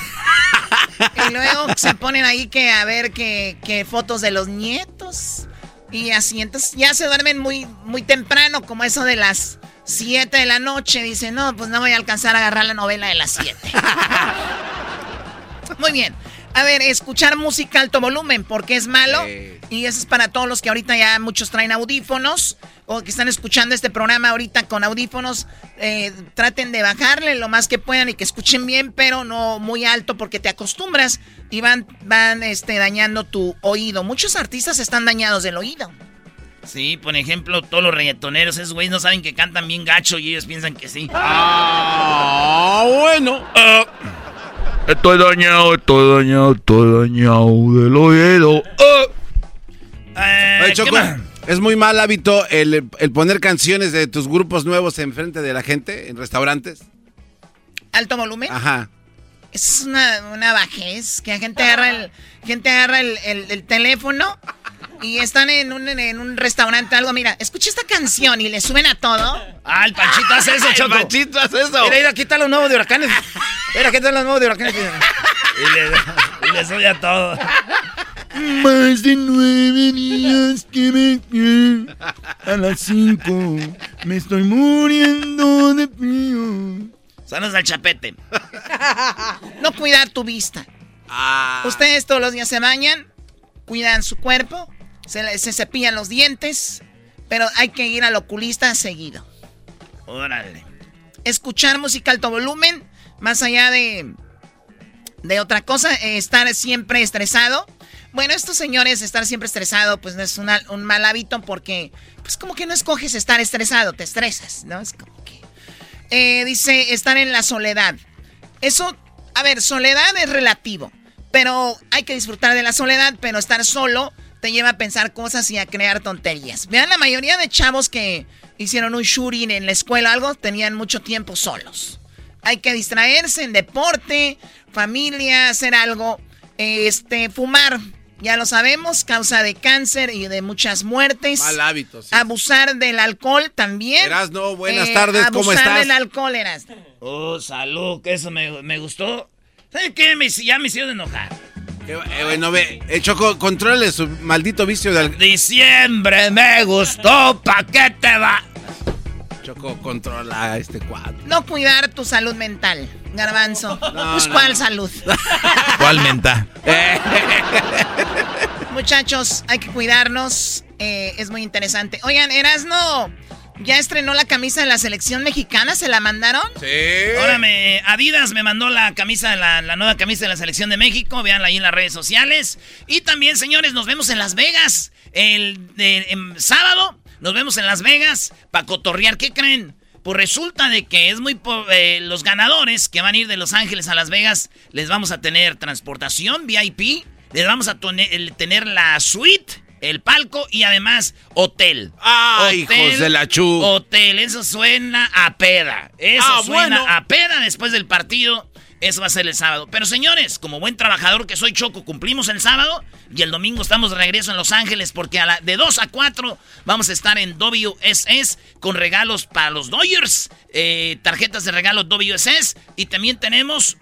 y luego se ponen ahí que a ver que, que fotos de los nietos. Y así, entonces ya se duermen muy, muy temprano, como eso de las 7 de la noche. Dicen, no, pues no voy a alcanzar a agarrar la novela de las 7. Muy bien. A ver, escuchar música a alto volumen, porque es malo. Y eso es para todos los que ahorita ya muchos traen audífonos o que están escuchando este programa ahorita con audífonos. eh, traten de bajarle lo más que puedan y que escuchen bien, pero no muy alto porque te acostumbras y van, van este, dañando tu oído. Muchos artistas están dañados del oído. Sí, por ejemplo, todos los reggaetoneros, esos güeyes no saben que cantan bien gacho y ellos piensan que sí. Ah, bueno. Estoy dañado, estoy dañado, estoy dañado del oído. Eh, Oye, Choco, es muy mal hábito el, el poner canciones de tus grupos nuevos enfrente de la gente en restaurantes. Alto volumen. Ajá. Es una, una bajez que la gente agarra el, gente agarra el, el- el teléfono y están en un, en un restaurante algo. Mira, escucha esta canción y le suben a todo. Ah, el Panchito hace eso, El Choco. Panchito hace eso. Mira, mira, aquí están los nuevos de huracanes. Mira, aquí están los nuevos de huracanes. Y le, y le sube a todo. Más de nueve días que me a las cinco. Me estoy muriendo de frío. Sanos al chapete. No cuidar tu vista. Ustedes todos los días se bañan, cuidan su cuerpo, se, se cepillan los dientes, pero hay que ir al oculista seguido. Órale. Escuchar música alto volumen, más allá de, de otra cosa, eh, estar siempre estresado. Bueno, estos señores, estar siempre estresado, pues no es una- un mal hábito porque, pues como que no escoges estar estresado, te estresas, ¿no? Es como que... Eh, dice, estar en la soledad. Eso, a ver, soledad es relativo, pero hay que disfrutar de la soledad, pero estar solo te lleva a pensar cosas y a crear tonterías. Vean, la mayoría de chavos que hicieron un shooting en la escuela o algo, tenían mucho tiempo solos. Hay que distraerse en deporte, familia, hacer algo. Este, fumar, ya lo sabemos, causa de cáncer y de muchas muertes. Mal hábito, sí. Abusar del alcohol también. Erasno, buenas Eh, tardes, ¿cómo abusar estás? del alcohol, Erasno. Oh, salud, que eso me, me gustó. ¿Sabes qué? Me, ya me hicieron enojar. Eh, bueno, ve, eh, Choco, controle su maldito vicio de al- Diciembre me gustó, ¿pa' qué te va? Choco, controla a este cuadro. No cuidar tu salud mental, garbanzo. pues no, cuál no. salud. ¿Cuál menta? Muchachos, hay que cuidarnos. eh, es muy interesante. Oigan, Erasno ya estrenó la camisa de la selección mexicana. ¿Se la mandaron? Sí. Ahora me, Adidas me mandó la camisa, la, la nueva camisa de la selección de México. Veanla ahí en las redes sociales. Y también, señores, nos vemos en Las Vegas. El de, en sábado nos vemos en Las Vegas para cotorrear. ¿Qué creen? Pues resulta de que es muy... po- eh, los ganadores que van a ir de Los Ángeles a Las Vegas, les vamos a tener transportación VIP. Les vamos a tener la suite, el palco y además hotel. ¡Ay, Hotel, hijos de la chu! Hotel, eso suena a peda. Eso Ah, suena bueno. a peda después del partido. Eso va a ser el sábado. Pero señores, como buen trabajador que soy Choco, cumplimos el sábado y el domingo estamos de regreso en Los Ángeles porque a la, de 2 a 4 vamos a estar en WSS con regalos para los Dodgers, eh, tarjetas de regalo WSS y también tenemos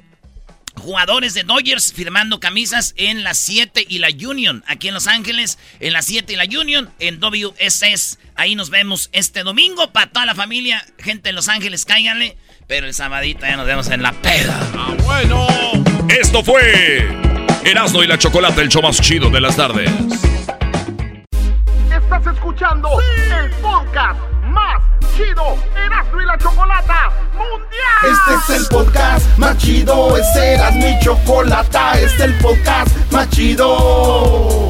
jugadores de Dodgers firmando camisas en la 7 y la Union, aquí en Los Ángeles, en la 7 y la Union, en WSS. Ahí nos vemos este domingo para toda la familia. Gente de Los Ángeles, cáiganle. Pero el sabadito ya nos vemos en la peda. Ah, bueno. Esto fue Erasmo y la Chocolata, el show más chido de las tardes. Estás escuchando el podcast más chido Erasmo Chocolata Mundial. Este es el podcast más chido, este era mi chocolata, este es el podcast más chido.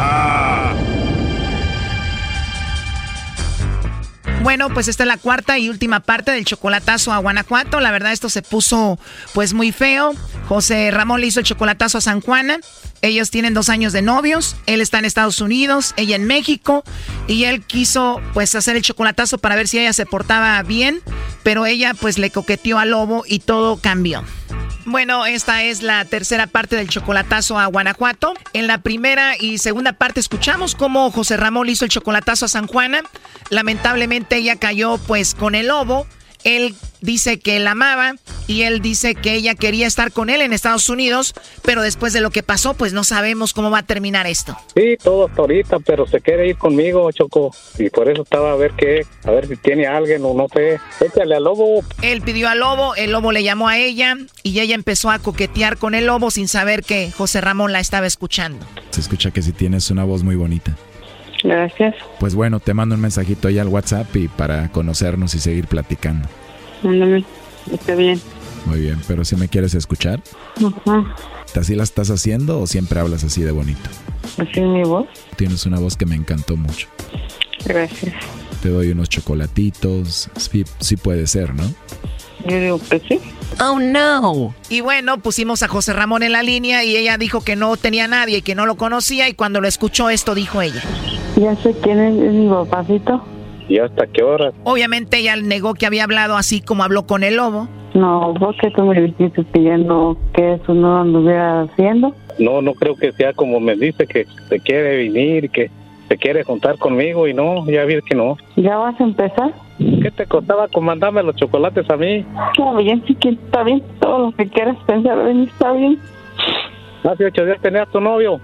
Bueno, pues esta es la cuarta y última parte del chocolatazo a Guanajuato. La verdad esto se puso pues muy feo. José Ramón le hizo el chocolatazo a San Juana. Ellos tienen dos años de novios. Él está en Estados Unidos, ella en México. Y él quiso pues hacer el chocolatazo para ver si ella se portaba bien. Pero ella pues le coqueteó al lobo y todo cambió. Bueno, esta es la tercera parte del chocolatazo a Guanajuato. En la primera y segunda parte escuchamos cómo José Ramón hizo el chocolatazo a San Juana. Lamentablemente ella cayó pues con el lobo. Él dice que la amaba y él dice que ella quería estar con él en Estados Unidos, pero después de lo que pasó, pues no sabemos cómo va a terminar esto. Sí, todo hasta ahorita, pero se quiere ir conmigo, Choco. Y por eso estaba a ver qué, a ver si tiene alguien o no sé. Échale al lobo. Él pidió al lobo, el lobo le llamó a ella y ella empezó a coquetear con el lobo sin saber que José Ramón la estaba escuchando. Se escucha que si tienes una voz muy bonita. Gracias. Pues bueno, te mando un mensajito ahí al WhatsApp y para conocernos y seguir platicando. Mándame. Está bien. Muy bien, pero si me quieres escuchar, Ajá. ¿así la estás haciendo o siempre hablas así de bonito? Así es mi voz. Tienes una voz que me encantó mucho. Gracias. Te doy unos chocolatitos. Sí, sí puede ser, ¿no? Yo digo que sí. Oh no. Y bueno, pusimos a José Ramón en la línea y ella dijo que no tenía nadie y que no lo conocía y cuando lo escuchó esto dijo ella. Ya sé quién es, es mi papacito. ¿Y hasta qué hora? Obviamente ella negó que había hablado así como habló con el lobo. No, porque tú me dijiste no, que eso no lo anduviera haciendo. No, no creo que sea como me dice que se quiere venir, que se quiere juntar conmigo y no, ya vi que no. ¿Ya vas a empezar? ¿Qué te costaba con mandarme los chocolates a mí? Está bien, sí que está bien. Todo lo que quieras pensar de mí está bien. Hace ocho días tenías tu novio.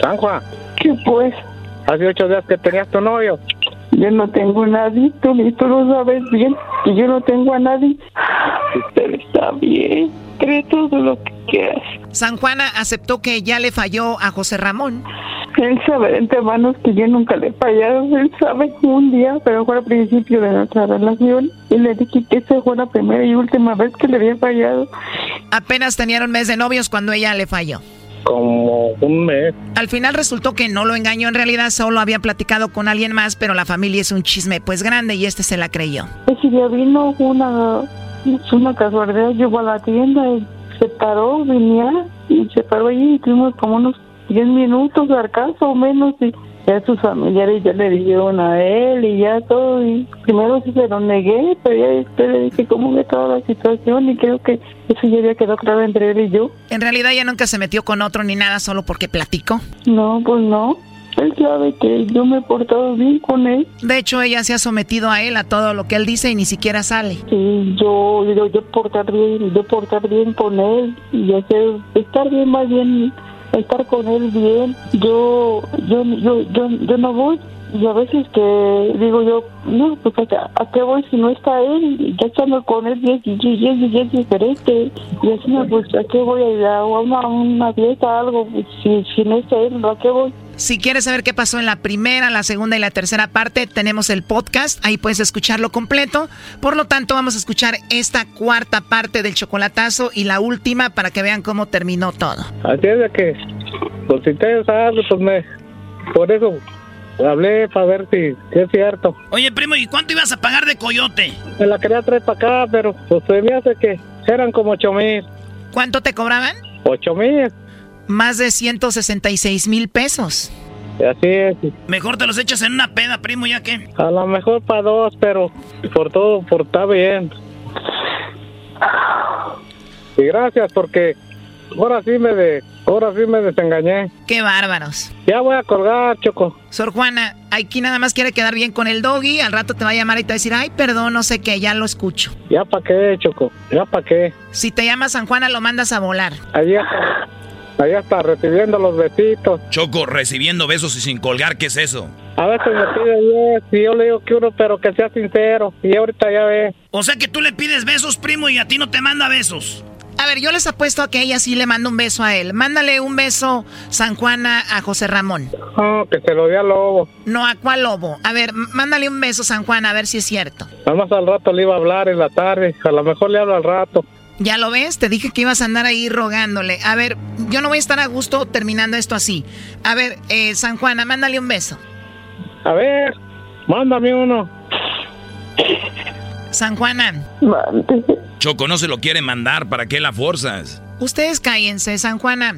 San Juan. ¿Qué pues? Hace ocho días que tenías tu novio. Yo no tengo a nadie, tú, tú lo sabes bien, que yo no tengo a nadie. Pero está bien, cree todo lo que quieras. San Juana aceptó que ya le falló a José Ramón. Él sabe de antemano que yo nunca le he fallado. Él sabe un día, pero fue al principio de nuestra relación. Y le dije que esa fue la primera y última vez que le había fallado. Apenas tenían un mes de novios cuando ella le falló. Como un mes. Al final resultó que no lo engañó, en realidad solo había platicado con alguien más, pero la familia es un chisme pues grande y este se la creyó. Ese día vino una, una casualidad, llegó a la tienda y se paró, venía y se paró ahí y tuvimos como unos 10 minutos caso o menos y ya sus familiares ya le dijeron a él y ya todo y primero sí se lo negué pero ya después le dije cómo ve toda la situación y creo que eso ya había quedado claro entre él y yo. En realidad ella nunca se metió con otro ni nada solo porque platicó. No, pues no. Él sabe que yo me he portado bien con él. De hecho, ella se ha sometido a él, a todo lo que él dice y ni siquiera sale. Sí, yo, yo, yo portar bien, yo portar bien con él y hacer, estar bien más bien, estar con él bien. Yo, yo, yo, yo, yo no voy y a veces que digo yo, no, pues ¿a, qué voy si no está él? Ya estando con él y es, y es, y es diferente. Y así, pues ¿a qué voy a ir a una, una fiesta, algo? Si, si no está él, ¿a qué voy? Si quieres saber qué pasó en la primera, la segunda y la tercera parte, tenemos el podcast, ahí puedes escucharlo completo. Por lo tanto, vamos a escuchar esta cuarta parte del chocolatazo y la última para que vean cómo terminó todo. Así es de que, pues si te sabes, pues me, por eso hablé para ver si, si, es cierto. Oye, primo, ¿y cuánto ibas a pagar de coyote? Me la quería traer para acá, pero pues se me hace que eran como ocho mil. ¿Cuánto te cobraban? Ocho mil. Más de 166 mil pesos. Así es. Mejor te los echas en una peda, primo, ya que. A lo mejor para dos, pero por todo, por está bien. Y gracias porque ahora sí me de, ahora sí me desengañé. Qué bárbaros. Ya voy a colgar, Choco. Sor Juana, aquí nada más quiere quedar bien con el doggy. Al rato te va a llamar y te va a decir, ay, perdón, no sé qué, ya lo escucho. Ya para qué, Choco. Ya para qué. Si te llama San Juana, lo mandas a volar. Allí está. Allá está recibiendo los besitos. Choco, recibiendo besos y sin colgar, ¿qué es eso? A veces me pide yes, y yo le digo que uno, pero que sea sincero. Y ahorita ya ve. O sea que tú le pides besos, primo, y a ti no te manda besos. A ver, yo les apuesto a que ella sí le manda un beso a él. Mándale un beso, San Juana, a José Ramón. No, que se lo dé al lobo. No, ¿a cuál lobo? A ver, mándale un beso, San Juan, a ver si es cierto. Nada más al rato le iba a hablar en la tarde. A lo mejor le hablo al rato. ¿Ya lo ves? Te dije que ibas a andar ahí rogándole. A ver, yo no voy a estar a gusto terminando esto así. A ver, eh, San Juana, mándale un beso. A ver, mándame uno. San Juana. Choco, no se lo quiere mandar, ¿para qué la forzas? Ustedes cállense, San Juana.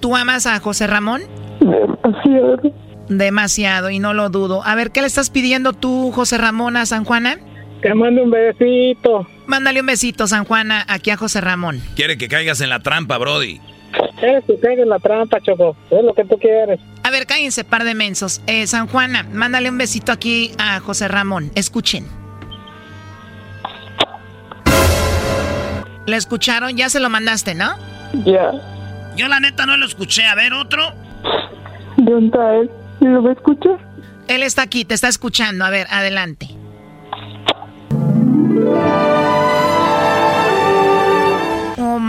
¿Tú amas a José Ramón? Demasiado. Demasiado, y no lo dudo. A ver, ¿qué le estás pidiendo tú, José Ramón, a San Juana? Que mande un besito. Mándale un besito, San Juana, aquí a José Ramón. Quiere que caigas en la trampa, Brody. Quieres que caiga en la trampa, Choco. Es lo que tú quieres. A ver, cállense, par de mensos. Eh, San Juana, mándale un besito aquí a José Ramón. Escuchen. ¿Le escucharon? Ya se lo mandaste, ¿no? Ya. Yo la neta no lo escuché. A ver, otro. ¿Dónde está él? ¿Lo va a escuchar? Él está aquí, te está escuchando. A ver, adelante.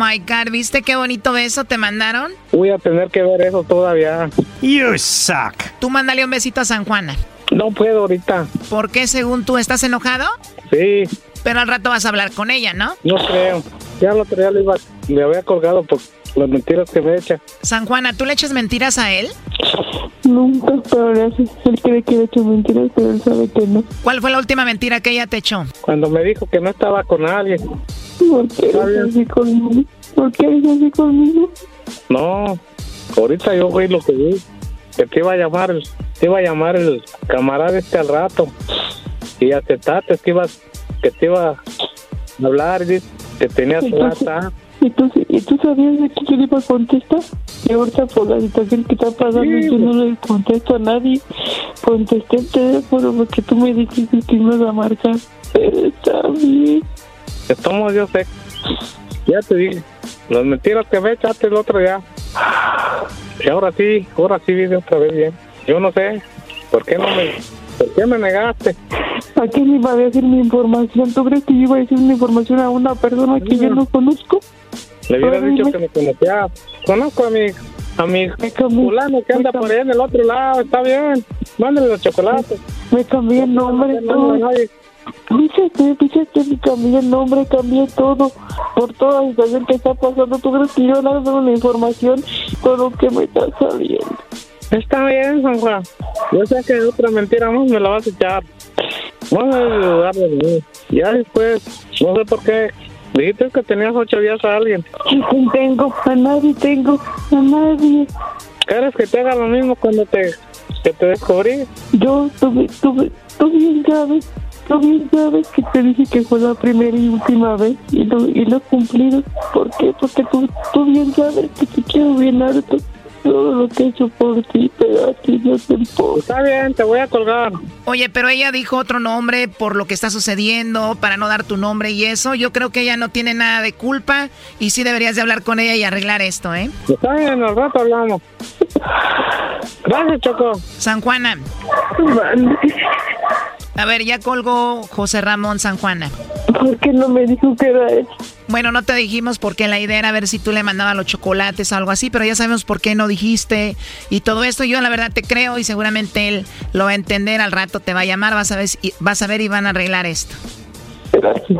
My god, ¿viste qué bonito beso te mandaron? Voy a tener que ver eso todavía. You suck. Tú mándale un besito a San Juana. No puedo ahorita. ¿Por qué, según tú, estás enojado? Sí. Pero al rato vas a hablar con ella, ¿no? No creo. Ya el otro día le, iba, le había colgado por las mentiras que me echa. San Juana, ¿tú le echas mentiras a él? Nunca, pero gracias. Él cree que le he hecho mentiras, pero él sabe que no. ¿Cuál fue la última mentira que ella te echó? Cuando me dijo que no estaba con alguien. ¿Por qué eres así conmigo? ¿Por qué eres así conmigo? No, ahorita yo voy lo que vi. Que te iba a llamar, te iba a llamar el camarada este al rato. Y aceptaste que ibas, que te iba a hablar, que tenías Entonces- plata. ¿Y tú, ¿Y tú sabías de que yo le iba a contestar? Y ahorita por la situación que está pasando yo no le contesto a nadie. Contesté el teléfono porque tú me dijiste que ibas a marcar. Pero está bien. Estamos, yo sé. Ya te dije. Las mentiras que me echaste el otro día. Y ahora sí, ahora sí vive otra vez bien. Yo no sé. ¿Por qué no me, por qué me negaste? ¿A quién le iba a decir mi información? ¿Tú crees que yo iba a decir mi información a una persona que yo no conozco? Le hubiera dicho que me conocía. Conozco a mi, a mi fulano que anda por ahí en el otro lado. Está bien. Mándale los chocolates. Me cambié el nombre, todo. Fíjate, fíjate que cambié el nombre, cambié todo. Por toda la situación que está pasando, ¿tú crees que yo no doy una información con lo que me está saliendo? Está bien, San Juan. Yo sé que otra mentira más me la vas a echar. Vamos a ayudarle a mí. Ya después, no sé por qué, Dijiste que tenías ocho días a alguien. ¿Quién tengo? A nadie tengo. A nadie. ¿Quieres que te haga lo mismo cuando te, que te descubrí? Yo, tú, tú, tú bien sabes, tú bien sabes que te dije que fue la primera y última vez y lo, y lo he cumplido. ¿Por qué? Porque tú, tú bien sabes que te quiero bien harto. Todo lo que he hecho por ti, pero a ti no te importa. Está bien, te voy a colgar. Oye, pero ella dijo otro nombre por lo que está sucediendo, para no dar tu nombre y eso. Yo creo que ella no tiene nada de culpa y sí deberías de hablar con ella y arreglar esto, ¿eh? Está bien, al rato hablamos. Gracias, Choco. San Juana. A ver, ya colgó José Ramón San Juana. ¿Por qué no me dijo que era él? Bueno, no te dijimos porque la idea era ver si tú le mandabas los chocolates o algo así, pero ya sabemos por qué no dijiste y todo esto. Yo la verdad te creo y seguramente él lo va a entender. Al rato te va a llamar, vas a ver, y- vas a ver y van a arreglar esto. Gracias.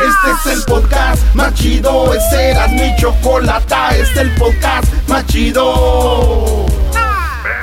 Este es el podcast más chido, es Erasmo y Chocolata, este es el podcast más chido.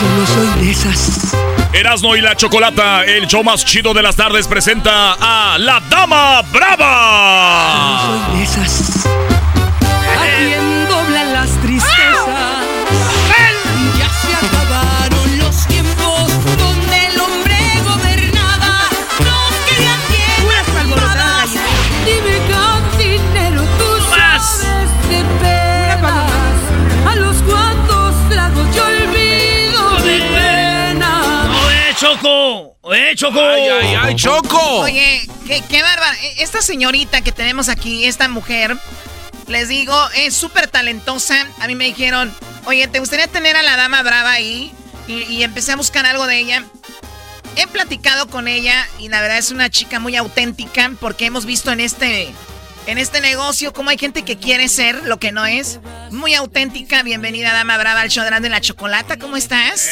Yo no soy de esas. Erasno y la Chocolata, el show más chido de las tardes, presenta a la Dama Brava. Soy de esas. A ¡Eh, Choco! ¡Ay, ay, ay, Choco! Oye, qué, qué bárbara. E- Esta señorita que tenemos aquí, esta mujer, les digo, es súper talentosa. A mí me dijeron, oye, ¿te gustaría tener a la dama brava ahí? Y, y empecé a buscar algo de ella. He platicado con ella y la verdad es una chica muy auténtica porque hemos visto en este, en este negocio cómo hay gente que quiere ser lo que no es. Muy auténtica. Bienvenida, dama brava, al show de la Chocolata. ¿Cómo estás?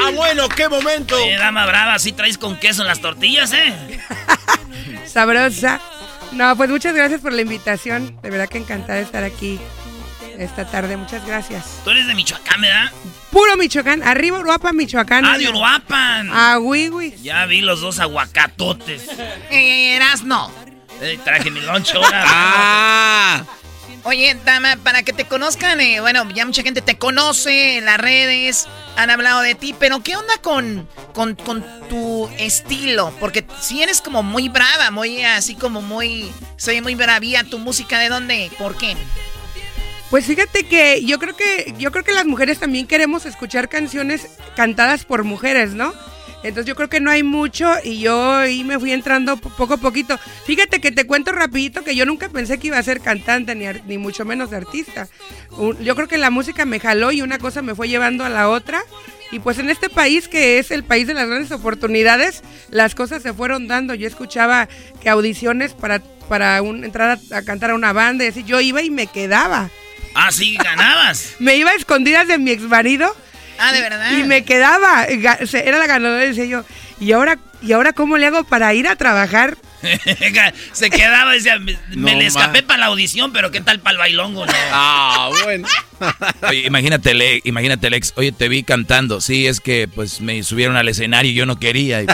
Ah, bueno, qué momento. Oye, dama brava, ¿sí traes con queso en las tortillas, eh? Sabrosa. No, pues muchas gracias por la invitación. De verdad que encantada de estar aquí esta tarde. Muchas gracias. Tú eres de Michoacán, ¿verdad? Puro Michoacán. Arriba Uruapan, Michoacán. Ah, de Uruapan. Ah. Ya vi los dos aguacatotes. Eh, Erasno. Eh, traje mi lonche ahora. Ah. Oye, dama, para que te conozcan, eh, bueno, ya mucha gente te conoce en las redes, han hablado de ti, pero ¿qué onda con, con, con tu estilo? Porque si eres como muy brava, muy así como muy, soy muy bravía, tu música, ¿de dónde? ¿Por qué? Pues fíjate que yo creo que yo creo que las mujeres también queremos escuchar canciones cantadas por mujeres, ¿no? Entonces yo creo que no hay mucho y yo ahí me fui entrando po- poco a poquito. Fíjate que te cuento rapidito que yo nunca pensé que iba a ser cantante ni, ni mucho menos artista. Yo creo que la música me jaló y una cosa me fue llevando a la otra. Y pues en este país que es el país de las grandes oportunidades, las cosas se fueron dando. Yo escuchaba que audiciones para, para un- entrar a, a cantar a una banda y así, yo iba y me quedaba. Ah, sí, ganabas. Me iba a escondidas de mi ex marido. Ah, de verdad. Y me quedaba. Era la ganadora y decía yo, ¿y ahora, ¿y ahora cómo le hago para ir a trabajar? Se quedaba, decía, me, me le escapé para la audición, pero ¿qué tal para el bailongo? No. Ah, bueno. Oye, imagínate, el- imagínate, Lex. Oye, te vi cantando. Sí, es que pues me subieron al escenario y yo no quería.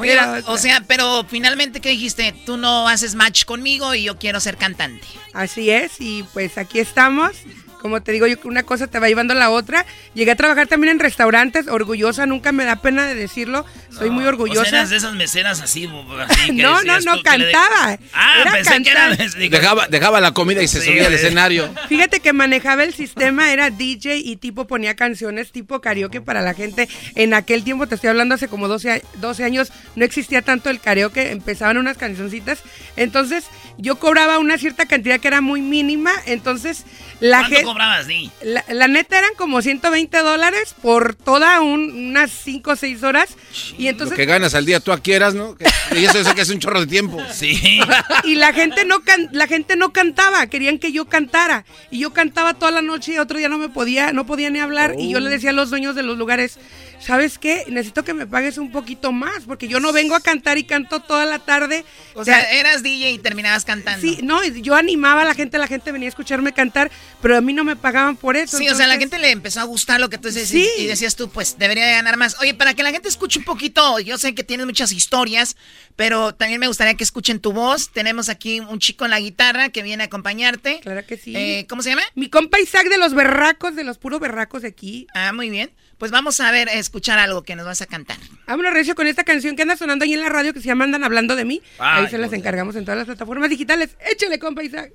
Oye, o sea, pero finalmente, ¿qué dijiste? Tú no haces match conmigo y yo quiero ser cantante. Así es, y pues aquí estamos. Como te digo, yo una cosa te va llevando a la otra. Llegué a trabajar también en restaurantes, orgullosa, nunca me da pena de decirlo. Soy muy O orgullosa. sea, eras de esas meseras así. así que no, no, no, tú que le de- cantaba. Ah, Era pensé que era... Dejaba, dejaba la comida y se Sí, subía al escenario. Fíjate que manejaba el sistema, era DJ y tipo ponía canciones tipo karaoke para la gente. En aquel tiempo, te estoy hablando hace como 12, a- 12 años, no existía tanto el karaoke, empezaban unas cancioncitas. Entonces, yo cobraba una cierta cantidad que era muy mínima. Entonces, la ¿Cuánto gente. cobrabas, Di? La, la neta eran como 120 dólares por toda un- unas 5 o 6 horas. Y Lo entonces. que ganas al día tú quieras, ¿no? Que- Y eso, eso que es un chorro de tiempo. Sí. y la gente no can- la gente no cantaba, querían que yo cantara y yo cantaba toda la noche y otro día no me podía, no podía ni hablar y yo le decía a los dueños de los lugares, ¿sabes qué? Necesito que me pagues un poquito más porque yo no vengo a cantar y canto toda la tarde. O sea, eras DJ y terminabas cantando. Sí, no, yo animaba a la gente, la gente venía a escucharme cantar, pero a mí no me pagaban por eso. Sí, o sea, la gente le empezó a gustar lo que tú decías Sí. y decías tú, pues debería de ganar más. Oye, para que la gente escuche un poquito, yo sé que tienes muchas historias, pero también me gustaría que escuchen tu voz. Tenemos aquí un chico en la guitarra que viene a acompañarte. Claro que sí. Eh, ¿Cómo se llama? Mi compa Isaac de los berracos, de los puros berracos de aquí. Ah, muy bien. Pues vamos a ver, a escuchar algo que nos vas a cantar. Vámonos, Recio, con esta canción que anda sonando ahí en la radio que se llama Andan Hablando de mí. Ay, ahí se las encargamos en todas las plataformas digitales. Échale, compa Isaac.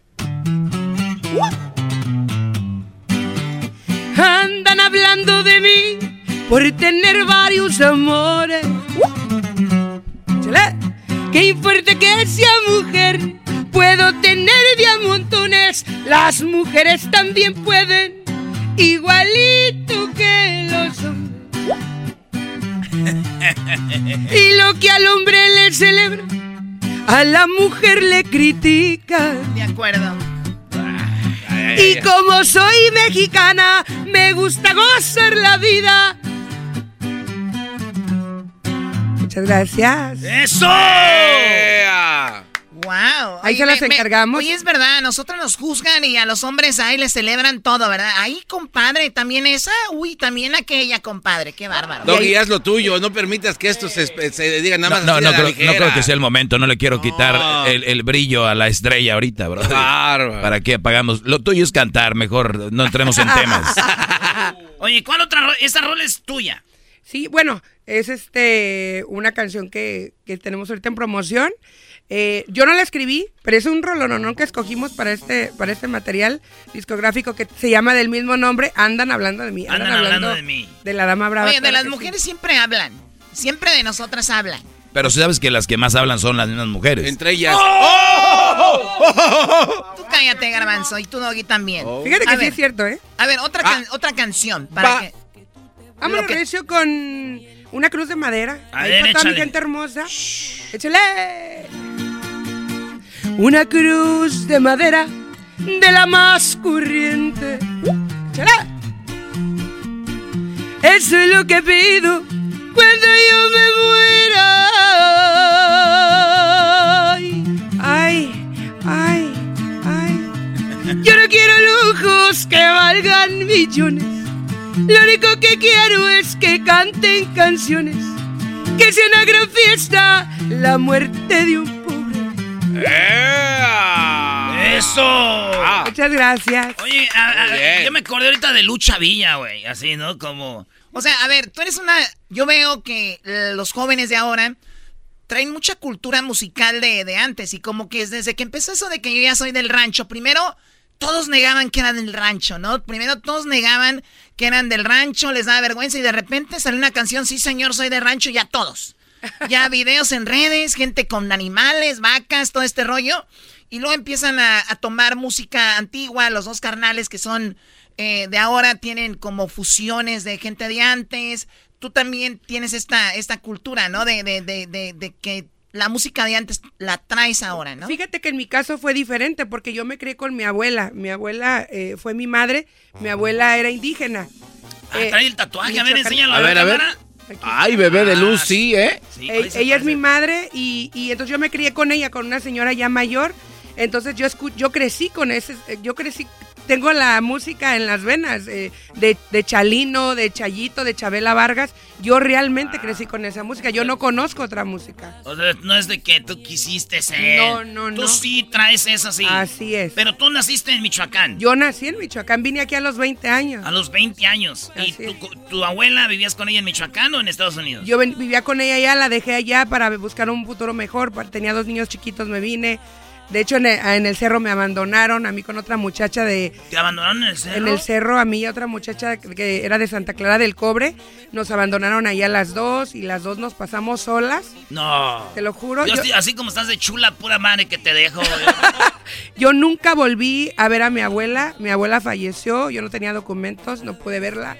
Andan hablando de mí por tener varios amores. Échale. Qué fuerte que sea mujer. Puedo tener de a montones. Las mujeres también pueden. Igualito que los hombres. Y lo que al hombre le celebra, a la mujer le critica. De acuerdo. Y como soy mexicana, me gusta gozar la vida. Muchas gracias. ¡Eso! Wow. Ahí se las encargamos. Oye, es verdad, a nosotros nos juzgan y a los hombres ahí les celebran todo, ¿verdad? Ahí, compadre, también esa, uy, también aquella, compadre, qué bárbaro. Doggy, haz lo tuyo. No permitas que esto se, se diga nada No, más. no, no creo, no creo que sea el momento. No le quiero quitar el, el brillo a la estrella ahorita, bro. Bárbaro. ¿Para qué apagamos? Lo tuyo es cantar, mejor no entremos en temas. Oye, ¿cuál otra ro- Esa rola es tuya. Sí, bueno, es este una canción que, que tenemos ahorita en promoción. Eh, yo no la escribí, pero es un rolononón que escogimos para este, para este material discográfico que se llama del mismo nombre, Andan hablando de mí. Andan hablando de mí. De la dama brava. Oye, de las sí. mujeres siempre hablan. Siempre de nosotras hablan. Pero si sabes que las que más hablan son las mismas mujeres. Entre ellas. Tú cállate, garbanzo, y tú, Doggy, también. Fíjate A que sí ver, es cierto, ¿eh? A ver, otra, can- otra canción. Para Va. que... Vámonos, Lo que- Recio, con una cruz de madera. A Ahí ver, toda mi gente hermosa. ¡Échale! Una cruz de madera de la más corriente. ¡Échale! Eso es lo que pido cuando yo me muera. Ay, ay, ay. Yo no quiero lujos que valgan millones. Lo único que quiero es que canten canciones. Que sea una gran fiesta la muerte de un pobre. ¡Eso! Muchas gracias. Oye, a- a- yo me acordé ahorita de Lucha Villa, güey. Así, ¿no? Como... O sea, a ver, tú eres una... Yo veo que eh, los jóvenes de ahora traen mucha cultura musical de, de antes y como que desde que empezó eso de que yo ya soy del rancho, primero todos negaban que eran del rancho, ¿no? Primero todos negaban que eran del rancho, les daba vergüenza y de repente salió una canción, sí señor, soy del rancho, ya todos. Ya videos en redes, gente con animales, vacas, todo este rollo. Y luego empiezan a, a tomar música antigua, los dos carnales que son eh, de ahora tienen como fusiones de gente de antes. Tú también tienes esta, esta cultura, ¿no? De, de, de, de, de que la música de antes la traes ahora, ¿no? Fíjate que en mi caso fue diferente porque yo me crié con mi abuela. Mi abuela eh, fue mi madre. Mi abuela era indígena. Ah, Eh, trae el tatuaje. A ver, enséñalo A ver, la a ver. Ay, bebé de luz, sí, ¿eh? E- ella es mi madre y, y entonces yo me crié con ella, con una señora ya mayor. Entonces yo escu- yo crecí con ese, yo crecí tengo la música en las venas, eh, de, de Chalino, de Chayito, de Chabela Vargas. Yo realmente crecí con esa música. Yo no conozco otra música. O sea, no es de que tú quisiste ser. No, no, no. Tú sí traes eso así. Así es. Pero tú naciste en Michoacán. Yo nací en Michoacán, vine aquí a los 20 años. A los 20 años. ¿Y tu, tu abuela vivías con ella en Michoacán o en Estados Unidos? Yo ven- vivía con ella allá, la dejé allá para buscar un futuro mejor. Tenía dos niños chiquitos, me vine. De hecho, en el, en el cerro me abandonaron, a mí con otra muchacha de... ¿Te abandonaron en el cerro? En el cerro, a mí y a otra muchacha que era de Santa Clara del Cobre. Nos abandonaron ahí a las dos y las dos nos pasamos solas. No. Te lo juro. Yo yo- estoy- así como estás de chula, pura madre que te dejo. Yo nunca volví a ver a mi abuela. Mi abuela falleció, yo no tenía documentos, no pude verla.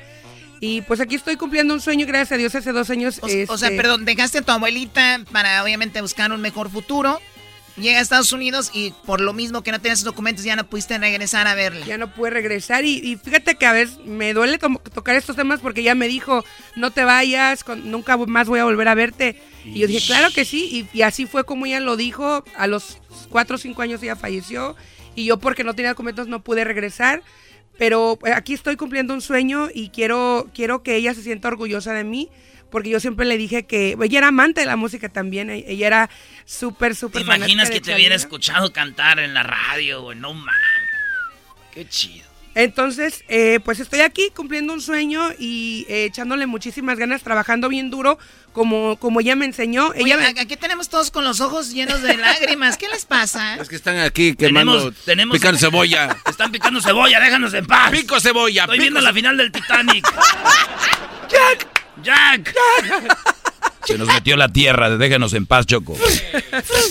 Y pues aquí estoy cumpliendo un sueño, gracias a Dios, hace dos años. O, o sea, este, perdón, dejaste a tu abuelita para obviamente buscar un mejor futuro. Llega a Estados Unidos y por lo mismo que no tenías documentos ya no pudiste regresar a verla. Ya no pude regresar y, fíjate que a veces me duele tocar estos temas porque ya me dijo, no te vayas, nunca más voy a volver a verte. Y yo dije, claro que sí, y, así fue como ella lo dijo, a los cuatro o cinco años ella falleció y yo porque no tenía documentos no pude regresar. Pero eh, aquí estoy cumpliendo un sueño y quiero, quiero que ella se sienta orgullosa de mí, porque yo siempre le dije que ella era amante de la música también, e- ella era súper, ¿Te súper imaginas fanática que te hubiera escuchado cantar en la radio, güey? No mames. Qué chido. Entonces, eh, pues estoy aquí cumpliendo un sueño y eh, echándole muchísimas ganas, trabajando bien duro, como, como ella me enseñó. Oye, Ella me- a- aquí tenemos todos con los ojos llenos de lágrimas. ¿Qué les pasa? Es que están aquí quemando, Tenemos- tenemos- picando cebolla. Están picando cebolla, déjanos en paz. Pico cebolla, Estoy pico viendo la final del Titanic. ¡Jack! ¡Jack! Se nos metió la tierra, déjenos en paz, Choco.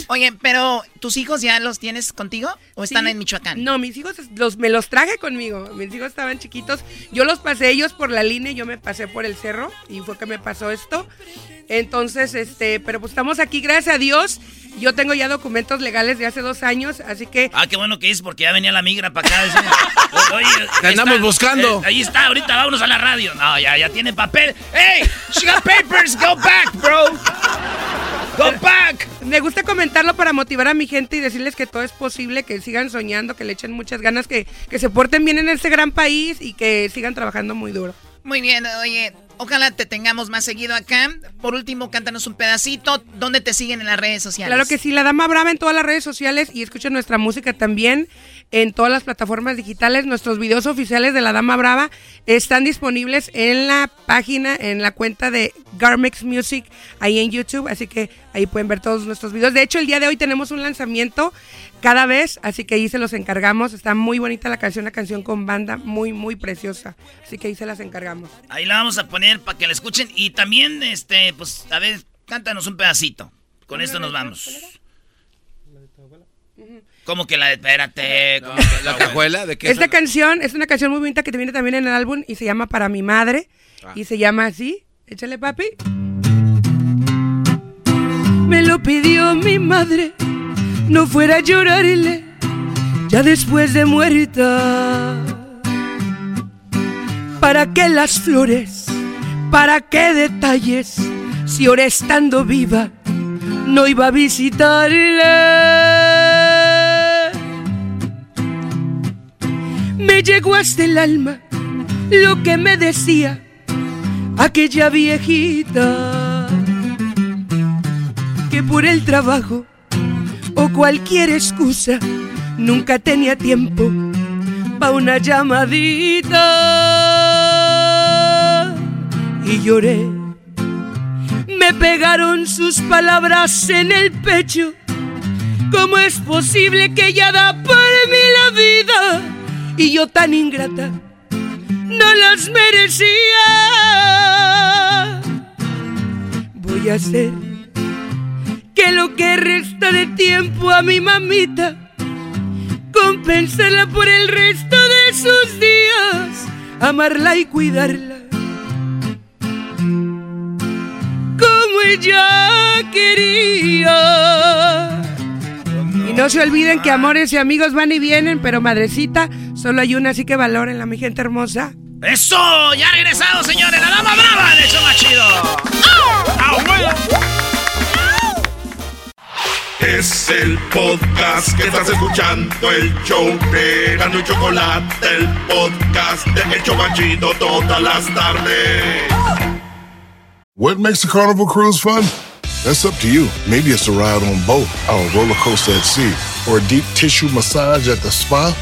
Oye, pero ¿tus hijos ya los tienes contigo o están Sí. en Michoacán? No, mis hijos los, me los traje conmigo. Mis hijos estaban chiquitos. Yo los pasé ellos por la línea, y yo me pasé por el cerro y fue que me pasó esto. Entonces, este, pero pues estamos aquí, gracias a Dios. Yo tengo ya documentos legales de hace dos años, así que Ah, qué bueno que es porque ya venía la migra para acá. decía, Oye, Te andamos está, buscando. eh, ahí está, ahorita vámonos a la radio. No, ya, ya tiene papel. ¡Hey! She got papers, go back, bro. Go back. Me gusta comentarlo para motivar a mi gente y decirles que todo es posible, que sigan soñando, que le echen muchas ganas, que, que se porten bien en este gran país y que sigan trabajando muy duro. Muy bien, oye, ojalá te tengamos más seguido acá. Por último, cántanos un pedacito. ¿Dónde te siguen en las redes sociales? Claro que sí, La Dama Brava en todas las redes sociales y escuchen nuestra música también en todas las plataformas digitales. Nuestros videos oficiales de La Dama Brava están disponibles en la página, en la cuenta de Garmex Music, ahí en YouTube, así que ahí pueden ver todos nuestros videos. De hecho, el día de hoy tenemos un lanzamiento cada vez, así que ahí se los encargamos. Está muy bonita la canción, una canción con banda muy, muy preciosa, así que ahí se las encargamos. Ahí la vamos a poner para que la escuchen. Y también, este, pues, a ver, cántanos un pedacito. Con esto nos vamos. ¿Cómo que la de espérate? ¿Cómo que ¿La cajuela? ¿De qué? Esta canción es una canción muy bonita que te viene también en el álbum y se llama Para mi madre. Y se llama así. Échale, papi. Me lo pidió mi madre, no fuera a llorarle, ya después de muerta. ¿Para qué las flores? ¿Para qué detalles? Si ahora estando viva no iba a visitarle. Me llegó hasta el alma lo que me decía aquella viejita que por el trabajo o cualquier excusa nunca tenía tiempo pa' una llamadita y lloré. Me pegaron sus palabras en el pecho. ¿Cómo es posible que ella da por mí la vida y yo tan ingrata no las merecía? Voy a hacer que lo que resta de tiempo a mi mamita compensarla por el resto de sus días, amarla y cuidarla como ella quería. Y no se olviden que amores y amigos van y vienen, pero madrecita, solo hay una, así que valórenla, mi gente hermosa. ¡Eso! ¡Ya ha regresado, señores! ¡La dama brava de hecho más chido! Es el podcast que estás escuchando, el show de Gano y Chocolate, el podcast de Hecho todas las tardes. What makes a carnival cruise fun? That's up to you. Maybe it's a ride on boat, a roller coaster at sea, or a deep tissue massage at the spa.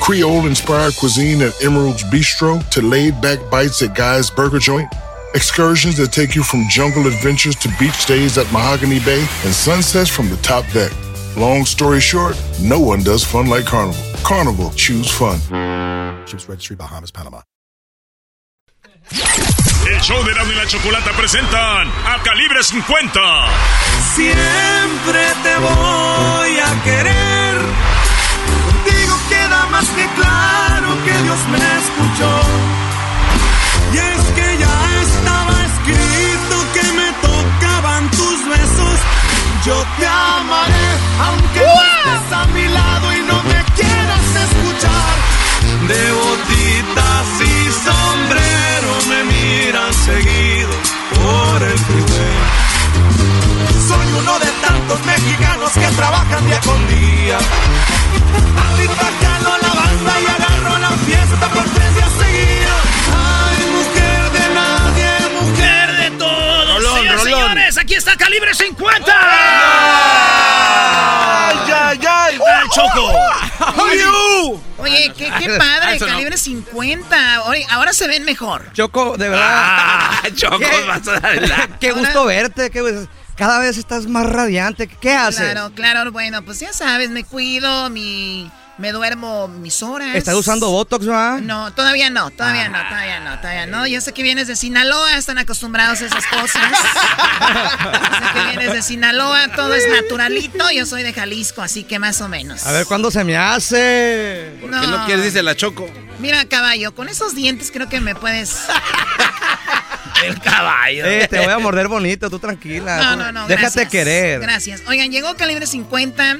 Creole inspired cuisine at Emerald's Bistro to laid back bites at Guy's Burger Joint. Excursions that take you from jungle adventures to beach stays at Mahogany Bay and sunsets from the top deck. Long story short, no one does fun like Carnival. Carnival, choose fun. Ships Registry, Bahamas, Panama. El show de Erasmo y la Chocolata presentan a Calibre 50. Siempre te voy a querer. Contigo queda más que claro que Dios me escuchó. Y es que Yo te amaré, aunque no estés a mi lado y no me quieras escuchar. De botitas y sombrero me miran seguido por el freeway. Soy uno de tantos mexicanos que trabajan día con día. Ahorita jalo la banda y agarro la fiesta por tres días seguidos. Rolón, señores, aquí está Calibre 50. ¡Ay, ay, ay! ¡Está el Choco! Oye, qué, qué padre, Eso no. calibre 50. Oye, ahora se ven mejor. Choco, de verdad. Ah, Choco, ¿Qué? vas a dar Qué gusto verte, qué, cada vez estás más radiante. ¿Qué haces? Claro, claro, bueno, pues ya sabes, me cuido, mi, me duermo mis horas. ¿Estás usando Botox, va? No, todavía no, todavía no, todavía no, todavía no. Yo sé que vienes de Sinaloa, están acostumbrados a esas cosas. Yo sé que vienes de Sinaloa, todo es naturalito. Yo soy de Jalisco, así que más o menos. A ver cuándo se me hace. ¿Por qué no quieres? Dice la Choco. Mira, caballo, con esos dientes creo que me puedes. El caballo. Eh, te voy a morder bonito, tú tranquila. No, no, no. Déjate gracias. querer. Gracias. Oigan, llegó calibre 50.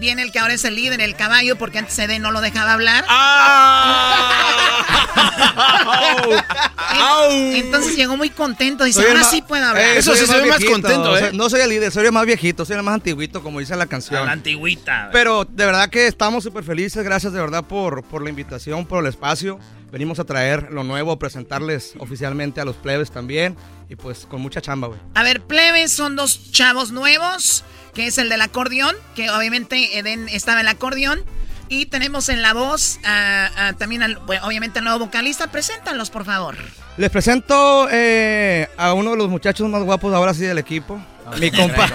Viene el que ahora es el líder, el caballo, porque antes CD no lo dejaba hablar. Entonces llegó muy contento. Dice, Soy ahora más- sí puedo hablar. Eh, soy el más viejito, contento, ¿eh? soy- No soy el líder, soy el más viejito, soy el más antiguito, como dice la canción. La antigüita. Pero de verdad que estamos súper felices, gracias de verdad por, por la invitación, por el espacio. Venimos a traer lo nuevo, presentarles oficialmente a los plebes también. Y pues con mucha chamba, güey. A ver, plebes son dos chavos nuevos, que es el del acordeón, que obviamente Eden estaba en el acordeón. Y tenemos en la voz a- a también, al, bueno, obviamente, al nuevo vocalista. Preséntalos, por favor. Les presento eh, a uno de los muchachos más guapos ahora sí del equipo. Mi compa.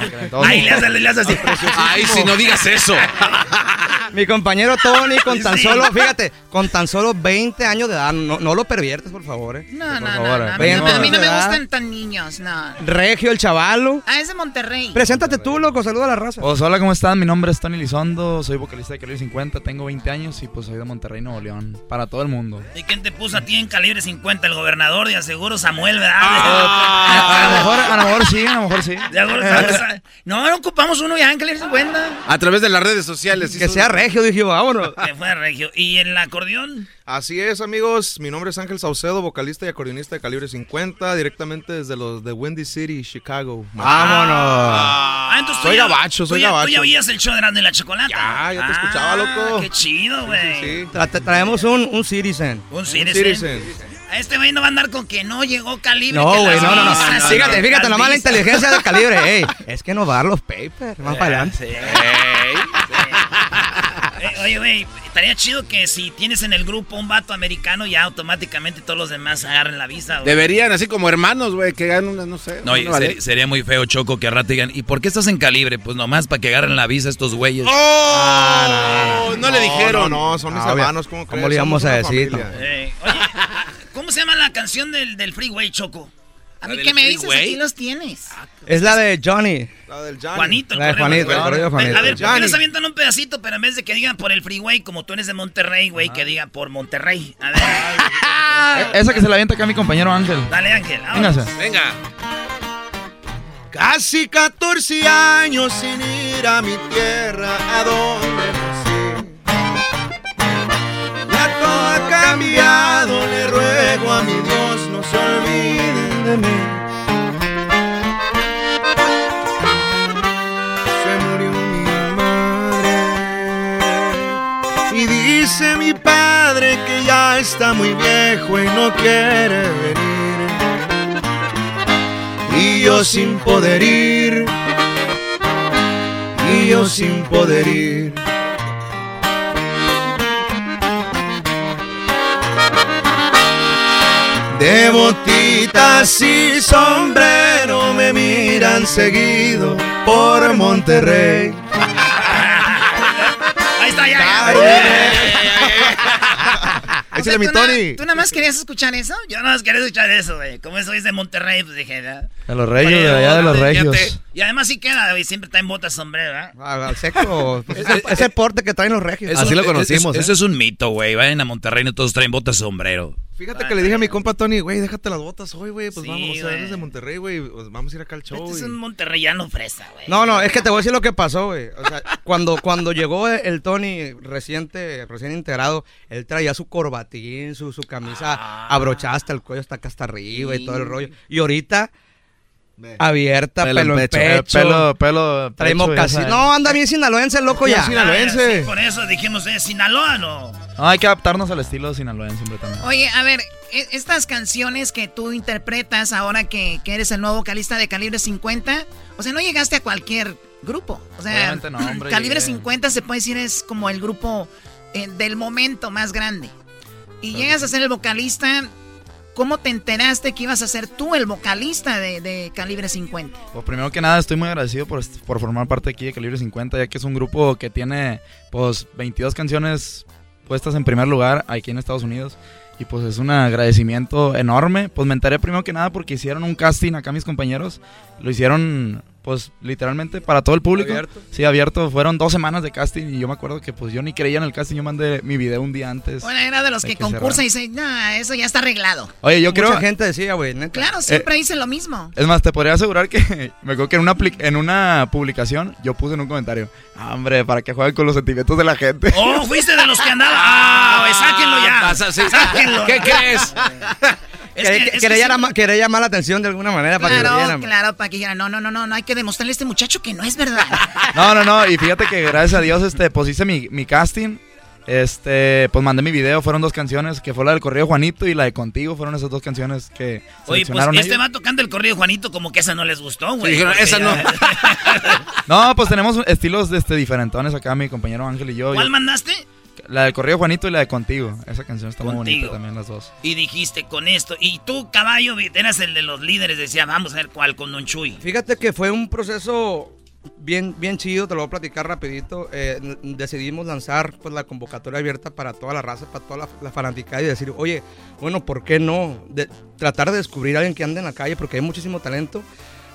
Ay, le le haces así. Ay, si no digas eso. Mi compañero Tony, con tan solo, fíjate, con tan solo 20 años de edad. No, no lo perviertes, por favor. eh. No, Por no, favor, no, no. eh. A mí, 20 no, a mí no años me gustan tan niños, no. Regio, el chavalo. Ah, es de Monterrey. Preséntate tú, loco. Saluda a la raza. Pues hola, ¿cómo están? Mi nombre es Tony Lizondo, soy vocalista de Calibre 50, tengo 20 años y pues soy de Monterrey, Nuevo León, para todo el mundo. ¿Y quién te puso a ti en calibre 50? El gobernador de aseguro Samuel, ¿verdad? A lo mejor, a lo mejor sí, a lo mejor sí. No, no ocupamos uno ya en calibre 50. A través de las redes sociales. Que sea regio, dije, vámonos. Que fue regio. ¿Y el acordeón? Así es, amigos. Mi nombre es Ángel Saucedo, vocalista y acordeonista de Calibre 50, directamente desde los de Windy City, Chicago. Vámonos. Ah, entonces tú soy ya- gabacho, soy tú ya- gabacho. Tú ya oías el show de Grande la Chocolata. Ya, ya te Ah, escuchaba, loco. Qué chido, güey. Tra- te traemos un, un Citizen. Un Citizen. A este güey no va a andar con que no llegó calibre. No, güey, no, no, no. Fíjate, fíjate, nomás la inteligencia del calibre. Ey, es que no va a dar los papers. Más para adelante. Eh, Oye, güey, estaría chido que si tienes en el grupo un vato americano, ya automáticamente todos los demás agarren la visa. güey. Deberían, así como hermanos, güey, que ganan una, no sé. No, vale. ser- sería muy feo, Choco, que al rato digan, ¿y por qué estás en calibre? Pues nomás para que agarren la visa estos güeyes. ¡Oh! no, le dijeron. No, no, son mis Ah, hermanos, ¿cómo le íbamos Somos a decir? Eh, oye, ¿cómo se llama la canción del, del Freeway, Choco? A mí ¿La qué me dices, aquí los tienes. Es la de Johnny. La del Johnny. Juanito, La de Juanito, güey. el correo de Juanito. A ver, ¿por qué Johnny. no se avientan un pedacito, pero en vez de que digan por el freeway, como tú eres de Monterrey, güey, que diga por Monterrey? A ver, Esa que se la avienta acá mi compañero Ángel. dale, Ángel. vámonos. Véngase. Venga. Casi 14 años sin ir a mi tierra, a donde nací. Ya todo ha cambiado, le ruego a mi Dios, no se olviden se murió mi madre y dice mi padre que ya está muy viejo y no quiere venir. Y yo sin poder ir, y yo sin poder ir. De botitas y sombrero me miran seguido por Monterrey. Ahí está, ya. ya. O sea, mi ¿tú, na- Tony. ¿Tú nada más querías escuchar eso? Yo no más quería escuchar eso, güey. Como eso es de Monterrey, pues dije, ¿verdad? De los regios, de allá de los regios. Y además sí queda, güey. Siempre está en botas sombrero, ¿verdad? Ah, Al seco. pues, ese, ese porte que traen los regios. Eso- es- es- Eso es un mito, güey. Vayan a Monterrey, no todos traen botas sombrero. Fíjate que le dije a mi compa Tony, güey, déjate las botas hoy, güey. Pues Sí, vamos, o sea, güey. eres de Monterrey, güey. pues vamos a ir acá al show. Este es un monterreyano fresa, güey. No, no, es que te voy a decir lo que pasó, güey. O sea, cuando, cuando llegó el Tony reciente, recién integrado, él traía su corbatín, su, su camisa Ah. abrochada hasta el cuello, hasta acá hasta arriba y todo el rollo. Y ahorita, abierta, pelo, Pelo en en pecho. pecho. Eh, pelo- pelo, Traemos casi. No, anda bien sinaloense, loco ya. Ah, sí, por eso dijimos, ¿eh? Sinaloa, ¿no? No, hay que adaptarnos al estilo sinaloense siempre también. Oye, a ver, e- estas canciones que tú interpretas ahora que, que eres el nuevo vocalista de Calibre 50, o sea, no llegaste a cualquier grupo. O sea, Obviamente no, hombre, Calibre llegué. 50 se puede decir es como el grupo eh, del momento más grande. Y llegas a ser el vocalista, ¿cómo te enteraste que ibas a ser tú el vocalista de, de Calibre 50? Pues primero que nada estoy muy agradecido por, por formar parte aquí de Calibre 50, ya que es un grupo que tiene pues 22 canciones puestas en primer lugar aquí en Estados Unidos. Y pues es un agradecimiento enorme. Pues me enteré primero que nada porque hicieron un casting acá mis compañeros. Lo hicieron pues literalmente para todo el público. ¿Abierto? Sí, abierto. Fueron dos semanas de casting y yo me acuerdo que pues yo ni creía en el casting. Yo mandé mi video un día antes. Bueno, era de los que, que concursan y dicen, no, eso ya está arreglado. Oye, yo Mucha creo... gente decía, güey. Claro, siempre dicen lo mismo. Es más, te podría asegurar que me acuerdo que en una, en una publicación yo puse en un comentario, "Ah, hombre, para que jueguen con los sentimientos de la gente. Oh, fuiste de los que andaban. Ah, güey, sáquenlo ya. pasa, sí. Sáquenlo. ¿Qué crees? Es Quería- que- quería, sí- llamar, quería llamar la atención de alguna manera para que lo Claro, vieran. claro, para que dijeran, no, no, no, no, no hay que demostrarle a este muchacho que no es verdad. No, no, no, y fíjate que gracias a Dios este, pues hice mi, mi casting, este, pues mandé mi video, fueron dos canciones, que fue la del Correo Juanito y la de Contigo, fueron esas dos canciones que Oye, pues este ellos. va tocando el corrido Juanito como que esa no les gustó, güey. "Esa ya- No, pues tenemos estilos este, diferentones acá, mi compañero Ángel y yo. ¿Cuál Yo- mandaste? La del Correo Juanito y la de Contigo, esa canción está muy Contigo. bonita también las dos. Y dijiste con esto. Y tú, caballo, eras el de los líderes. Decía, vamos a ver cuál con Don Chuy. Fíjate que fue un proceso bien, bien chido, te lo voy a platicar rapidito. Eh, decidimos lanzar pues, la convocatoria abierta para toda la raza, para toda la, la fanaticada y decir, oye, bueno, ¿por qué no? De- tratar de descubrir a alguien que ande en la calle porque hay muchísimo talento.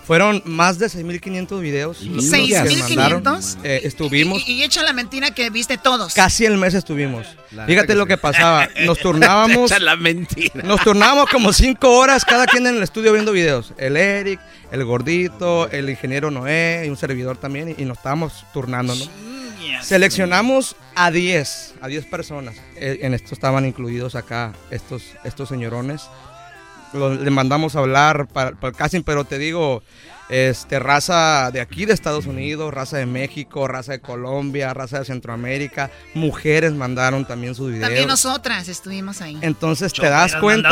Fueron más de 6.500 videos. los que mandaron. ¿6.500? Eh, estuvimos, Y, y echa la mentira que viste todos. casi el mes estuvimos. La Fíjate que lo que pasaba. Nos turnábamos. Echa la mentira. Nos turnábamos como cinco horas cada quien en el estudio viendo videos. El Eric, el gordito, el ingeniero Noé y un servidor también. Y, y nos estábamos turnando, ¿no? Seleccionamos a 10, a 10 personas. Eh, en esto estaban incluidos acá estos, estos señorones. Lo- le mandamos a hablar para, para el casting, pero te digo, este, raza de aquí de Estados Unidos, raza de México, raza de Colombia, raza de Centroamérica, mujeres mandaron también sus videos. También nosotras estuvimos ahí. Entonces te das cuenta,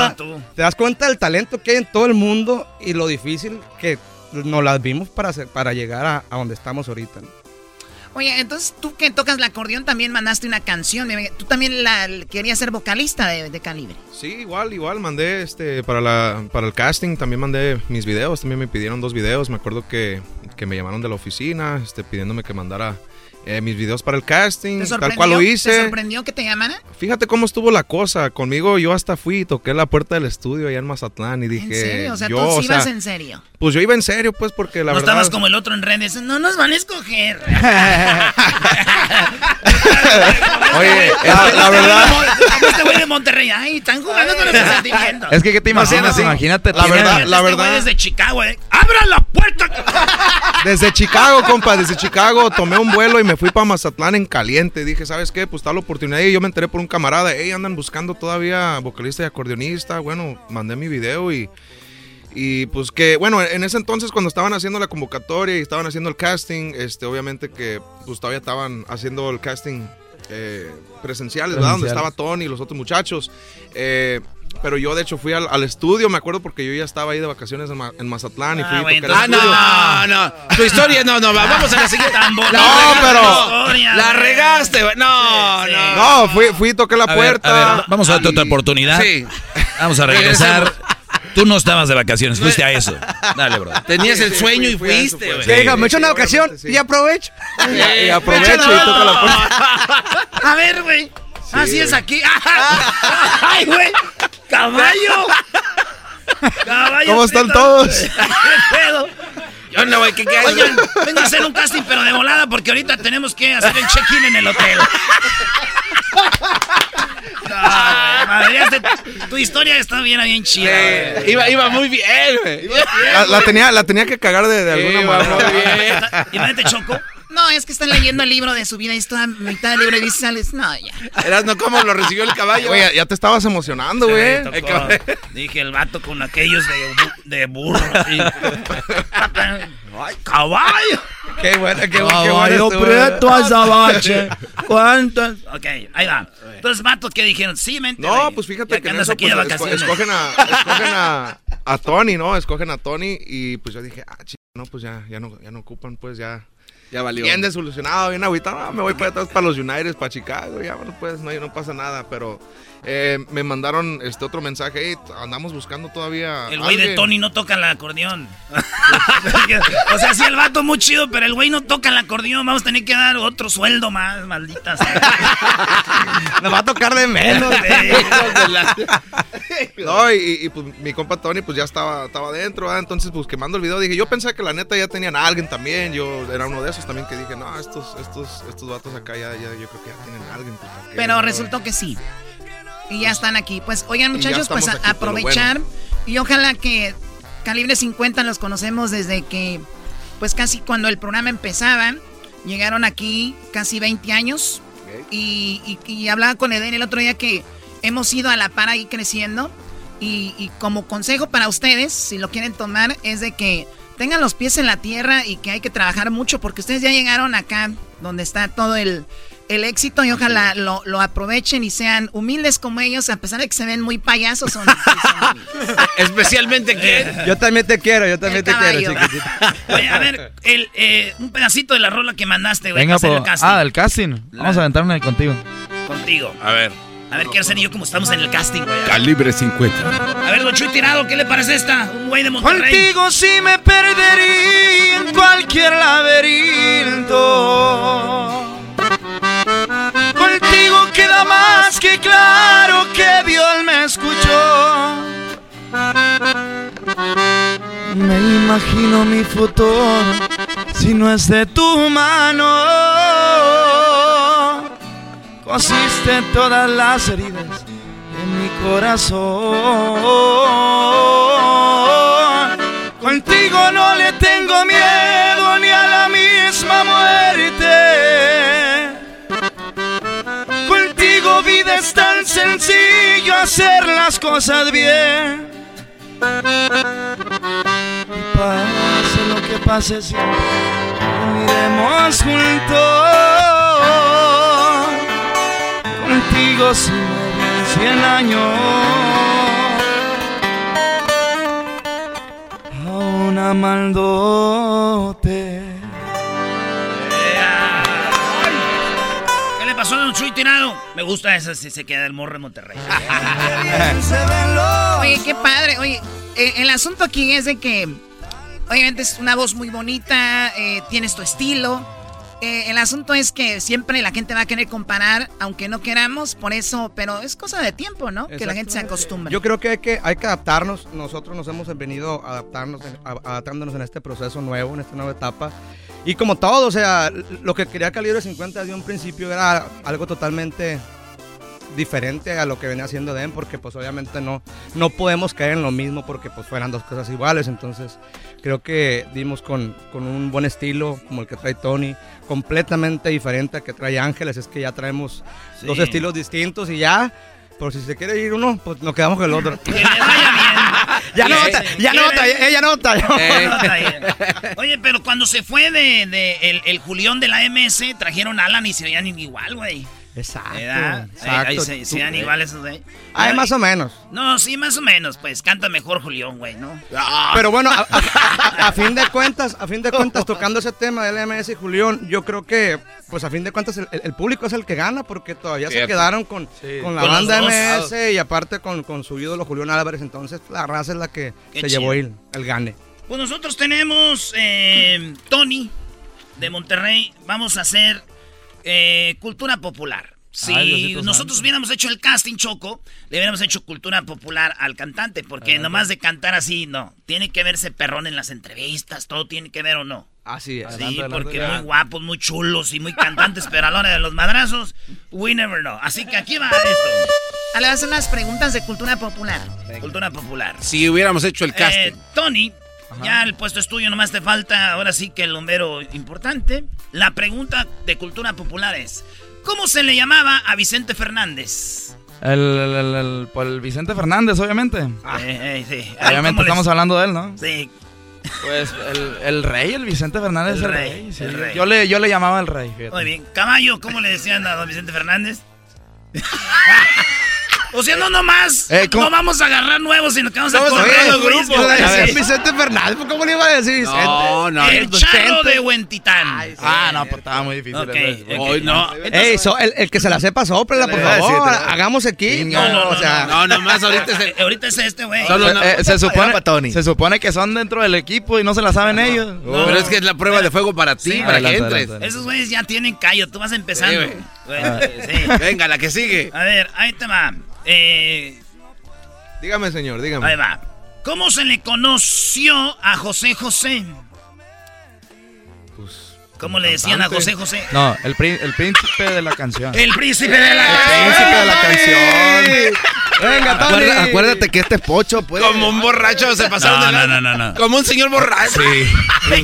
te das cuenta del talento que hay en todo el mundo y lo difícil que nos las vimos para, hacer- para llegar a, a donde estamos ahorita. ¿no? Oye, entonces tú que tocas el acordeón también mandaste una canción. Tú también la, querías ser vocalista de, de Calibre. Sí, igual, igual, mandé este para la para el casting, también mandé mis videos, también me pidieron dos videos, me acuerdo que, que me llamaron de la oficina, este pidiéndome que mandara eh, mis videos para el casting, ¿Te tal cual lo ¿Te hice. sorprendió que te llamaran? Fíjate cómo estuvo la cosa, conmigo yo hasta fui y toqué la puerta del estudio allá en Mazatlán y dije, ¿En serio? O sea, yo, tú sí o sea, ibas en serio. Pues yo iba en serio pues porque la no verdad estabas como el otro en redes. No nos van a escoger. Oye, Este la, la verdad Este güey de Monterrey. Ay, están jugando con los sentimientos. Es que, ¿qué te imaginas? Imagínate. La verdad, la Este verdad. desde Chicago, eh. ¡Abra la puerta! Desde Chicago, compa, desde Chicago tomé un vuelo y me fui para Mazatlán en caliente. Dije, ¿sabes qué? Pues está la oportunidad y yo me enteré por un camarada. Hey, andan buscando todavía vocalista y acordeonista. Bueno, mandé mi video y, y pues que, bueno, en ese entonces cuando estaban haciendo la convocatoria y estaban haciendo el casting, este, obviamente que pues todavía estaban haciendo el casting eh, presenciales, ¿verdad? Donde estaba Tony y los otros muchachos. Eh, pero yo, de hecho, fui al, al estudio, me acuerdo, porque yo ya estaba ahí de vacaciones en, Ma- en Mazatlán y fui Ah, bueno, estudio. ah, no, no. Tu historia, no, no, va- vamos a la siguiente. No, pero- la historia, La regaste. No, no. No, fui, fui y toqué la A ver, puerta. a ver, vamos a darte otra oportunidad. Sí. Vamos a regresar. Tú no estabas de vacaciones, fuiste a eso. Dale, bro. Tenías el Sí, sueño fui- y fuiste, güey. Diga, me echo una sí, ocasión sí. y aprovecho. Y, y aprovecho y toco la puerta. A ver, güey. Así es aquí. ¡Ay, güey! ¡Caballo! ¡Caballo! ¿Cómo están todos? ¿Qué pedo? Yo no, güey, ¿qué? Oigan, vengo a hacer un casting, pero de volada, porque ahorita tenemos que hacer el check-in en el hotel. No, güey, madre, ya te- tu historia está bien, bien chida. Eh, iba, iba muy bien, güey. La, la tenía, la tenía que cagar de, de alguna Iba manera. muy bien. Imagínate, Choco. No, es que están leyendo el libro de su vida y está a mitad del libro y dice, sales, no, ya. Eras no cómo lo recibió el caballo. Oye, ya te estabas emocionando, güey. Dije el vato con aquellos de, de burro. así. ¡Ay, caballo! Qué bueno, qué, Caballo bueno. estuvo. preto azabache. ¿Cuántas? Ok, ahí va. Entonces, vatos, ¿qué dijeron? Sí, mente. No, pues Ya fíjate que en andas eso aquí pues, de esco- vacaciones. escogen, a, escogen a, a Tony, ¿no? Escogen a Tony y pues yo dije, ah, chico, no, pues ya, ya no, ya no ocupan, pues ya. Ya valió. Bien desilusionado, bien agüitado. No, me voy para para los United, para Chicago, ya, bueno, pues no, no pasa nada, pero eh, me mandaron este otro mensaje, "Hey, andamos buscando todavía. El güey de alguien". Tony no toca el acordeón. o sea, sí, el vato muy chido, pero el güey no toca el acordeón. Vamos a tener que dar otro sueldo más, malditas. Nos va a tocar de menos. No, y, y, pues mi compa Tony pues ya estaba, estaba adentro, ¿verdad? entonces pues quemando el video dije, yo pensé que la neta ya tenían a alguien también, yo era uno de esos también que dije, no, estos, estos, estos vatos acá ya, ya yo creo que ya tienen a alguien. pues. Pero resultó que sí. Y ya están aquí. Pues, oigan, muchachos, pues aquí, aprovechar. Y ojalá que Calibre 50 los conocemos desde que, pues casi cuando el programa empezaba. Llegaron aquí casi 20 años. Y, y- y hablaba con Eden el otro día que hemos ido a la par ahí creciendo. Y, y como consejo para ustedes, si lo quieren tomar, es de que tengan los pies en la tierra y que hay que trabajar mucho porque ustedes ya llegaron acá donde está todo el, el éxito y ojalá lo, lo aprovechen y sean humildes como ellos, a pesar de que se ven muy payasos. Son, Especialmente que. Yo también te quiero, yo también te caballo. quiero, chiquitito. Oye, a ver, el, eh, un pedacito de la rola que mandaste, güey, Venga, para hacer el casting. ah, del casting. Vamos a aventarnos ahí contigo. Contigo. A ver. A ver, quiero ser yo como estamos en el casting, güey. Calibre 50. A ver, Don Chuy Tirado, ¿qué le parece esta? Un güey de Monterrey. Contigo sí me perdería en cualquier laberinto. Me imagino mi futuro si no es de tu mano. Cosiste todas las heridas en mi corazón. Contigo no le tengo miedo ni a la misma muerte. Contigo vida es tan sencillo hacer las cosas bien. Pase lo que pase siempre, iremos juntos. Contigo si me cien años. Aún amándote. ¿Qué le pasó a Don Chuy Tirado? Me gusta esa, si se queda el morro de Monterrey. Oye, qué padre. Oye, el asunto aquí es de que, obviamente es una voz muy bonita, eh, tienes tu estilo. Eh, el asunto es que siempre la gente va a querer comparar, aunque no queramos, por eso, pero es cosa de tiempo, ¿no? Que la gente se acostumbre. Yo creo que hay, que hay que adaptarnos. Nosotros nos hemos venido adaptarnos, adaptándonos en este proceso nuevo, en esta nueva etapa. Y como todo, o sea, lo que quería Calibre 50 de un principio era algo totalmente diferente a lo que venía haciendo Den, porque pues obviamente no, no podemos caer en lo mismo porque pues fueran dos cosas iguales. Entonces creo que dimos con, con un buen estilo como el que trae Tony, completamente diferente al que trae Ángeles. Es que ya traemos dos estilos distintos y ya... Por si se quiere ir uno, pues nos quedamos con el otro. ya nota, ya nota, ella nota. Oye, pero cuando se fue de, de el, el Julián de la MS, trajeron a Alan y se veían igual, güey. Exacto. ¿Verdad? exacto. Ahí, se, se dan iguales esos, güey. Ay, más o menos. No, sí, más o menos, pues canta mejor Julián, güey, ¿no? Pero bueno, a, a- a fin de cuentas, a fin de cuentas, tocando ese tema del MS y Julián, yo creo que, pues a fin de cuentas, el, el público es el que gana porque todavía se quedaron con, Sí. con la Con banda. MS y aparte con, con su ídolo Julián Álvarez. Entonces, la raza es la que Qué se chido. llevó el, el gane. Pues nosotros tenemos eh, Tony de Monterrey. Vamos a hacer eh, cultura popular. Si Ay, nosotros santo. hubiéramos hecho el casting choco, le hubiéramos hecho cultura popular al cantante, porque nomás de cantar así, no. Tiene que verse perrón en las entrevistas, todo tiene que ver o no. Así es. Sí, porque muy guapos, muy chulos y muy cantantes, pero a la hora de los madrazos, we never know. Así que aquí va esto. Ah, le vas a hacer unas preguntas de cultura popular. Cultura popular. Si hubiéramos hecho el casting. Eh, Tony, ya el puesto es tuyo, nomás te falta ahora sí que el bombero importante. La pregunta de cultura popular es, ¿cómo se le llamaba a Vicente Fernández? El, el, el- el Vicente Fernández, obviamente. Eh, eh, sí. Ay, Obviamente ¿cómo les- estamos hablando de él, ¿no? Sí. Pues el, rey, el Vicente Fernández El es el rey, rey. sí. el rey. Yo, le, yo le llamaba el rey, fíjate. Muy bien. Caballo, ¿cómo le decían a don Vicente Fernández? o sea, no nomás, Eh, no vamos a agarrar nuevos, sino que vamos a correr los grupos. Vicente Fernández, ¿cómo le iba a decir Vicente? No, no. El charro de Huentitán. Ah, no, pues estaba muy difícil. Ok, ese. ok. Hoy no. Ey, so- el, el que se la sepa, sóprela, por favor. Hagamos equipo. No, no, no, o sea, No, nomás ahorita es el- Eh, ahorita es este, güey. Eh, no- eh, se, supone, Tony. se supone que son dentro del equipo y no se la saben ellos. No. Pero es que es la prueba de fuego para ti, Sí, para adelante, que entres. Esos güeyes ya tienen callo, tú vas empezando. Sí, güey. Ah. Sí. Venga, la que sigue. A ver, ahí te va. Eh, Dígame, señor, dígame. ahí va. ¿Cómo se le conoció a José José? ¿Cómo le decían a. José José? No, el, el príncipe de la canción. El príncipe de la Príncipe de la canción. Venga, Tony. Acuérdate, acuérdate que este es pocho, pues. Como un borracho se pasaron No, de no, lanza. no, no, no. Como un señor borracho. Sí.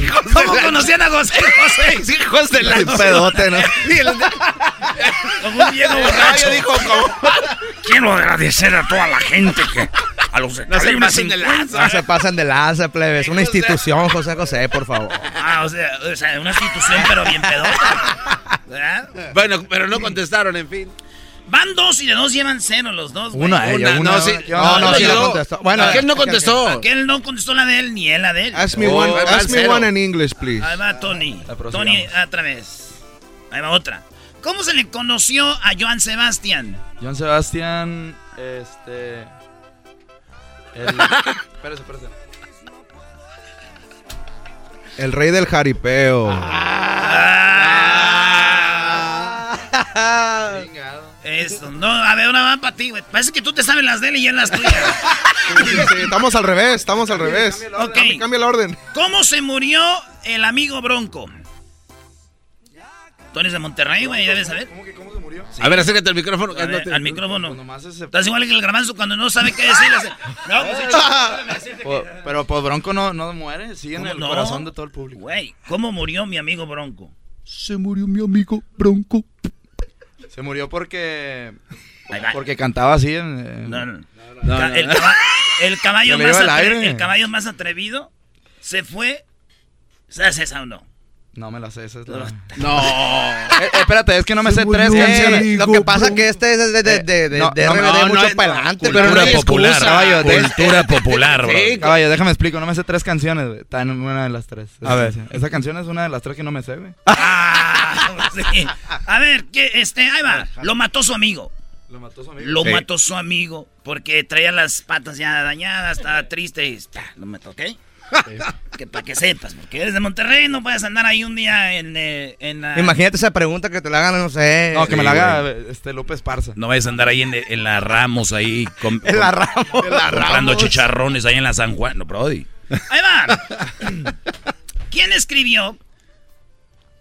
¿Cómo la- conocían a José José? Hijos de la pedote, ¿no? Como un viejo borracho. dijo como... Quiero agradecer a toda la gente que a los No se pasen de 50. No se pasan de lanza, plebes. Una institución, José José, por favor. Ah, o sea, o sea, una institución pero bien pedota. ¿Verdad? Bueno, pero no contestaron, en fin. Van dos y de dos llevan cero los dos, güey. Una, ella, Una, una. no, sí. yo- No, no, no, sí la contestó. Bueno, Aquel no aquel- contestó. Aquel no contestó la de él ni él la de él. Ask me Oh, one, ask me one in English, please. Ahí va Tony. Tony, otra vez. Ahí va otra. ¿Cómo se le conoció a Joan Sebastián? John Sebastián, este... El... espérese, espérese. El rey del jaripeo. Esto, no, a ver, una va para ti, güey. Parece que tú te sabes las de él y él las tuyas. Sí, sí, sí, Estamos al revés, estamos al revés. Ok. Cambia, cambia el orden. ¿Cómo se murió el amigo Bronco? Tony es de Monterrey, güey, debes saber. ¿Cómo que cómo se murió? A ver, acércate al micrófono. A ver, al micrófono. Pues Estás igual que el garbanzo cuando no sabe qué decir. hace- No, pues, Po- que- Pero pues Bronco no, no muere, sigue en ¿Cómo el no? corazón de todo el público. Güey, ¿cómo murió mi amigo Bronco? Se murió mi amigo Bronco. Se murió porque... Porque cantaba así en... en- No, no. El, no. caba- el caballo Se más el caballo más atrevido se fue. ¿Sabes esa o no? No me la sé, esa es la... No. Eh, espérate, es que no me sé tres canciones. lo que pasa es que este es de, de, de, de, no, de no, RBD no, mucho no, para adelante. cultura pero no hay popular, excusa. caballo, de- Cultura popular, bro. Sí, Caballo, déjame explico, no me sé tres canciones, güey. Está en una de las tres. A ver. Esa canción es una de las tres que no me sé, güey. Ah, sí. A ver, que este, ahí va. Lo mató su amigo. Lo mató su amigo. Lo Sí. mató su amigo porque traía las patas ya dañadas, estaba triste y lo mató, ¿ok? Que para que sepas, porque eres de Monterrey, no puedes andar ahí un día en, eh, en la... Imagínate esa pregunta que te la hagan, no sé. No, que me la haga este López Parza. No vayas a andar ahí en, en la Ramos, ahí com- En la Ramos. comprando chicharrones ahí en la San Juan. No, Brody. Ahí va. ¿Quién escribió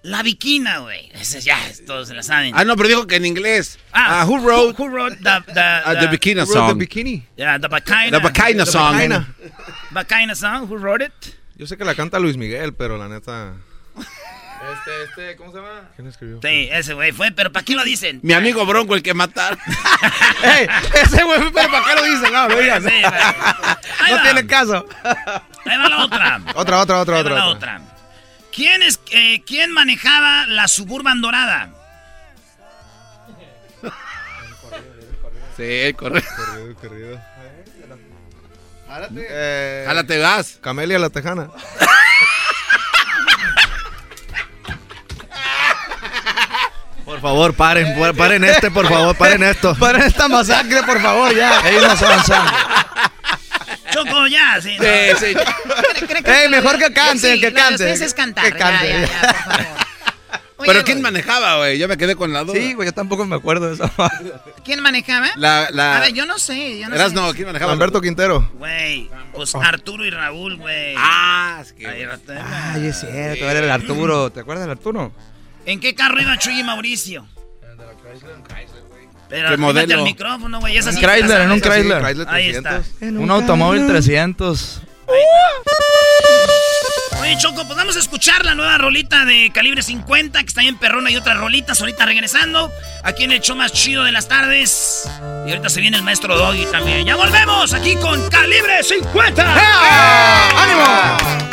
La Viquina, güey? Ese ya, todos se la saben. Ah, no, pero dijo que en inglés. Ah, Ah, who wrote Who, wrote the, the, uh, the Bikini Who wrote song? the bikini? Yeah, the Bacina. The The song. Bacina. Bacina song. Who wrote it? Yo sé que la canta Luis Miguel, pero la neta. Este, este, ¿cómo se llama? ¿Quién escribió? Sí, ese güey fue, pero ¿para qué lo dicen? Mi amigo Bronco, el que mataron. Ey, ese güey, pero ¿para qué lo dicen? No, lo digas. Sí, No va. tiene caso. Ahí va la otra. Otra, otra, otra, Ahí va otra. la otra. otra. ¿Quién, es, eh, ¿Quién manejaba la Suburban Dorada? Sí, correcto. Corrido, corrido. Jálate. Eh, Jálate gas. Camelia la Tejana. Por favor, paren, paren este, por favor, paren esto. Paren esta masacre, por favor, ya. Ellos no avanzando. Choco, ya, sí. no. Sí, sí. Ey, mejor que cante, Sí, que de cante. es cantar, Que cante. ya, ya, ya, por favor. Oye, Pero ¿quién manejaba, güey? Yo me quedé con la duda. Sí, güey, yo tampoco me acuerdo de eso. ¿Quién manejaba? La, la... A ver, yo no sé, yo no Eras sé. no, ¿quién manejaba? Lamberto Quintero. Güey, pues Arturo y Raúl, güey. Ah, es que... Ay, es cierto, era el Arturo. ¿Te acuerdas del Arturo? ¿En qué carro iba Chuy y Mauricio? Pero ¿Qué modelo? al micrófono, güey. Esa Un Chrysler, en un. Chrysler. Chrysler Ahí está. 300. Un automóvil 300. Oye, Choco, pues vamos a escuchar la nueva rolita de Calibre 50, que está bien perrona y otras rolitas ahorita regresando. Aquí en el show más chido de las tardes. Y ahorita se viene el maestro Doggy también. Ya volvemos aquí con Calibre 50. ¡Ánimo!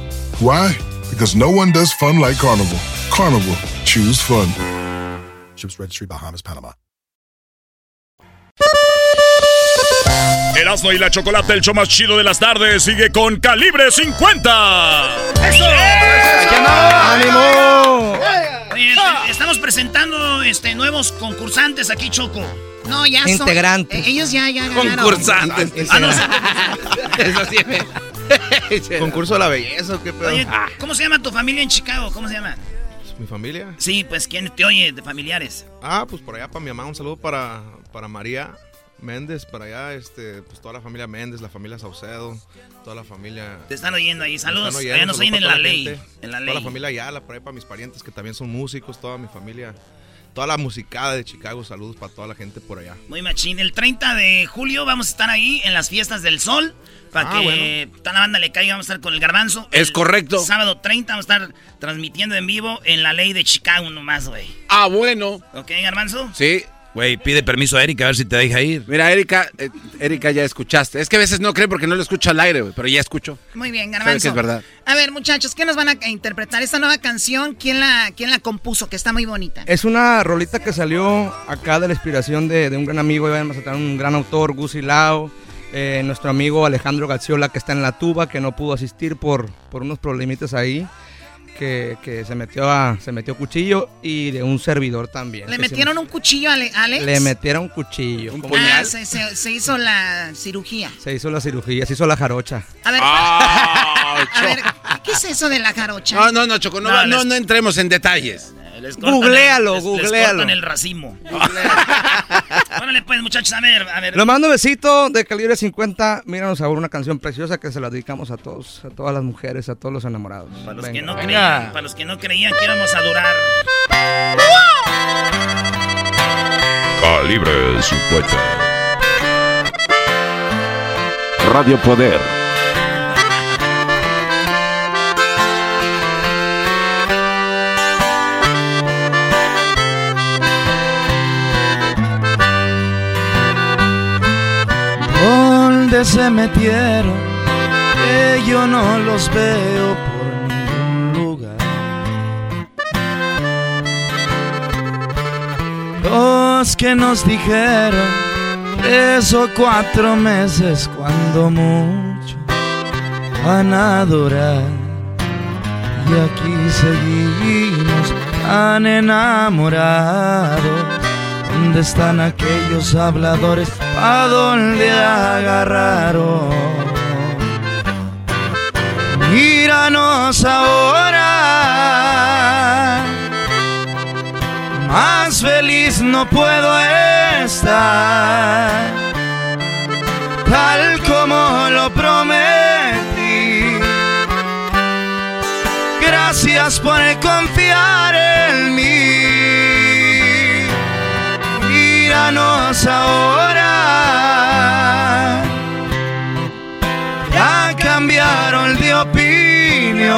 Why? Because no one does fun like Carnival. Carnival, choose fun. Ships Registry, Bahamas, Panama. Erasmo y la Chocolate, el show más chido de las tardes, sigue con Calibre 50. ¡Eso! ¡Ánimo! Oye, este, estamos presentando este, nuevos concursantes aquí, Choco. No, ya son. Integrantes. eh, ellos ya, ya ganaron. Concursantes. Ah, no, Eso sí me- Concurso de la belleza, ¿o ¿qué pedo? Oye, ¿cómo se llama tu familia en Chicago? ¿Cómo se llama? ¿Mi familia? Sí, pues, ¿quién te oye de familiares? Ah, pues por allá para mi mamá, un saludo para, para María Méndez, para allá, este, pues toda la familia Méndez, la familia Saucedo, toda la familia... Te están oyendo ahí. Saludos. oyendo, Allá nos oyen en la ley. gente, En la Toda la ley. familia Ayala, por ahí para mis parientes que también son músicos, toda mi familia, toda la musicada de Chicago, saludos para toda la gente por allá. Muy machín. El 30 de julio vamos a estar ahí en las fiestas del sol. Para Ah, que toda la banda le caiga. Vamos a estar con el garbanzo. Es El correcto. Sábado 30 vamos a estar transmitiendo en vivo en la ley de Chicago nomás, güey. Ah, bueno. ¿Ok, garbanzo? Sí. Güey, pide permiso a Erika a ver si te deja ir. Mira, Erika, eh, Erika ya escuchaste. Es que a veces no cree porque no lo escucho al aire, güey, pero ya escucho. Muy bien, Garbanzo. que es verdad. A ver, muchachos, ¿qué nos van a interpretar? Esta nueva canción, ¿quién la, quién la compuso? Que está muy bonita. Es una rolita que salió acá de la inspiración de, de un gran amigo, un gran autor, Gusi Lao, eh, nuestro amigo Alejandro Gazziola, que está en la tuba, que no pudo asistir por, por unos problemitas ahí, que, que se, metió a, se metió cuchillo, y de un servidor también. ¿Le se- metieron un cuchillo a Ale- Alex? Le metieron cuchillo. ¿Cómo? Ah, se, se- se hizo la cirugía. Se hizo la cirugía, se hizo la jarocha. A ver, Ah, a ver, ¿qué es eso de la jarocha? No, no, no, Choco, no, No, no, les- no entremos en detalles. Les cortan Googlealo, el- les- les googlealo. cortan el racimo. Órale, pues, muchachos, a ver, a ver. Lo mando besito de calibre 50. Míranos ahora una canción preciosa que se la dedicamos a todos, a todas las mujeres, a todos los enamorados. Para los, que no creían, para los que no creían que íbamos a durar. Calibre 50. Radio Poder. ¿Dónde se metieron? Que yo no los veo por ningún lugar. Los que nos dijeron tres o cuatro meses cuando mucho van a durar. Y aquí seguimos tan enamorados. ¿Dónde están aquellos habladores? ¿A dónde agarraron? Míranos ahora. Más feliz no puedo estar. Tal como lo prometí. Gracias por confiar en mí. Niños ahora ya cambiaron de opinión.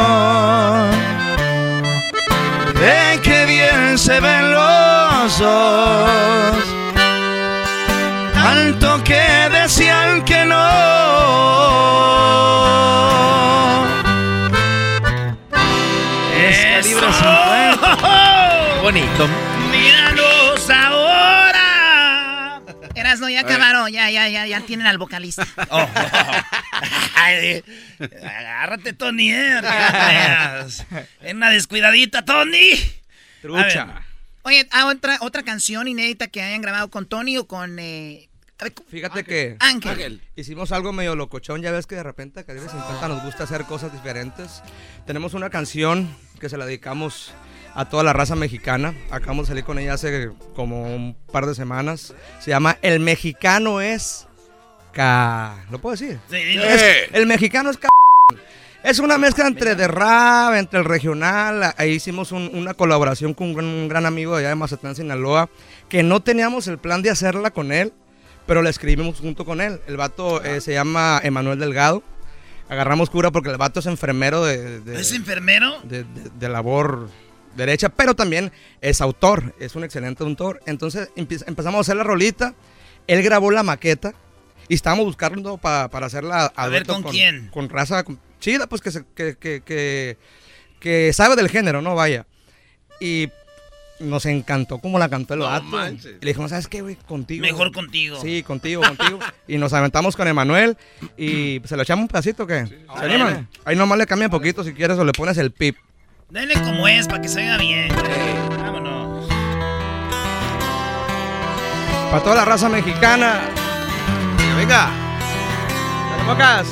De qué bien se ven los dos. Tanto que decían que no. Es calibre Bonito. ¡Míranos ahora! Erasno, ya acabaron, ya, ya, ya, ya tienen al vocalista. Oh, Ay, agárrate, Tony, eh. En una descuidadita, Tony. Trucha. Oye, ¿a otra, otra canción inédita que hayan grabado con Tony o con... eh, a ver, Fíjate que Ángel. hicimos algo medio locochón. Ya ves que de repente a Calibre 50 nos gusta hacer cosas diferentes. Tenemos una canción que se la dedicamos a toda la raza mexicana. Acabamos de salir con ella hace como un par de semanas. Se llama El Mexicano es K. ¿Lo puedo decir? Sí. Es- el Mexicano es K. Es una mezcla entre de rap, entre el regional. Ahí hicimos un- una colaboración con un gran, un gran amigo de allá de Mazatlán, Sinaloa, que no teníamos el plan de hacerla con él, pero la escribimos junto con él. El vato eh, se llama Emanuel Delgado. Agarramos cura porque el vato es enfermero de, de- ¿Es enfermero? de, de- de labor derecha, pero también es autor, es un excelente autor. Entonces empe- empezamos a hacer la rolita, él grabó la maqueta y estábamos buscando pa- para hacerla A ver, ¿con quién? Con raza con- chida, pues que, se- que, que, que, que sabe del género, ¿no? Vaya. Y nos encantó cómo la cantó el vato. manches. Y le dijimos, ¿sabes qué, güey? Contigo. Mejor contigo. Sí, contigo, contigo. y nos aventamos con Emanuel y se lo echamos un pedacito, ¿qué? ¿Se animan? Ahí nomás le cambia un poquito si quieres o le pones el pip. Denle como es para que se vea bien. Vámonos. Para toda la raza mexicana. Venga. Bocas.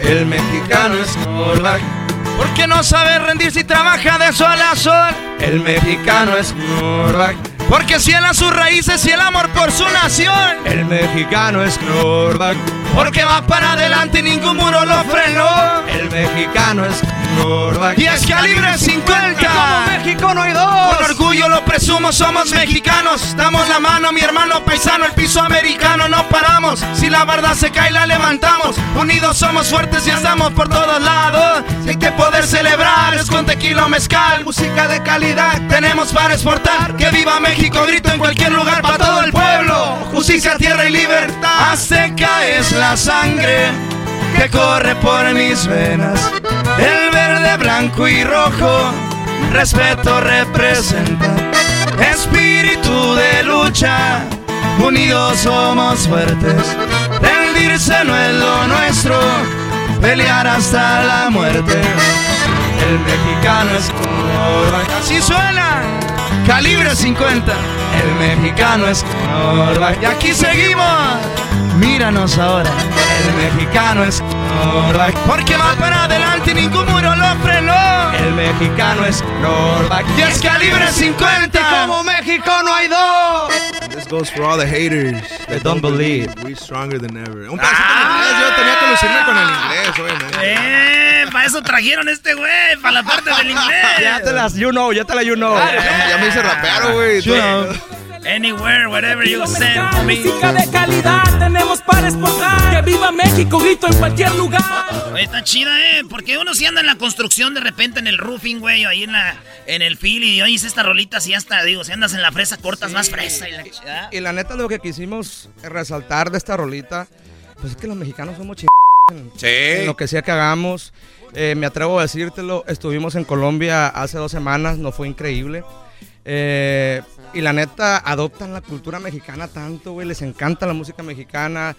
El mexicano es coreback. Porque no sabe rendirse y trabaja de sol a sol. El mexicano es coreback. Porque ciela sus raíces y el amor por su nación. El mexicano es coreback. Porque va para adelante y ningún muro lo frenó. El mexicano es coreback. Y es calibre 50. Como México no hay dos. Orgullo lo presumo, somos mexicanos. Damos la mano, mi hermano paisano, el piso americano, no paramos. Si la verdad se cae, la levantamos. Unidos somos fuertes y estamos por todos lados. Hay que poder celebrar, es con tequila mezcal. Música de calidad tenemos para exportar. Que viva México, grito en cualquier lugar para todo el pueblo. Justicia, tierra y libertad. Azteca es la sangre que corre por mis venas. El verde, blanco y rojo, respeto representa. Espíritu de lucha, unidos somos fuertes. Rendirse no es lo nuestro, pelear hasta la muerte. El mexicano es como así suena. Calibre 50, el mexicano es Norback. Y aquí seguimos. Míranos ahora, el mexicano es Norback. Porque va para adelante y ningún muro lo frenó. El mexicano es Norback. Y es calibre 50. Como México no hay dos. This goes for all the haters that don't believe. We're stronger than ever. Un pedacito en inglés, yo tenía que lucirme con el inglés, obviamente. Eh, para eso trajeron este güey, para la parte del inglés. Ya te las you know, ya te la you know. Ya, ya me hice rapero, güey. Anywhere, whatever you send for me. Música de calidad tenemos para exportar. Que viva México, grito en cualquier lugar. Oye, está chida, ¿eh? Porque uno si anda en la construcción de repente en el roofing, güey, o ahí en la en el fil y oyes esta rolita así hasta, digo, si andas en la fresa, cortas más fresa y la chida. Y la neta lo que quisimos resaltar de esta rolita, pues es que los mexicanos somos chingados Sí. en lo que sea que hagamos. Eh, me atrevo a decírtelo, estuvimos en Colombia hace dos semanas, nos fue increíble. Eh, y la neta, adoptan la cultura mexicana tanto, güey, les encanta la música mexicana.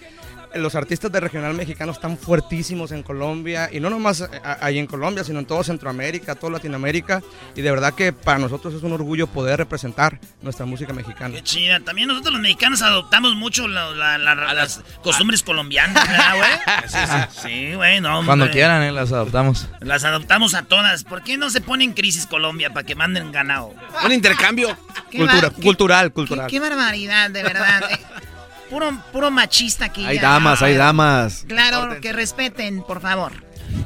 Los artistas de regional mexicano están fuertísimos en Colombia, y no nomás eh, a- ahí en Colombia, sino en toda Centroamérica, toda Latinoamérica. Y de verdad que para nosotros es un orgullo poder representar nuestra música mexicana. Qué chida. También nosotros los mexicanos adoptamos mucho la- la- la- las costumbres colombianas, ¿verdad, güey? Sí, sí. Sí, güey, no, hombre. Cuando quieran, eh, las adoptamos. Las adoptamos a todas. ¿Por qué no se pone en crisis Colombia para que manden ganado? Un intercambio. Cultura- cultural, Qué, cultural. qué barbaridad, de verdad. Eh, puro, puro machista aquí. Hay ya. damas, hay damas. Claro, que respeten, por favor.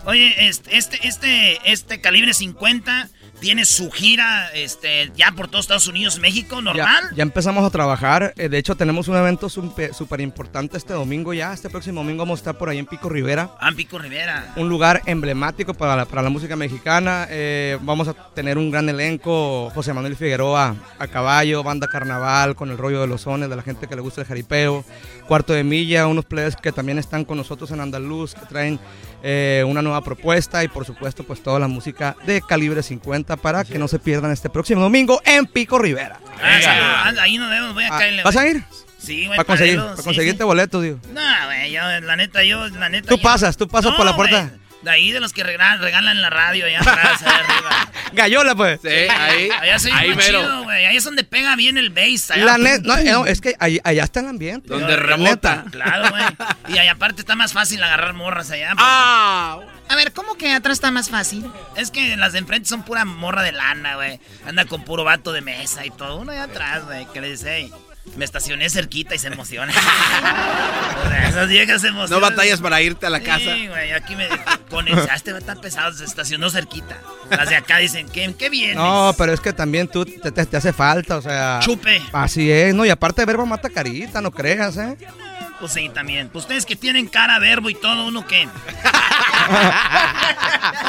Oye, este, este, este, este calibre 50 tiene su gira este, ya por todos Estados Unidos, México, normal. Ya, ya empezamos a trabajar. eh, De hecho, tenemos un evento súper importante este domingo ya. Este próximo domingo vamos a estar por ahí en Pico Rivera. Ah, Pico Rivera. Un lugar emblemático para la, para la música mexicana. Eh, vamos a tener un gran elenco. José Manuel Figueroa a caballo, banda carnaval con el rollo de los sones, de la gente que le gusta el jaripeo. Cuarto de milla, unos players que también están con nosotros en Andaluz, que traen eh, una nueva propuesta y por supuesto pues toda la música de calibre 50 para que no se pierdan este próximo domingo en Pico Rivera. Ah, sí, ahí nos vemos, voy a caerle. ¿Vas a ir? Sí, güey. Para conseguir, para sí, conseguirte sí. boletos, digo. No, güey, yo, la neta, yo, la neta. Tú yo- pasas, tú pasas por la puerta. De ahí de los que regalan, regalan la radio allá atrás, allá arriba. Gallola, pues. Sí, ahí. Allá soy ahí mero. chido, güey. Ahí es donde pega bien el bass. allá. La net, no, eh, no, es que ahí- allá está el ambiente. Donde rebota. Claro, güey. Y ahí aparte está más fácil agarrar morras allá. pues. Ah. A ver, ¿cómo que atrás está más fácil? Es que las de enfrente son pura morra de lana, güey. Anda con puro vato de mesa y todo. Uno allá atrás, güey, que le dice, "Ey, me estacioné cerquita y se emociona. O sea, Esas viejas se emocionan. No batallas para irte a la casa. Sí, güey, aquí me ponen, "Ah, este va a estar pesado, se estacionó cerquita. Las de acá dicen, ¿qué, qué vienes? No, pero es que también tú te, te- te hace falta, o sea. Chupe. Así es, ¿no? Y aparte, verbo mata carita, no creas, ¿eh? Pues sí, también. Pues ustedes que tienen cara, verbo y todo, ¿uno qué?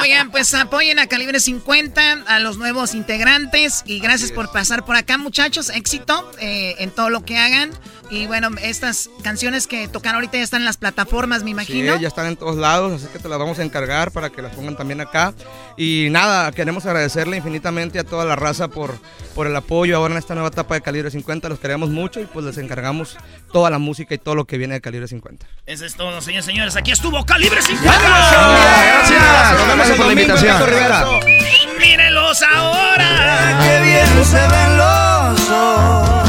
Oigan, pues apoyen a Calibre 50, a los nuevos integrantes y gracias por pasar por acá, muchachos. Éxito eh, en todo lo que hagan. Y bueno, estas canciones que tocan ahorita ya están en las plataformas, me Sí, imagino. ya están en todos lados, así que te las vamos a encargar para que las pongan también acá. Y nada, queremos agradecerle infinitamente a toda la raza por, por el apoyo ahora en esta nueva etapa de Calibre 50. Los queremos mucho y pues les encargamos toda la música y todo lo que viene de Calibre 50. Eso es todo, señores señores. Aquí estuvo Calibre 50. Gracias. Nos vemos por la invitación. Rivera. Mírenlos ahora. Qué bien se ven los ojos.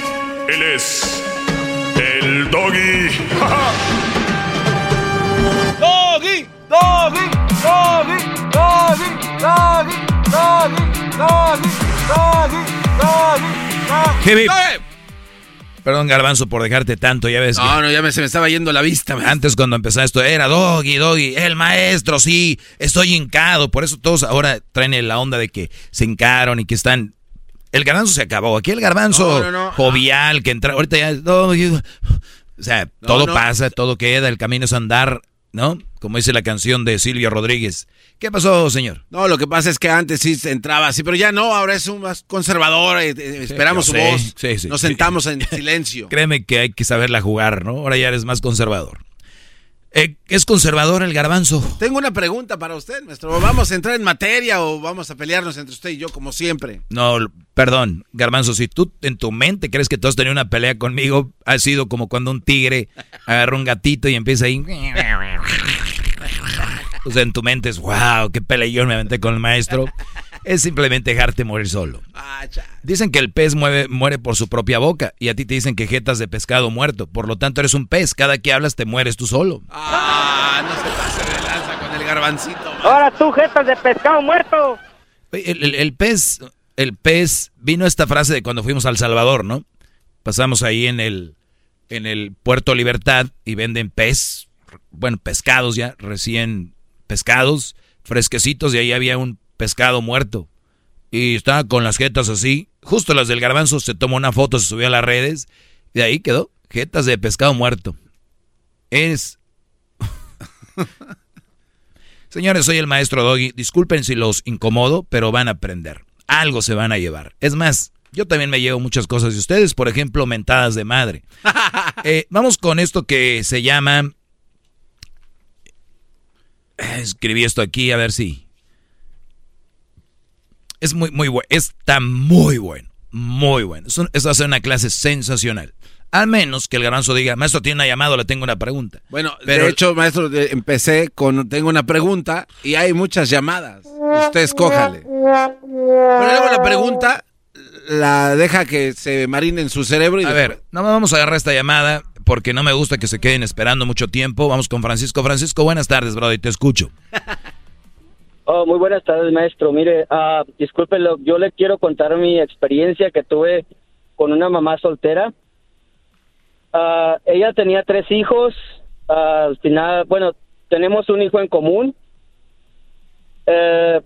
Él es el doggy. Doggy, doggy, doggy, doggy, doggy, doggy, doggy, doggy, doggy, Hip, hip. Perdón, Garbanzo, por dejarte tanto, ya ves. No, no, ya me, se me estaba yendo la vista. man. Antes cuando empezaba esto era Doggy, Doggy, el maestro, sí, estoy hincado. Por eso todos ahora traen la onda de que se hincaron y que están... El garbanzo se acabó. Aquí el garbanzo No, no, no. jovial que entra... Ahorita ya... Doggy. O sea, todo pasa, todo queda, el camino es andar, ¿no? Como dice la canción de Silvio Rodríguez. ¿Qué pasó, señor? No, lo que pasa es que antes sí entraba así, pero ya no, ahora es un más conservador, eh, eh, esperamos su sé, voz, sí, sí, nos sentamos en silencio. Créeme que hay que saberla jugar, ¿no? Ahora ya eres más conservador. Eh, ¿Es conservador el garbanzo? Tengo una pregunta para usted, maestro. ¿Vamos a entrar en materia o vamos a pelearnos entre usted y yo como siempre? No, perdón, Garbanzo, si tú en tu mente crees que tú has tenido una pelea conmigo, ha sido como cuando un tigre agarra un gatito y empieza ahí. O sea, en tu mente es, wow, qué peleón me aventé con el maestro. Es simplemente dejarte morir solo. Dicen que el pez mueve- muere por su propia boca y a ti te dicen que jetas de pescado muerto. Por lo tanto, eres un pez. Cada que hablas te mueres tú solo. Ah, no se pase de lanza con el garbancito. Ahora tú, jetas de pescado muerto. Oye, El, el- el pez, el pez, vino esta frase de cuando fuimos a El Salvador, ¿no? Pasamos ahí en el, en el Puerto Libertad y venden pez, bueno, pescados ya, recién pescados, fresquecitos, y ahí había un pescado muerto. Y estaba con las jetas así, justo las del garbanzo, se tomó una foto, se subió a las redes, y de ahí quedó, jetas de pescado muerto. Es... Señores, soy el maestro Doggy. Disculpen si los incomodo, pero van a aprender. Algo se van a llevar. Es más, yo también me llevo muchas cosas de ustedes, por ejemplo, mentadas de madre. Eh, vamos con esto que se llama... Eh, Escribí esto aquí, a ver si... Es muy, muy bueno. Está muy bueno. Muy bueno. Es un- Esto va a ser una clase sensacional. Al menos que el garbanzo diga, maestro, tiene una llamada, le tengo una pregunta. Bueno, de hecho, maestro, empecé con tengo una pregunta y hay muchas llamadas. Usted escójale. Pero luego la pregunta la deja que se marine en su cerebro y A después- ver, no vamos a agarrar esta llamada porque no me gusta que se queden esperando mucho tiempo. Vamos con Francisco. Francisco, buenas tardes, brother, te escucho. Oh, muy buenas tardes, maestro. Mire, ah, discúlpelo, yo le quiero contar mi experiencia que tuve con una mamá soltera. Ah, ella tenía tres hijos. ah, al final, bueno, tenemos un hijo en común. Eh,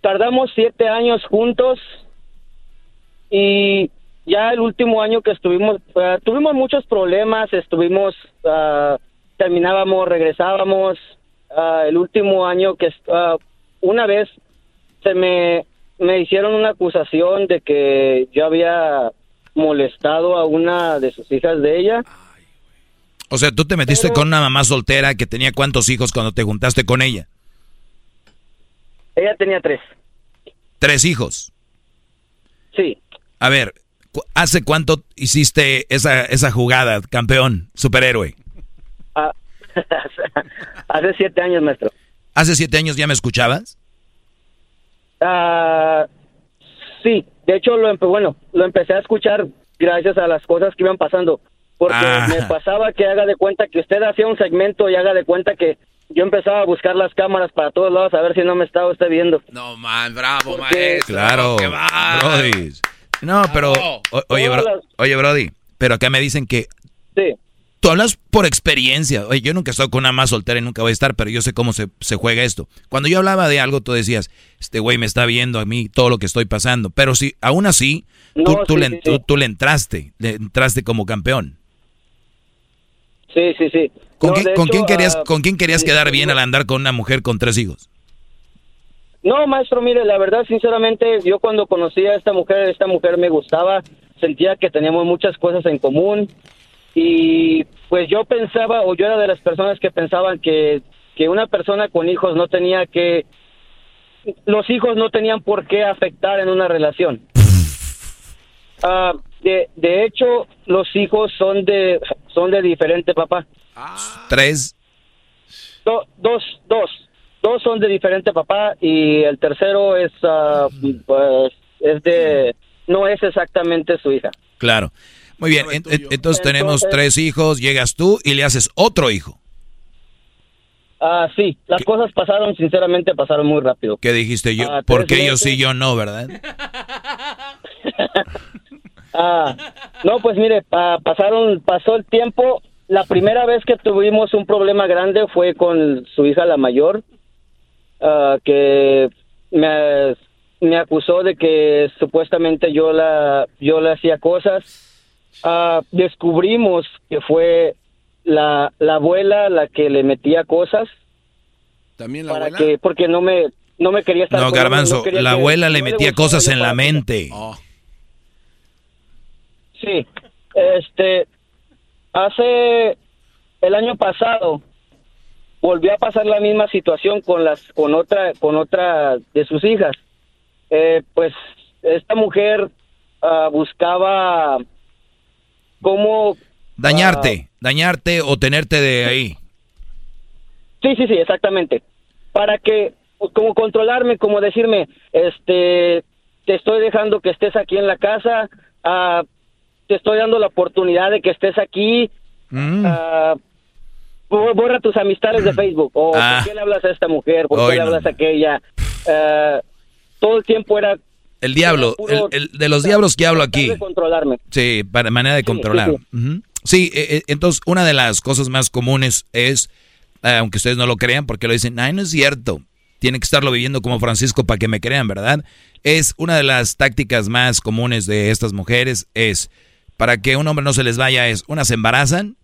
tardamos siete años juntos y ya el último año que estuvimos, tuvimos muchos problemas, estuvimos, terminábamos, regresábamos. El último año que ah, una vez se me, me hicieron una acusación de que yo había molestado a una de sus hijas de ella. O sea, tú te metiste con una mamá soltera que tenía cuántos hijos cuando te juntaste con ella. Ella tenía tres. Tres hijos. Sí. A ver, ¿hace cuánto hiciste esa, esa jugada, campeón, superhéroe? Ah, hace siete años, maestro. ¿Hace siete años ya me escuchabas? Ah, sí, de hecho lo empe- bueno, lo empecé a escuchar gracias a las cosas que iban pasando, porque Ah. me pasaba que haga de cuenta que usted hacía un segmento y haga de cuenta que yo empezaba a buscar las cámaras para todos lados a ver si no me estaba usted viendo. No, man, bravo, Porque- maestro. Claro, qué bárbaro. Brody. No, pero, o- oye, Todas bro- las- oye, Brody, pero acá me dicen que Sí. Tú hablas por experiencia. Oye, yo nunca he estado con una más soltera y nunca voy a estar, pero yo sé cómo se, se juega esto. Cuando yo hablaba de algo, tú decías, este güey me está viendo a mí todo lo que estoy pasando. Pero si, aún así, tú, No, tú sí, le, sí, tú- tú le entraste, le entraste como campeón. Sí, sí, sí. ¿Con, No, quién, de con hecho, quién querías, ah, ¿Con quién querías quedar bien al andar con una mujer con tres hijos? No, maestro, mire, la verdad, sinceramente, yo cuando conocí a esta mujer, esta mujer me gustaba, sentía que teníamos muchas cosas en común y pues yo pensaba, o yo era de las personas que pensaban que, que una persona con hijos no tenía que, los hijos no tenían por qué afectar en una relación. Ah, de, de hecho, los hijos son de, son de diferente papá. Tres. Do- dos, dos. Dos son de diferente papá y el tercero es, ah, pues, es de, no es exactamente su hija. Claro. Muy bien, en- en- entonces tenemos tres hijos, llegas tú y le haces otro hijo. Ah, sí, las cosas pasaron, sinceramente, pasaron muy rápido. ¿Qué dijiste yo? Ah, ¿Por tres qué yo meses. sí, yo no, verdad? Ah, no, pues mire, pa- pasaron, pasó el tiempo. La primera vez que tuvimos un problema grande fue con su hija la mayor, ah, que me, me acusó de que supuestamente yo la, yo le hacía cosas. Ah, descubrimos que fue la, la abuela la que le metía cosas También la para abuela. que, porque no me, no me quería estar. No, Garbanzo, no la que- abuela le no metía cosas en la mente. Sí, este, hace el año pasado volvió a pasar la misma situación con las, con otra, con otra de sus hijas. Eh, pues esta mujer ah, buscaba cómo, Dañarte, dañarte o tenerte de ahí. sí, sí, sí, exactamente, para que, como controlarme, como decirme, este, te estoy dejando que estés aquí en la casa, ah, te estoy dando la oportunidad de que estés aquí, Mm. Ah, bo- borra tus amistades de Facebook. O Ah. ¿por qué le hablas a esta mujer? ¿Por Hoy qué le no. hablas a aquella? Ah, todo el tiempo era El diablo, el, de los diablos que hablo aquí. de controlarme. Sí, para manera de controlar. sí, eh, eh, entonces una de las cosas más comunes es, eh, aunque ustedes no lo crean, porque lo dicen, ay, no es cierto, tiene que estarlo viviendo como Francisco para que me crean, ¿verdad? Es una de las tácticas más comunes de estas mujeres, es, para que un hombre no se les vaya, es, unas se embarazan,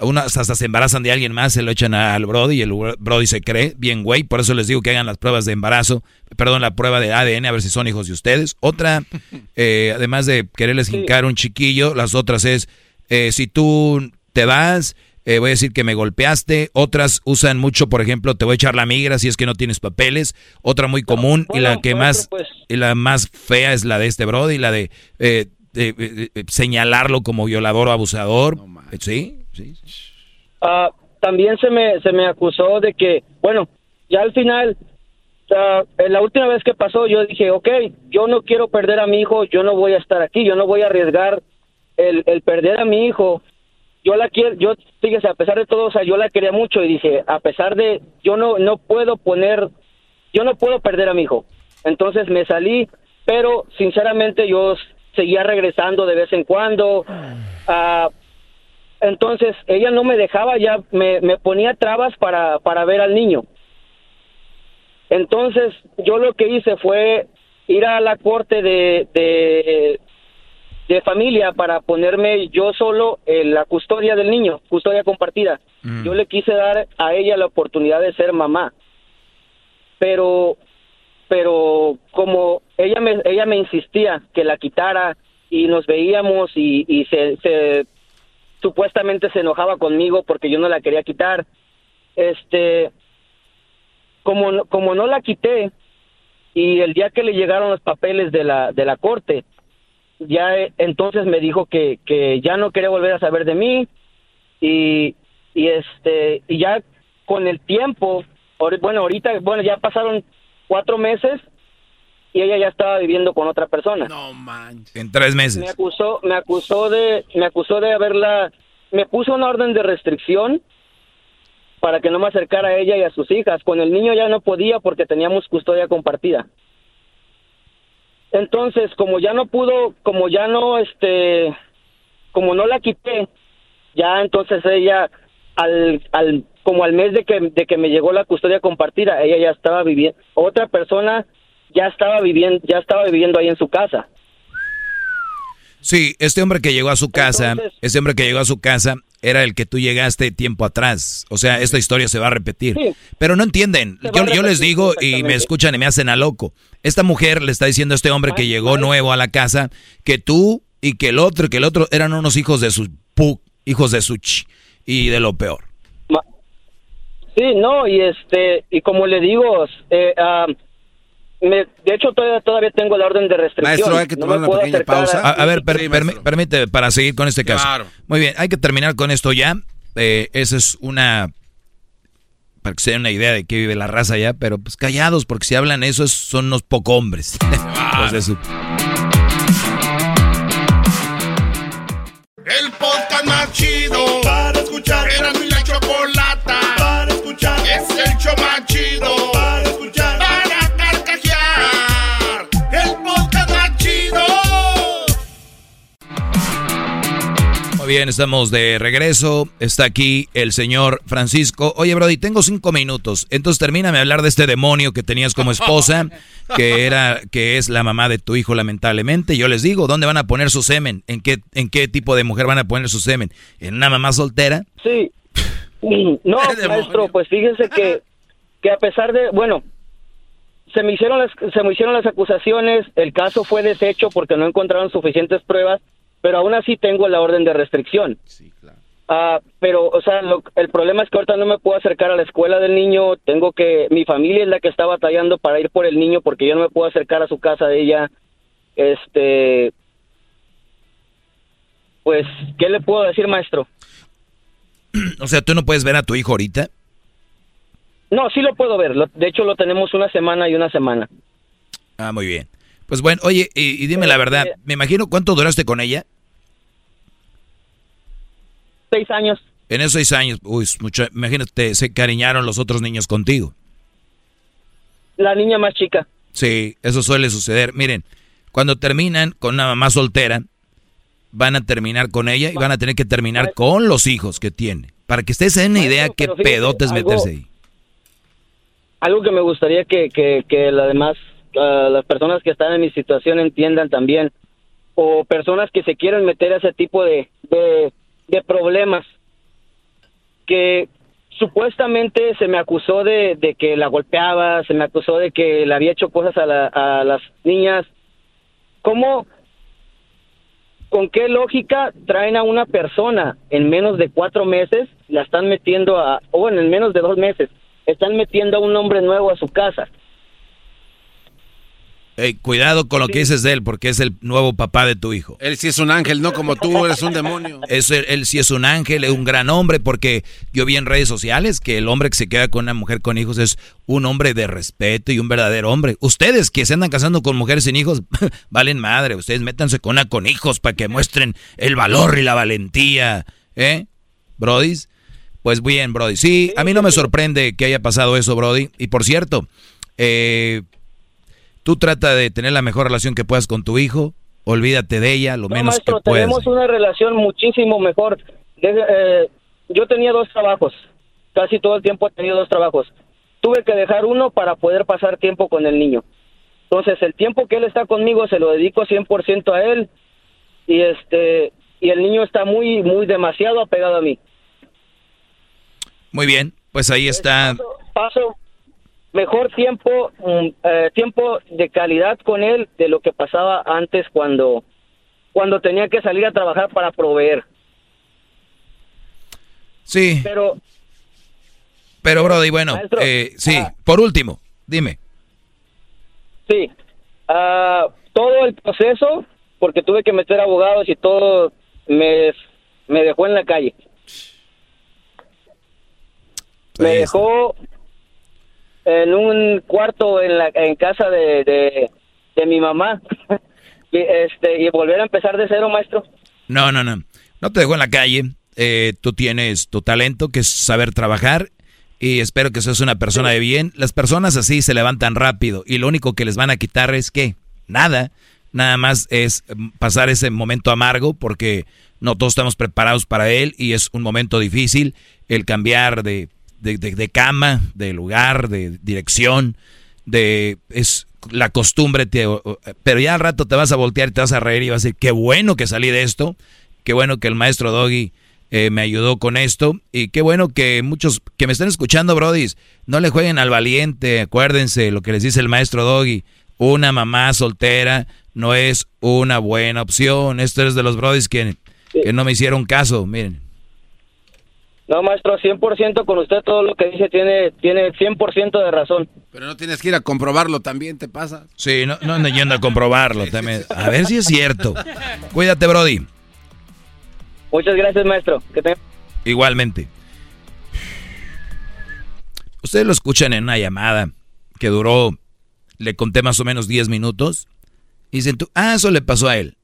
unas hasta se embarazan de alguien más, se lo echan al Brody y el Brody se cree, bien güey, por eso les digo que hagan las pruebas de embarazo, perdón, la prueba de ADN, a ver si son hijos de ustedes. Otra, eh, además de quererles hincar un chiquillo, las otras es, eh, si tú te vas, eh, voy a decir que me golpeaste. Otras usan mucho, por ejemplo, te voy a echar la migra si es que no tienes papeles. Otra muy común y la que más y la más fea es la de este Brody, la de eh, eh, eh, eh, señalarlo como violador o abusador. sí, sí. Ah, también se me, se me acusó de que, bueno, ya al final, ah, la última vez que pasó, yo dije, ok, yo no quiero perder a mi hijo, yo no voy a estar aquí, yo no voy a arriesgar el, el perder a mi hijo. Yo la quiero, yo, fíjese, a pesar de todo, o sea, yo la quería mucho y dije, a pesar de, yo no, no puedo poner, yo no puedo perder a mi hijo. Entonces me salí, pero sinceramente yo seguía regresando de vez en cuando. ah, entonces ella no me dejaba, ya me, me ponía trabas para, para ver al niño. Entonces yo lo que hice fue ir a la corte de, de, de familia para ponerme yo solo en la custodia del niño, custodia compartida. Yo le quise dar a ella la oportunidad de ser mamá. Pero pero como ella me ella me insistía que la quitara y nos veíamos y, y se, se supuestamente se enojaba conmigo porque yo no la quería quitar. Este como no- como no la quité y el día que le llegaron los papeles de la de la corte ya eh, entonces me dijo que que ya no quería volver a saber de mí y y este y ya con el tiempo bueno ahorita bueno ya pasaron cuatro meses y ella ya estaba viviendo con otra persona. No En tres me meses. acusó me acusó de me acusó de haberla me puso una orden de restricción para que no me acercara a ella y a sus hijas. Con el niño ya no podía porque teníamos custodia compartida. Entonces como ya no pudo como ya no este como no la quité ya entonces ella al al como al mes de que de que me llegó la custodia compartida ella ya estaba viviendo otra persona ya estaba viviendo ya estaba viviendo ahí en su casa Sí, este hombre que llegó a su casa, este hombre que llegó a su casa era el que tú llegaste tiempo atrás. O sea, esta historia se va a repetir. Sí. Pero no entienden. Yo, yo les digo y me escuchan y me hacen a loco. Esta mujer le está diciendo a este hombre que llegó nuevo a la casa que tú y que el otro y que el otro eran unos hijos de su pu, hijos de su ch, y de lo peor. Sí, no, y este, y como le digo, eh, ah, me- de hecho todavía, todavía tengo la orden de restricción. Maestro, hay que No tomar me una puedo pequeña pausa. A, a ver, per- Sí, permite, para seguir con este caso. Claro. Muy bien, hay que terminar con esto ya. Eh, esa es una... Para que se den una idea de qué vive la raza ya, pero pues callados, porque si hablan eso es- son unos poco hombres. Pues de su- El podcast más chido para escuchar. Era mi bien, estamos de regreso. Está aquí el señor Francisco. Oye, Brody, tengo cinco minutos. Entonces termíname de hablar de este demonio que tenías como esposa, que era, que es la mamá de tu hijo, lamentablemente. Yo les digo, ¿dónde van a poner su semen? ¿En qué, en qué tipo de mujer van a poner su semen? ¿En una mamá soltera? Sí. No, maestro, pues fíjese que, que a pesar de, bueno, se me hicieron las, se me hicieron las acusaciones, el caso fue deshecho porque no encontraron suficientes pruebas, pero aún así tengo la orden de restricción. Ah, pero, o sea, lo- el problema es que ahorita no me puedo acercar a la escuela del niño, tengo que, mi familia es la que está batallando para ir por el niño porque yo no me puedo acercar a su casa de ella, este, pues, ¿qué le puedo decir, maestro? O sea, ¿tú no puedes ver a tu hijo ahorita? No, sí lo puedo ver. De hecho, lo tenemos una semana y una semana. Ah, muy bien. Pues bueno, oye, y, y dime la verdad, me imagino cuánto duraste con ella. Seis años. En esos seis años, uy, mucho, imagínate, se cariñaron los otros niños contigo. La niña más chica. Sí, eso suele suceder. Miren, cuando terminan con una mamá soltera, van a terminar con ella y van a tener que terminar con los hijos que tiene. Para que ustedes se den una idea qué pedotes algo- meterse ahí. Algo que me gustaría que, que, que la demás, ah, las personas que están en mi situación entiendan también, o personas que se quieren meter a ese tipo de, de, de problemas, que supuestamente se me acusó de, de que la golpeaba, se me acusó de que le había hecho cosas a, la- a las niñas. ¿Cómo, con qué lógica traen a una persona en menos de cuatro meses, la están metiendo a, o bueno, en menos de dos meses, están metiendo a un hombre nuevo a su casa? Cuidado con lo que dices de él, porque es el nuevo papá de tu hijo. Él sí es un ángel, no como tú, eres un demonio. Es, él, él sí es un ángel, es un gran hombre, porque yo vi en redes sociales que el hombre que se queda con una mujer con hijos es un hombre de respeto y un verdadero hombre. Ustedes que se andan casando con mujeres sin hijos, valen madre. Ustedes métanse con una con hijos para que muestren el valor y la valentía. ¿Eh? Brodis. Pues bien, Brody. Sí, a mí no me sorprende que haya pasado eso, Brody. Y por cierto, eh, tú trata de tener la mejor relación que puedas con tu hijo. Olvídate de ella, lo No, menos maestro, que puedas. tenemos una relación muchísimo mejor. Desde, eh, yo tenía dos trabajos, casi todo el tiempo he tenido dos trabajos. Tuve que dejar uno para poder pasar tiempo con el niño. Entonces, el tiempo que él está conmigo se lo dedico 100% a él y este y el niño está muy muy demasiado apegado a mí. Muy bien, pues ahí está. Paso mejor tiempo mm, eh, tiempo de calidad con él de lo que pasaba antes cuando cuando tenía que salir a trabajar para proveer. Sí. Pero Pero, Brody, bueno, Maestro, eh, sí. ah. Por último, dime. Sí, ah, todo el proceso, porque tuve que meter abogados y todo, me, me dejó en la calle. Me dejó en un cuarto en la en casa de, de, mi mamá. y, este, y volver a empezar de cero, maestro. No, no, no. No te dejo en la calle. Eh, tú tienes tu talento, que es saber trabajar. Y espero que seas una persona de bien. Las personas así se levantan rápido. Y lo único que les van a quitar es que nada. Nada más es mm, pasar ese momento amargo porque no todos estamos preparados para él y es un momento difícil el cambiar de, de, de- de cama, de lugar, de dirección, de es la costumbre, te- pero ya al rato te vas a voltear y te vas a reír y vas a decir, qué bueno que salí de esto, qué bueno que el maestro Doggy eh, me ayudó con esto y qué bueno que muchos que me están escuchando, brodis, no le jueguen al valiente, acuérdense lo que les dice el maestro Doggy, una mamá soltera no es una buena opción, esto es de los brodis que, que no me hicieron caso, miren. No, maestro, 100% con usted todo lo que dice tiene tiene 100% de razón. Pero no tienes que ir a comprobarlo también, te pasa. Sí, no, no ando yendo a comprobarlo también. A ver si es cierto. Cuídate, Brody. Muchas gracias, maestro. Que Igualmente. Ustedes lo escuchan en una llamada que duró, le conté más o menos 10 minutos. Y dicen, tú, ah, eso le pasó a él.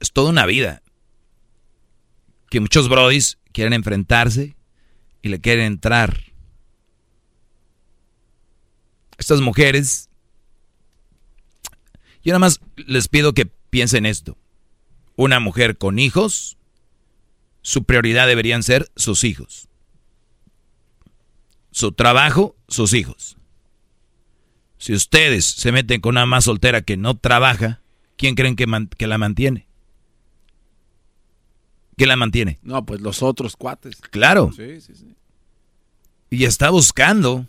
Es toda una vida. Que muchos brodis quieren enfrentarse y le quieren entrar. Estas mujeres, yo nada más les pido que piensen esto. Una mujer con hijos, su prioridad deberían ser sus hijos. Su trabajo, sus hijos. Si ustedes se meten con una más soltera que no trabaja, ¿quién creen que, que la mantiene? ¿Quién la mantiene? No, pues los otros cuates. Claro. Sí, sí, sí. Y está buscando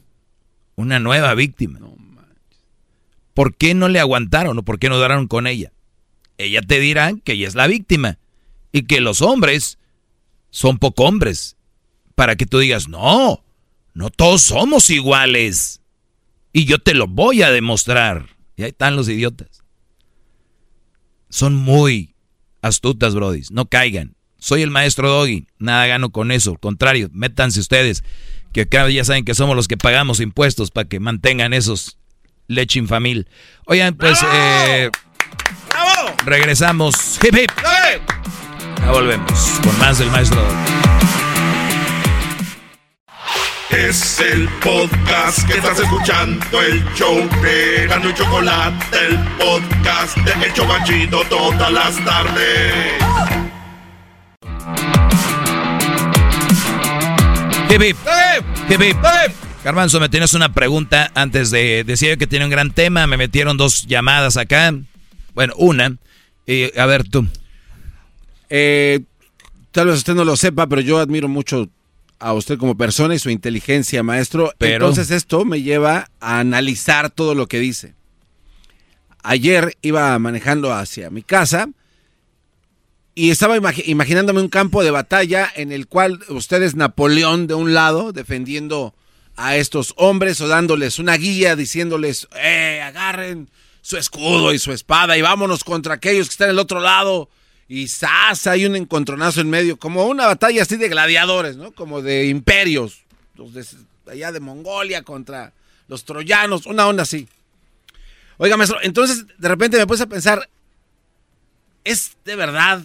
una nueva víctima. ¿Por qué no le aguantaron o por qué no duraron con ella? Ella te dirá que ella es la víctima y que los hombres son poco hombres. Para que tú digas, no, no todos somos iguales. Y yo te lo voy a demostrar. Y ahí están los idiotas. Son muy astutas, brodis. No caigan. Soy el maestro Doggy. Nada gano con eso. Al contrario, métanse ustedes. Que acá ya saben que somos los que pagamos impuestos para que mantengan esos leche infamil. Oigan, pues eh, regresamos. Hip hip. Ya volvemos con más del maestro Doggy. Es el podcast que estás escuchando, el show de Gano y Chocolate, el podcast de El Chocachito todas las tardes. Hip. Garbanzo, me tienes una pregunta antes de decir que tiene un gran tema. Me metieron dos llamadas acá. Bueno, una. Y, a ver tú. Eh, tal vez usted no lo sepa, pero yo admiro mucho a usted como persona y su inteligencia, maestro. Pero- Entonces esto me lleva a analizar todo lo que dice. Ayer iba manejando hacia mi casa y estaba imagi- imaginándome un campo de batalla en el cual usted es Napoleón de un lado defendiendo a estos hombres o dándoles una guía diciéndoles, eh, agarren su escudo y su espada y vámonos contra aquellos que están del otro lado. Y ¡zas! hay un encontronazo en medio, como una batalla así de gladiadores, ¿no? Como de imperios, los de allá de Mongolia contra los troyanos, una onda así. Oiga, maestro, entonces de repente me puse a pensar, ¿es de verdad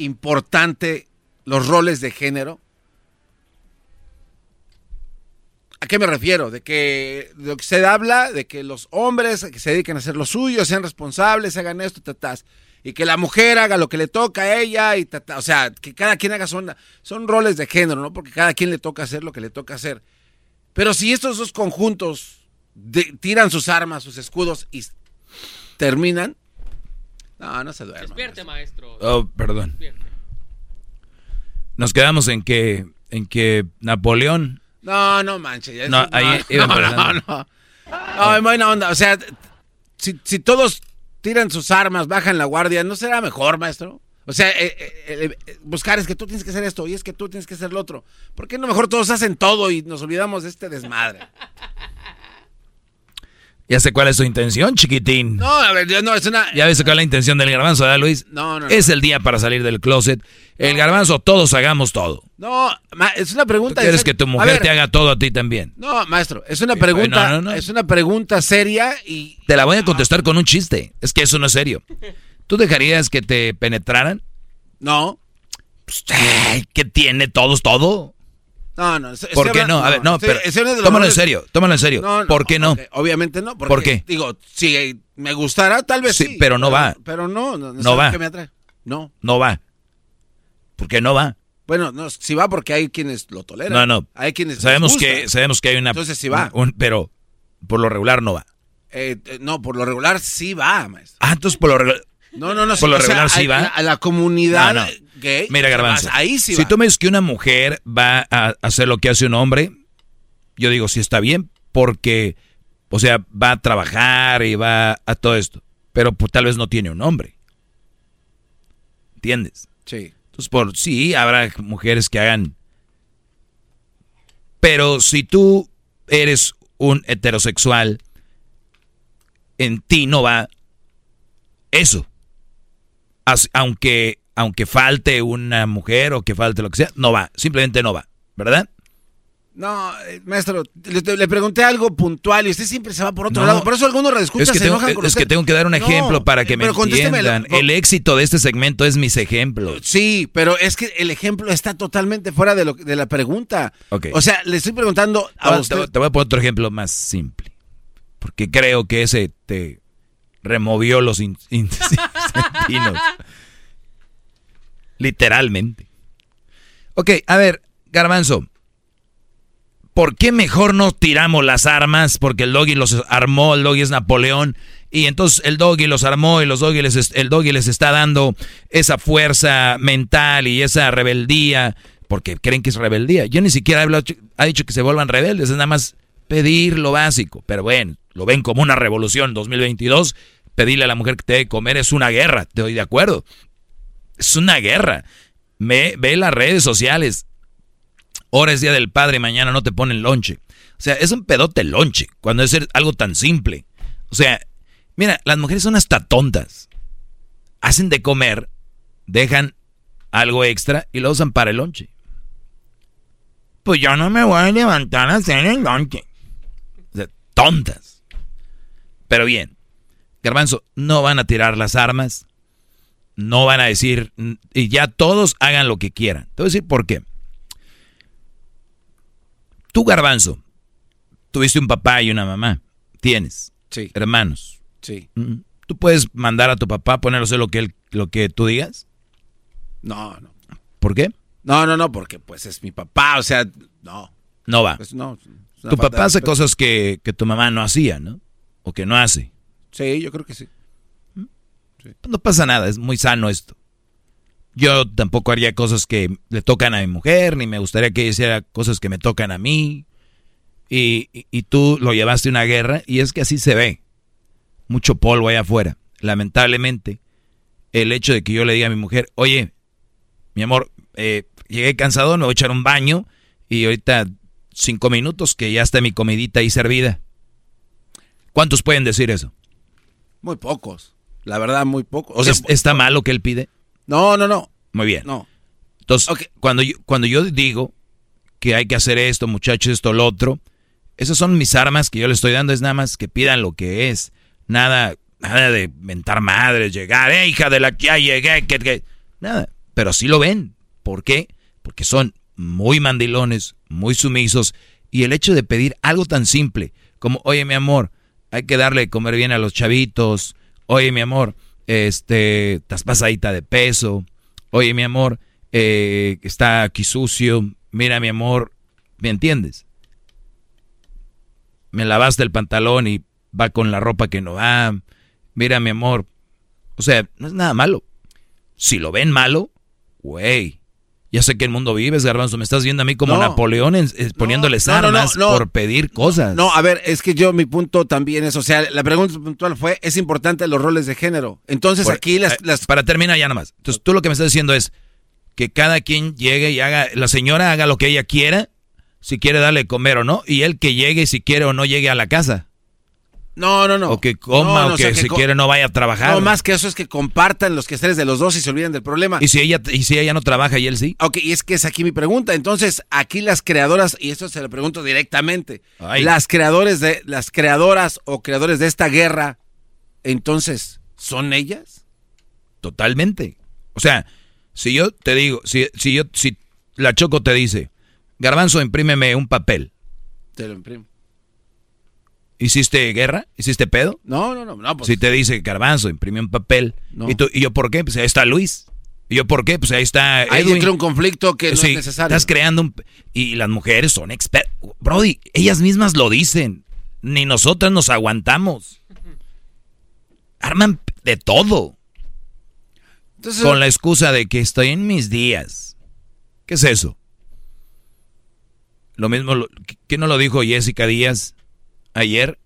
importante los roles de género? ¿A qué me refiero? De que lo que se habla, de que los hombres que se dediquen a hacer lo suyo, sean responsables, hagan esto. Y que la mujer haga lo que le toca a ella, y. O sea, que cada quien haga son, son roles de género, ¿no? Porque cada quien le toca hacer lo que le toca hacer. Pero si estos dos conjuntos tiran sus armas, sus escudos y terminan, no, no se duerman. Despierte, maestro. Oh, perdón. Nos quedamos en que, en que Napoleón. No, no manches. ya No, eso- ahí no, iba no, no, no. No, en buena onda. O sea, si, si todos tiran sus armas, bajan la guardia, ¿no será mejor, maestro? O sea, eh, eh, eh, buscar es que tú tienes que hacer esto y es que tú tienes que hacer lo otro. ¿Por qué no mejor todos hacen todo y nos olvidamos de este desmadre? Ya sé cuál es su intención, chiquitín. No, a ver, no, es una... Ya ves cuál es la intención del garbanzo, ¿verdad, Luis? No, no, no. Es el día para salir del closet. El garbanzo, todos hagamos todo. No, es una pregunta... ¿Tú quieres que tu mujer ver, te haga todo a ti también? No, maestro, es una Sí, pregunta, no, no, no. es una pregunta seria y... Te la voy a contestar con un chiste. Es que eso no es serio. ¿Tú dejarías que te penetraran? No. Pues, ay, ¿Qué tiene todos todo? No, no. ¿Por qué no? A ver, no, pero tómalo en serio, tómalo en serio. ¿Por qué no? obviamente no. Porque, ¿Por qué? Digo, si me gustara, tal vez sí. Sí, pero no va. Pero no, no, No va. que me atrae. No. No va. ¿Por qué no va? Bueno, no, si va porque hay quienes lo toleran. No, no. Hay quienes Sabemos que, sabemos que hay una. Entonces sí va. un- pero por lo regular no va. Eh, eh, no, por lo regular sí va, maestro. Ah, entonces por lo regular. No, no, no. Por lo o sea, regular sí a- va. A, a la comunidad No, no. Gay. Mira, Garbanzo. Ahí sí si tú me dices que una mujer va a hacer lo que hace un hombre, yo digo, sí está bien, porque, o sea, va a trabajar y va a todo esto. Pero pues, tal vez no tiene un hombre. ¿Entiendes? Sí. Entonces, por sí, habrá mujeres que hagan. Pero si tú eres un heterosexual, en ti no va eso. As- aunque, aunque falte una mujer o que falte lo que sea, no va. Simplemente no va. ¿Verdad? No, eh, maestro, le, le pregunté algo puntual y usted siempre se va por otro No. lado. Por eso algunos redescuchas Es que, se tengo, enojan con es que tengo que dar un No, ejemplo para que eh, me entiendan. El éxito de este segmento es mis ejemplos. Sí, pero es que el ejemplo está totalmente fuera de, lo, de la pregunta. Ok. O sea, le estoy preguntando a te, usted. voy- te voy a poner otro ejemplo más simple. Porque creo que ese te removió los in- in- intestinos. Literalmente. Ok, a ver, Garbanzo. ¿Por qué mejor no tiramos las armas? Porque el doggy los armó, el doggy es Napoleón. Y entonces el doggy los armó y los doggy les, el doggy les está dando esa fuerza mental y esa rebeldía. Porque creen que es rebeldía. Yo ni siquiera he hablado- ha dicho que se vuelvan rebeldes. Es nada más pedir lo básico. Pero bueno, lo ven como una revolución 2022. Pedirle a la mujer que te dé de comer es una guerra. Te doy de acuerdo. Es una guerra. Me, ve las redes sociales. Ahora es día del padre, mañana no te ponen lonche. O sea, es un pedote lonche, cuando es algo tan simple. O sea, mira, las mujeres son hasta tontas. Hacen de comer, dejan algo extra y lo usan para el lonche. Pues yo no me voy a levantar a hacer el lonche. O sea, tontas. Pero bien, Garbanzo, no van a tirar las armas, no van a decir, y ya todos hagan lo que quieran. Te voy a decir por qué. Tú, Garbanzo, tuviste un papá y una mamá. Tienes. Sí. Hermanos. Sí. Mm. ¿Tú puedes mandar a tu papá a ponerlo lo que, él, lo que tú digas? No, no. ¿Por qué? No, no, no, porque pues es mi papá, o sea, no. No va. Pues, no. tu papá hace cosas que, que tu mamá no hacía, ¿no? O que no hace. Sí, yo creo que sí. No pasa nada, es muy sano esto. Yo tampoco haría cosas que le tocan a mi mujer, ni me gustaría que ella hiciera cosas que me tocan a mí. Y, y- y tú lo llevaste a una guerra, y es que así se ve. Mucho polvo allá afuera. Lamentablemente, el hecho de que yo le diga a mi mujer, oye, mi amor, eh, llegué cansado, me voy a echar un baño, y ahorita cinco minutos que ya está mi comidita ahí servida. ¿Cuántos pueden decir eso? Muy pocos. La verdad, muy pocos. O sea, ¿está mal lo que él pide? No, no, no. Muy bien. No. Entonces, cuando, yo, cuando yo digo que hay que hacer esto, muchachos, esto, lo otro, esas son mis armas que yo le estoy dando, es nada más que pidan lo que es. Nada, nada de mentar madres, llegar, eh, hija de la que ya llegué, que, que, nada. Pero sí lo ven. ¿Por qué? Porque son muy mandilones, muy sumisos. Y el hecho de pedir algo tan simple como, oye, mi amor, hay que darle de comer bien a los chavitos. Oye, mi amor, este, estás pasadita de peso. Oye, mi amor, eh, está aquí sucio. Mira, mi amor, ¿me entiendes? Me lavaste el pantalón y va con la ropa que no va. Mira, mi amor. O sea, no es nada malo. Si lo ven malo, güey. Ya sé que el mundo vives, Garbanzo. Me estás viendo a mí como Napoleón poniéndoles armas por pedir cosas. No, a ver, es que yo, mi punto también es, o sea, la pregunta puntual fue, es importante los roles de género. Entonces aquí eh, las, Para terminar ya nada más. Entonces tú lo que me estás diciendo es que cada quien llegue y haga, la señora haga lo que ella quiera, si quiere darle comer o no, y él que llegue si quiere o no llegue a la casa. No, no, no. O que coma, o, que, si quiere no vaya a trabajar. No, más que eso es que compartan los quehaceres de los dos y se olviden del problema. ¿Y si ella, y si ella no trabaja y él sí? Ok, y es que es aquí mi pregunta. Entonces, aquí las creadoras, y esto se lo pregunto directamente, las creadores de, las creadoras o creadores de esta guerra, entonces, ¿son ellas? Totalmente. O sea, si yo te digo, si, si yo, si la Choco te dice, Garbanzo, imprímeme un papel. Te lo imprimo. ¿Hiciste guerra? ¿Hiciste pedo? No, no, no. pues. Si te dice Garbanzo, imprime un papel. ¿Y, tú, ¿Y yo por qué? Pues ahí está Luis. ¿Y yo por qué? Pues ahí está Ahí entra un conflicto que no es necesario. Estás creando un... Y las mujeres son expertas. Brody, ellas mismas lo dicen. Ni nosotras nos aguantamos. Arman de todo. con la excusa de que estoy en mis días. ¿Qué es eso? Lo mismo, ¿qué no lo dijo Jessica Díaz? Ayer,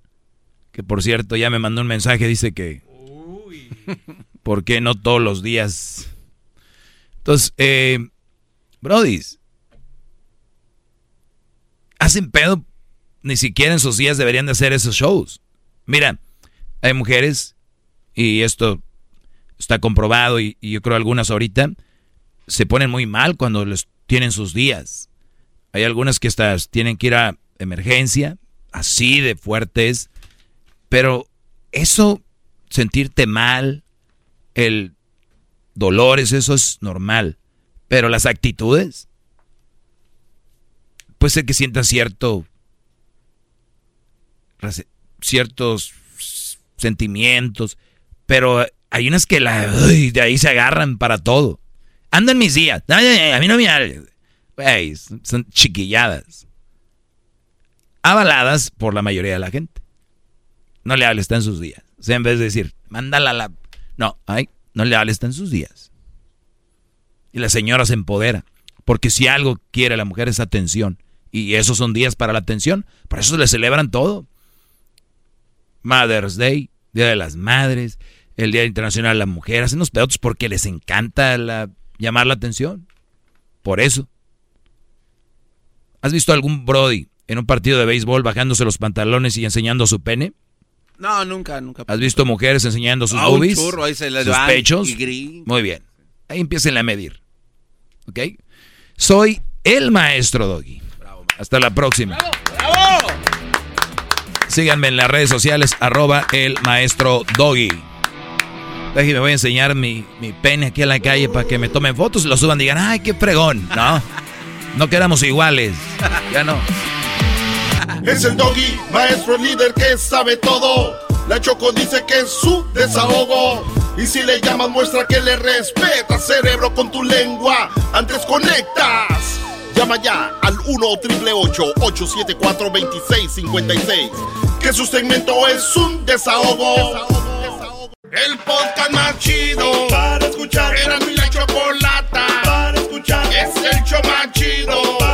que por cierto ya me mandó un mensaje, dice que... ¿Por qué no todos los días? Entonces, eh, brodis, hacen pedo, ni siquiera en sus días deberían de hacer esos shows. Mira, hay mujeres, y esto está comprobado, y, y yo creo algunas ahorita, se ponen muy mal cuando les tienen sus días. Hay algunas que estas tienen que ir a emergencia, así de fuertes, pero eso, sentirte mal, el dolores, eso es normal, pero las actitudes, puede ser que sientas cierto, ciertos sentimientos, pero hay unas que la, de ahí se agarran para todo. Andan mis días, a mí no me... son chiquilladas avaladas por la mayoría de la gente. No le hables, está en sus días. O sea, en vez de decir, mándala la... No, ay, no le hables, está en sus días. Y la señora se empodera. Porque si algo quiere la mujer es atención. Y esos son días para la atención. Por eso le celebran todo. Mother's Day, Día de las Madres, el Día Internacional de la Mujer. Hacen los pedotes porque les encanta la, llamar la atención. Por eso. ¿Has visto algún Brody en un partido de béisbol bajándose los pantalones y enseñando su pene? No, nunca, nunca. ¿Has visto mujeres enseñando sus ah, boobies? ahí se sus pechos. Muy bien. Ahí empiecen a medir. ¿Ok? Soy el maestro Doggy. Hasta la próxima. ¡Bravo! Síganme en las redes sociales, arroba el maestro Doggy. Me voy a enseñar mi, mi pene aquí en la calle para que me tomen fotos y lo suban y digan, ¡ay, qué fregón! No, no quedamos iguales. Ya no. Es el doggy, maestro líder que sabe todo. La Choco dice que es su desahogo. Y si le llamas, muestra que le respeta, cerebro, con tu lengua. Antes conectas. Llama ya al 1-888-874-2656. Que su segmento es un desahogo. El podcast más chido para escuchar. Era mi la chocolata para escuchar. Es el show más chido para